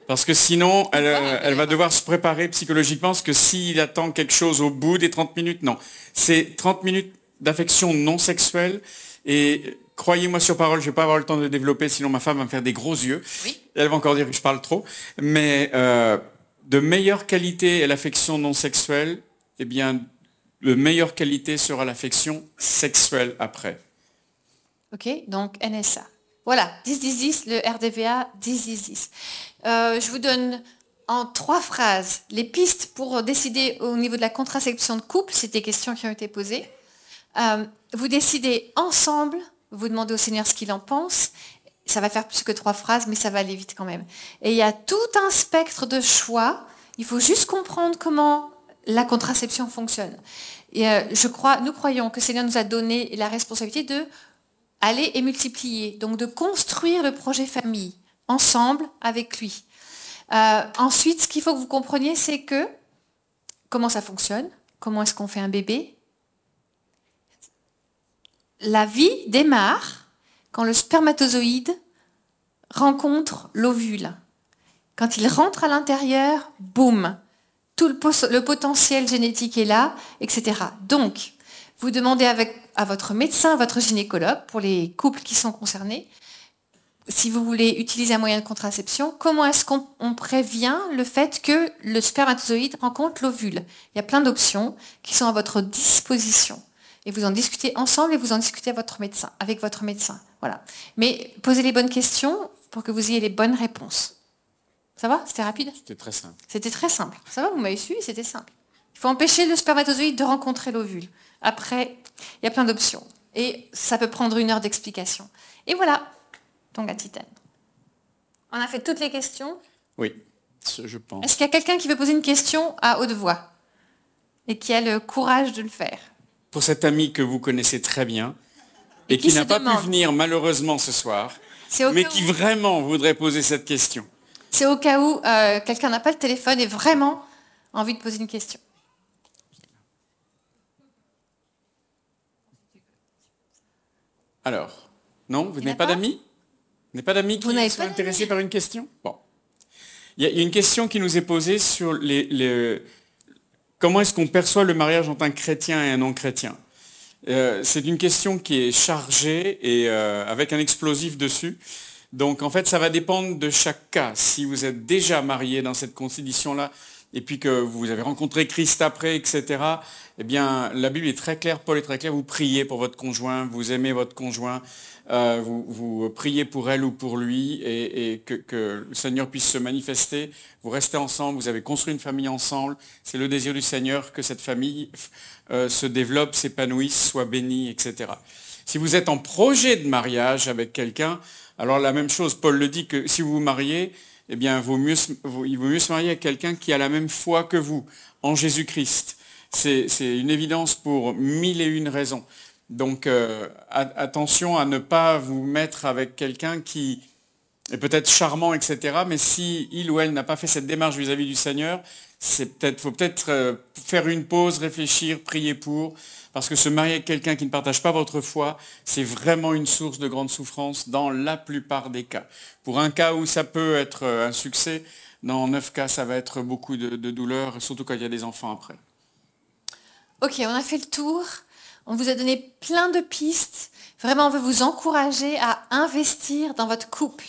Parce que sinon, elle, euh, elle va devoir se préparer psychologiquement, parce que s'il attend quelque chose au bout des 30 minutes, non. C'est 30 minutes d'affection non sexuelle. Et croyez-moi sur parole, je vais pas avoir le temps de développer, sinon ma femme va me faire des gros yeux. Oui. Elle va encore dire que je parle trop. Mais euh, de meilleure qualité est l'affection non sexuelle, eh bien, de meilleure qualité sera l'affection sexuelle après. Ok, donc NSA. Voilà, 10-10-10, le RDVA, 10-10-10. Euh, je vous donne en trois phrases les pistes pour décider au niveau de la contraception de couple. C'est des questions qui ont été posées. Euh, vous décidez ensemble, vous demandez au Seigneur ce qu'il en pense. Ça va faire plus que trois phrases, mais ça va aller vite quand même. Et il y a tout un spectre de choix. Il faut juste comprendre comment la contraception fonctionne. Euh, je crois, nous croyons que le Seigneur nous a donné la responsabilité de aller et multiplier, donc de construire le projet famille ensemble avec lui. Euh, ensuite, ce qu'il faut que vous compreniez, c'est que comment ça fonctionne, comment est-ce qu'on fait un bébé. La vie démarre quand le spermatozoïde rencontre l'ovule. Quand il rentre à l'intérieur, boum, tout le, potentiel génétique est là, etc. Donc, vous demandez à votre médecin, à votre gynécologue, pour les couples qui sont concernés, si vous voulez utiliser un moyen de contraception, comment est-ce qu'on prévient le fait que le spermatozoïde rencontre l'ovule? Il y a plein d'options qui sont à votre disposition. Et vous en discutez ensemble et vous en discutez avec votre médecin. Avec votre médecin. Voilà. Mais posez les bonnes questions pour que vous ayez les bonnes réponses. Ça va? C'était rapide? C'était très simple. C'était très simple. Ça va, vous m'avez suivi, c'était simple. Il faut empêcher le spermatozoïde de rencontrer l'ovule. Après, il y a plein d'options. Et ça peut prendre une heure d'explication. Et voilà, Tonga Titan. On a fait toutes les questions? Oui, je pense. Est-ce qu'il y a quelqu'un qui veut poser une question à haute voix et qui a le courage de le faire? Pour cet ami que vous connaissez très bien et, qui, n'a pas pu venir malheureusement ce soir, mais qui vraiment voudrait poser cette question. C'est au cas où euh, quelqu'un n'a pas le téléphone et vraiment envie de poser une question. Alors, non, vous n'avez pas, d'amis? Vous n'avez pas d'amis qui sont intéressés par une question? Bon. Il y, a une question qui nous est posée sur les, comment est-ce qu'on perçoit le mariage entre un chrétien et un non-chrétien. Euh, c'est une question qui est chargée et euh, avec un explosif dessus. Donc en fait, ça va dépendre de chaque cas. Si vous êtes déjà marié dans cette condition-là, et puis que vous avez rencontré Christ après, etc., eh bien, la Bible est très claire, Paul est très clair, vous priez pour votre conjoint, vous aimez votre conjoint, euh, vous, priez pour elle ou pour lui, et, que, le Seigneur puisse se manifester. Vous restez ensemble, vous avez construit une famille ensemble. C'est le désir du Seigneur que cette famille euh, se développe, s'épanouisse, soit bénie, etc. Si vous êtes en projet de mariage avec quelqu'un, alors la même chose, Paul le dit que si vous vous mariez, eh bien, il vaut mieux se marier avec quelqu'un qui a la même foi que vous, en Jésus-Christ. C'est une évidence pour mille et une raisons. Donc euh, attention à ne pas vous mettre avec quelqu'un qui est peut-être charmant, etc. Mais si il ou elle n'a pas fait cette démarche vis-à-vis du Seigneur, peut-être, faut peut-être euh, faire une pause, réfléchir, prier pour, parce que se marier avec quelqu'un qui ne partage pas votre foi, c'est vraiment une source de grande souffrance dans la plupart des cas. Pour un cas où ça peut être euh, un succès, dans neuf cas, ça va être beaucoup de douleur, surtout quand il y a des enfants après. Ok, on a fait le tour. On vous a donné plein de pistes. Vraiment, on veut vous encourager à investir dans votre couple.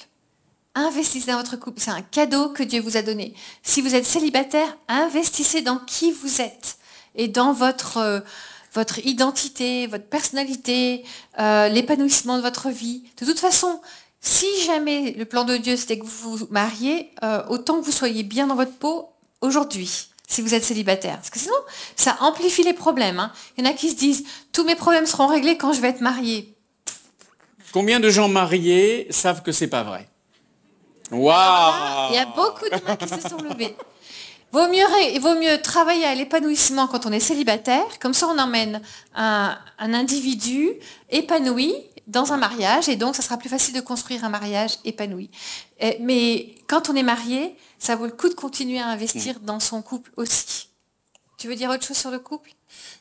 Investissez dans votre couple. C'est un cadeau que Dieu vous a donné. Si vous êtes célibataire, investissez dans qui vous êtes et dans votre, euh, identité, votre personnalité, euh, l'épanouissement de votre vie. De toute façon, si jamais le plan de Dieu c'était que vous vous mariez, euh, autant que vous soyez bien dans votre peau aujourd'hui si vous êtes célibataire. Parce que sinon, ça amplifie les problèmes. Hein. Il y en a qui se disent, tous mes problèmes seront réglés quand je vais être marié. Combien de gens mariés savent que c'est pas vrai? Waouh Il y a beaucoup de mains qui se sont levées. Vaut mieux, vaut mieux travailler à l'épanouissement quand on est célibataire, comme ça on emmène un, un, individu épanoui dans un mariage, et donc ça sera plus facile de construire un mariage épanoui. mais quand on est marié, ça vaut le coup de continuer à investir mm. dans son couple aussi. Tu veux dire autre chose sur le couple?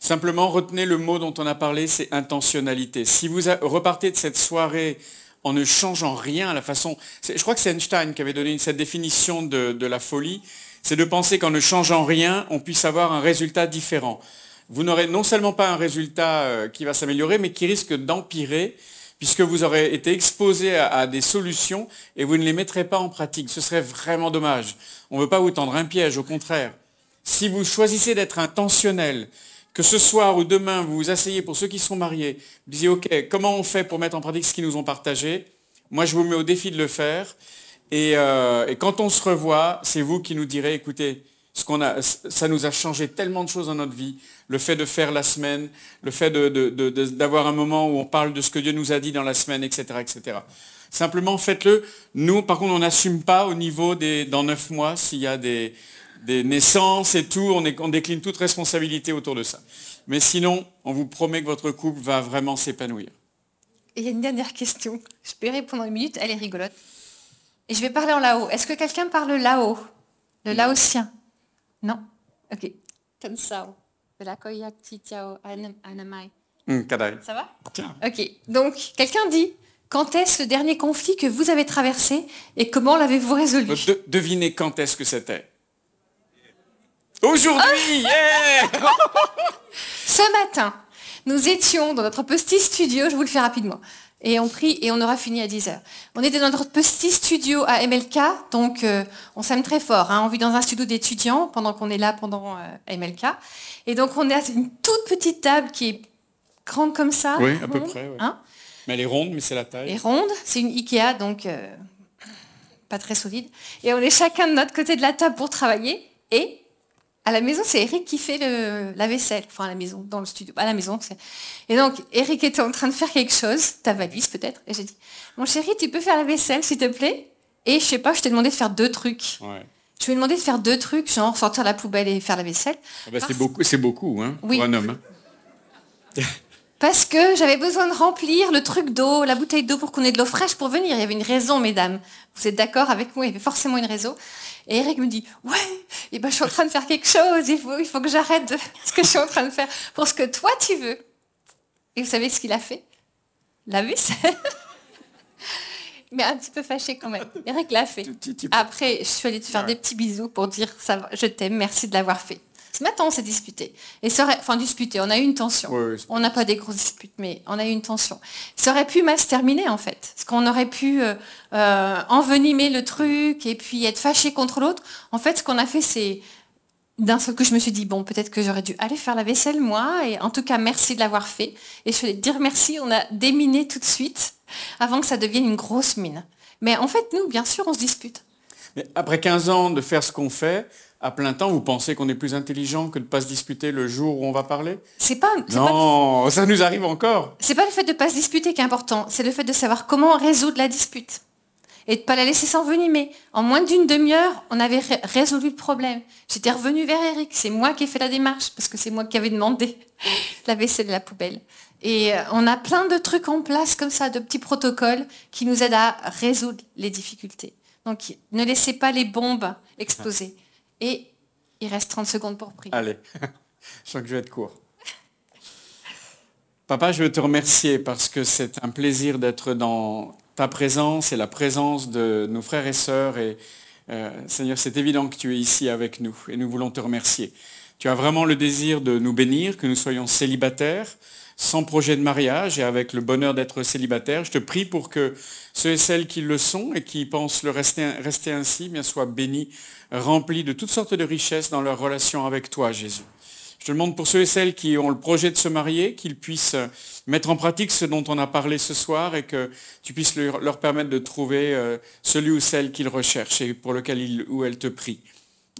Simplement, retenez le mot dont on a parlé, c'est intentionnalité. Si vous repartez de cette soirée en ne changeant rien à la façon... Je crois que c'est Einstein qui avait donné cette définition de, la folie, c'est de penser qu'en ne changeant rien, on puisse avoir un résultat différent. Vous n'aurez non seulement pas un résultat euh, qui va s'améliorer, mais qui risque d'empirer, puisque vous aurez été exposé à, des solutions et vous ne les mettrez pas en pratique. Ce serait vraiment dommage. On ne veut pas vous tendre un piège, au contraire. Si vous choisissez d'être intentionnel, que ce soir ou demain, vous vous asseyez pour ceux qui sont mariés, vous disiez, OK, comment on fait pour mettre en pratique ce qu'ils nous ont partagé? Moi, je vous mets au défi de le faire. Et, euh, et quand on se revoit, c'est vous qui nous direz, écoutez, ce qu'on a, ça nous a changé tellement de choses dans notre vie. Le fait de faire la semaine, le fait d'avoir un moment où on parle de ce que Dieu nous a dit dans la semaine, etc. etc. Simplement, faites-le. Nous, par contre, on n'assume pas au niveau des, dans neuf mois, s'il y a des, des naissances et tout, on, on, décline toute responsabilité autour de ça. Mais sinon, on vous promet que votre couple va vraiment s'épanouir. Il y a une dernière question. Je peux y répondre une minute, elle est rigolote. Et je vais parler en lao. Est-ce que quelqu'un parle lao Le laotien Non Ok. Comme ça. Hmm, kadai. Ça va? Tiens. Ok. Donc, quelqu'un dit, quand est-ce le dernier conflit que vous avez traversé et comment l'avez-vous résolu? De- devinez quand est-ce que c'était Aujourd'hui yeah Ce matin, nous étions dans notre petit studio, je vous le fais rapidement, et on prie et on aura fini à 10h. On était dans notre petit studio à MLK, donc euh, on s'aime très fort. hein. On vit dans un studio d'étudiants pendant qu'on est là pendant euh, MLK. Et donc on est à une toute petite table qui est grande comme ça. Oui, à peu près, hein, Mais elle est ronde, mais c'est la taille. et ronde. C'est une Ikea, donc euh, pas très solide. Et on est chacun de notre côté de la table pour travailler. Et à la maison, c'est Eric qui fait le, la vaisselle. Enfin, à la maison, dans le studio. À la maison, c'est... Et donc, Eric était en train de faire quelque chose, ta valise peut-être. Et j'ai dit, mon chéri, tu peux faire la vaisselle, s'il te plaît? Et je sais pas, je t'ai demandé de faire deux trucs. Ouais. Je lui ai demandé de faire deux trucs, genre sortir la poubelle et faire la vaisselle. Ah bah, c'est beaucoup, c'est beaucoup hein, Oui. pour un homme. hein. Parce que j'avais besoin de remplir le truc d'eau, la bouteille d'eau pour qu'on ait de l'eau fraîche pour venir. Il y avait une raison, mesdames. Vous êtes d'accord avec moi? Il y avait forcément une raison. Et Eric me dit, ouais, eh ben, je suis en train de faire quelque chose. Il faut, il faut que j'arrête de- ce que je suis en train de faire pour ce que toi tu veux. Et vous savez ce qu'il a fait? La vaisselle. Mais un petit peu fâché quand même. Eric l'a fait. Après, je suis allée te faire des petits bisous pour dire ça je t'aime, merci de l'avoir fait. Ce matin, on s'est disputé. Et ça aurait, enfin disputé, on a eu une tension. On n'a pas des grosses disputes, mais on a eu une tension. Ça aurait pu mal se terminer en fait. Parce qu'on aurait pu euh, euh, envenimer le truc et puis être fâché contre l'autre. En fait, ce qu'on a fait, c'est d'un seul coup, je me suis dit, bon, peut-être que j'aurais dû aller faire la vaisselle, moi, et en tout cas, merci de l'avoir fait. Et je voulais te dire merci, on a déminé tout de suite, avant que ça devienne une grosse mine. Mais en fait, nous, bien sûr, on se dispute. Mais après 15 ans de faire ce qu'on fait, à plein temps, vous pensez qu'on est plus intelligent que de ne pas se disputer le jour où on va parler? C'est pas, Non, ça nous arrive encore. c'est pas le fait de ne pas se disputer qui est important, c'est le fait de savoir comment résoudre la dispute. Et de ne pas la laisser s'envenimer. En moins d'une demi-heure, on avait ré- résolu le problème. J'étais revenue vers Eric. C'est moi qui ai fait la démarche, parce que c'est moi qui avais demandé la vaisselle et la poubelle. Et euh, on a plein de trucs en place comme ça, de petits protocoles qui nous aident à résoudre les difficultés. Donc ne laissez pas les bombes exploser. Et il reste 30 secondes pour prier. Allez, je sens que je vais être court. Papa, je veux te remercier parce que c'est un plaisir d'être dans ta présence et la présence de nos frères et sœurs. Et euh, Seigneur, c'est évident que tu es ici avec nous et nous voulons te remercier. Tu as vraiment le désir de nous bénir, que nous soyons célibataires, sans projet de mariage et avec le bonheur d'être célibataires. Je te prie pour que ceux et celles qui le sont et qui pensent le rester, ainsi, bien soient bénis, remplis de toutes sortes de richesses dans leur relation avec toi, Jésus. Je te demande pour ceux et celles qui ont le projet de se marier, qu'ils puissent mettre en pratique ce dont on a parlé ce soir et que tu puisses leur, leur permettre de trouver euh, celui ou celle qu'ils recherchent et pour lequel ils ou elles te prient.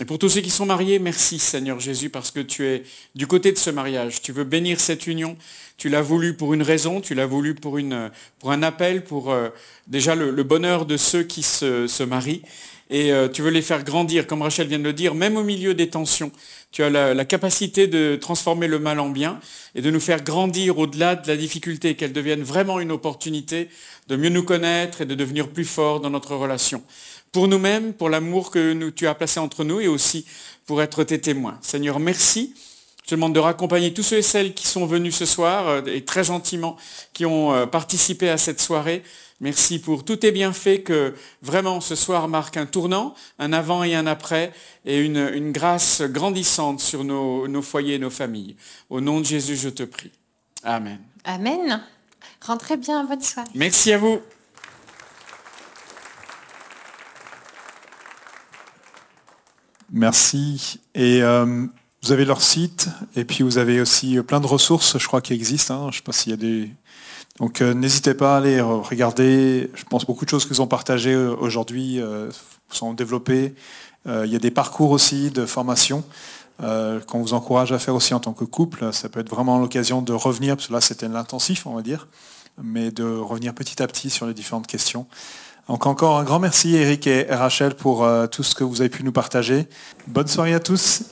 Et pour tous ceux qui sont mariés, merci Seigneur Jésus parce que tu es du côté de ce mariage. Tu veux bénir cette union. Tu l'as voulu pour une raison, tu l'as voulu pour, un appel, pour euh, déjà le, bonheur de ceux qui se, marient. Et euh, tu veux les faire grandir, comme Rachel vient de le dire, même au milieu des tensions. Tu as la, la capacité de transformer le mal en bien et de nous faire grandir au-delà de la difficulté, qu'elle devienne vraiment une opportunité de mieux nous connaître et de devenir plus forts dans notre relation. Pour nous-mêmes, pour l'amour que nous, tu as placé entre nous et aussi pour être tes témoins. Seigneur, merci. Je te demande de raccompagner tous ceux et celles qui sont venus ce soir euh, et très gentiment qui ont euh, participé à cette soirée. Merci pour tous tes bienfaits que vraiment ce soir marque un tournant, un avant et un après et une, une grâce grandissante sur nos, nos foyers et nos familles. Au nom de Jésus, je te prie. Amen. Amen. Rentrez bien, bonne soirée. Merci à vous. Merci. Et euh, vous avez leur site et puis vous avez aussi plein de ressources, je crois, qui existent. hein. Je sais pas s'il y a des. Donc euh, n'hésitez pas à aller re- regarder. Je pense beaucoup de choses qu'ils ont partagées euh, aujourd'hui euh, sont développées. Euh, il y a des parcours aussi de formation euh, qu'on vous encourage à faire aussi en tant que couple. Ça peut être vraiment l'occasion de revenir, parce que là c'était l'intensif, on va dire, mais de revenir petit à petit sur les différentes questions. Donc encore un grand merci Eric et Rachel pour euh, tout ce que vous avez pu nous partager. Bonne soirée à tous.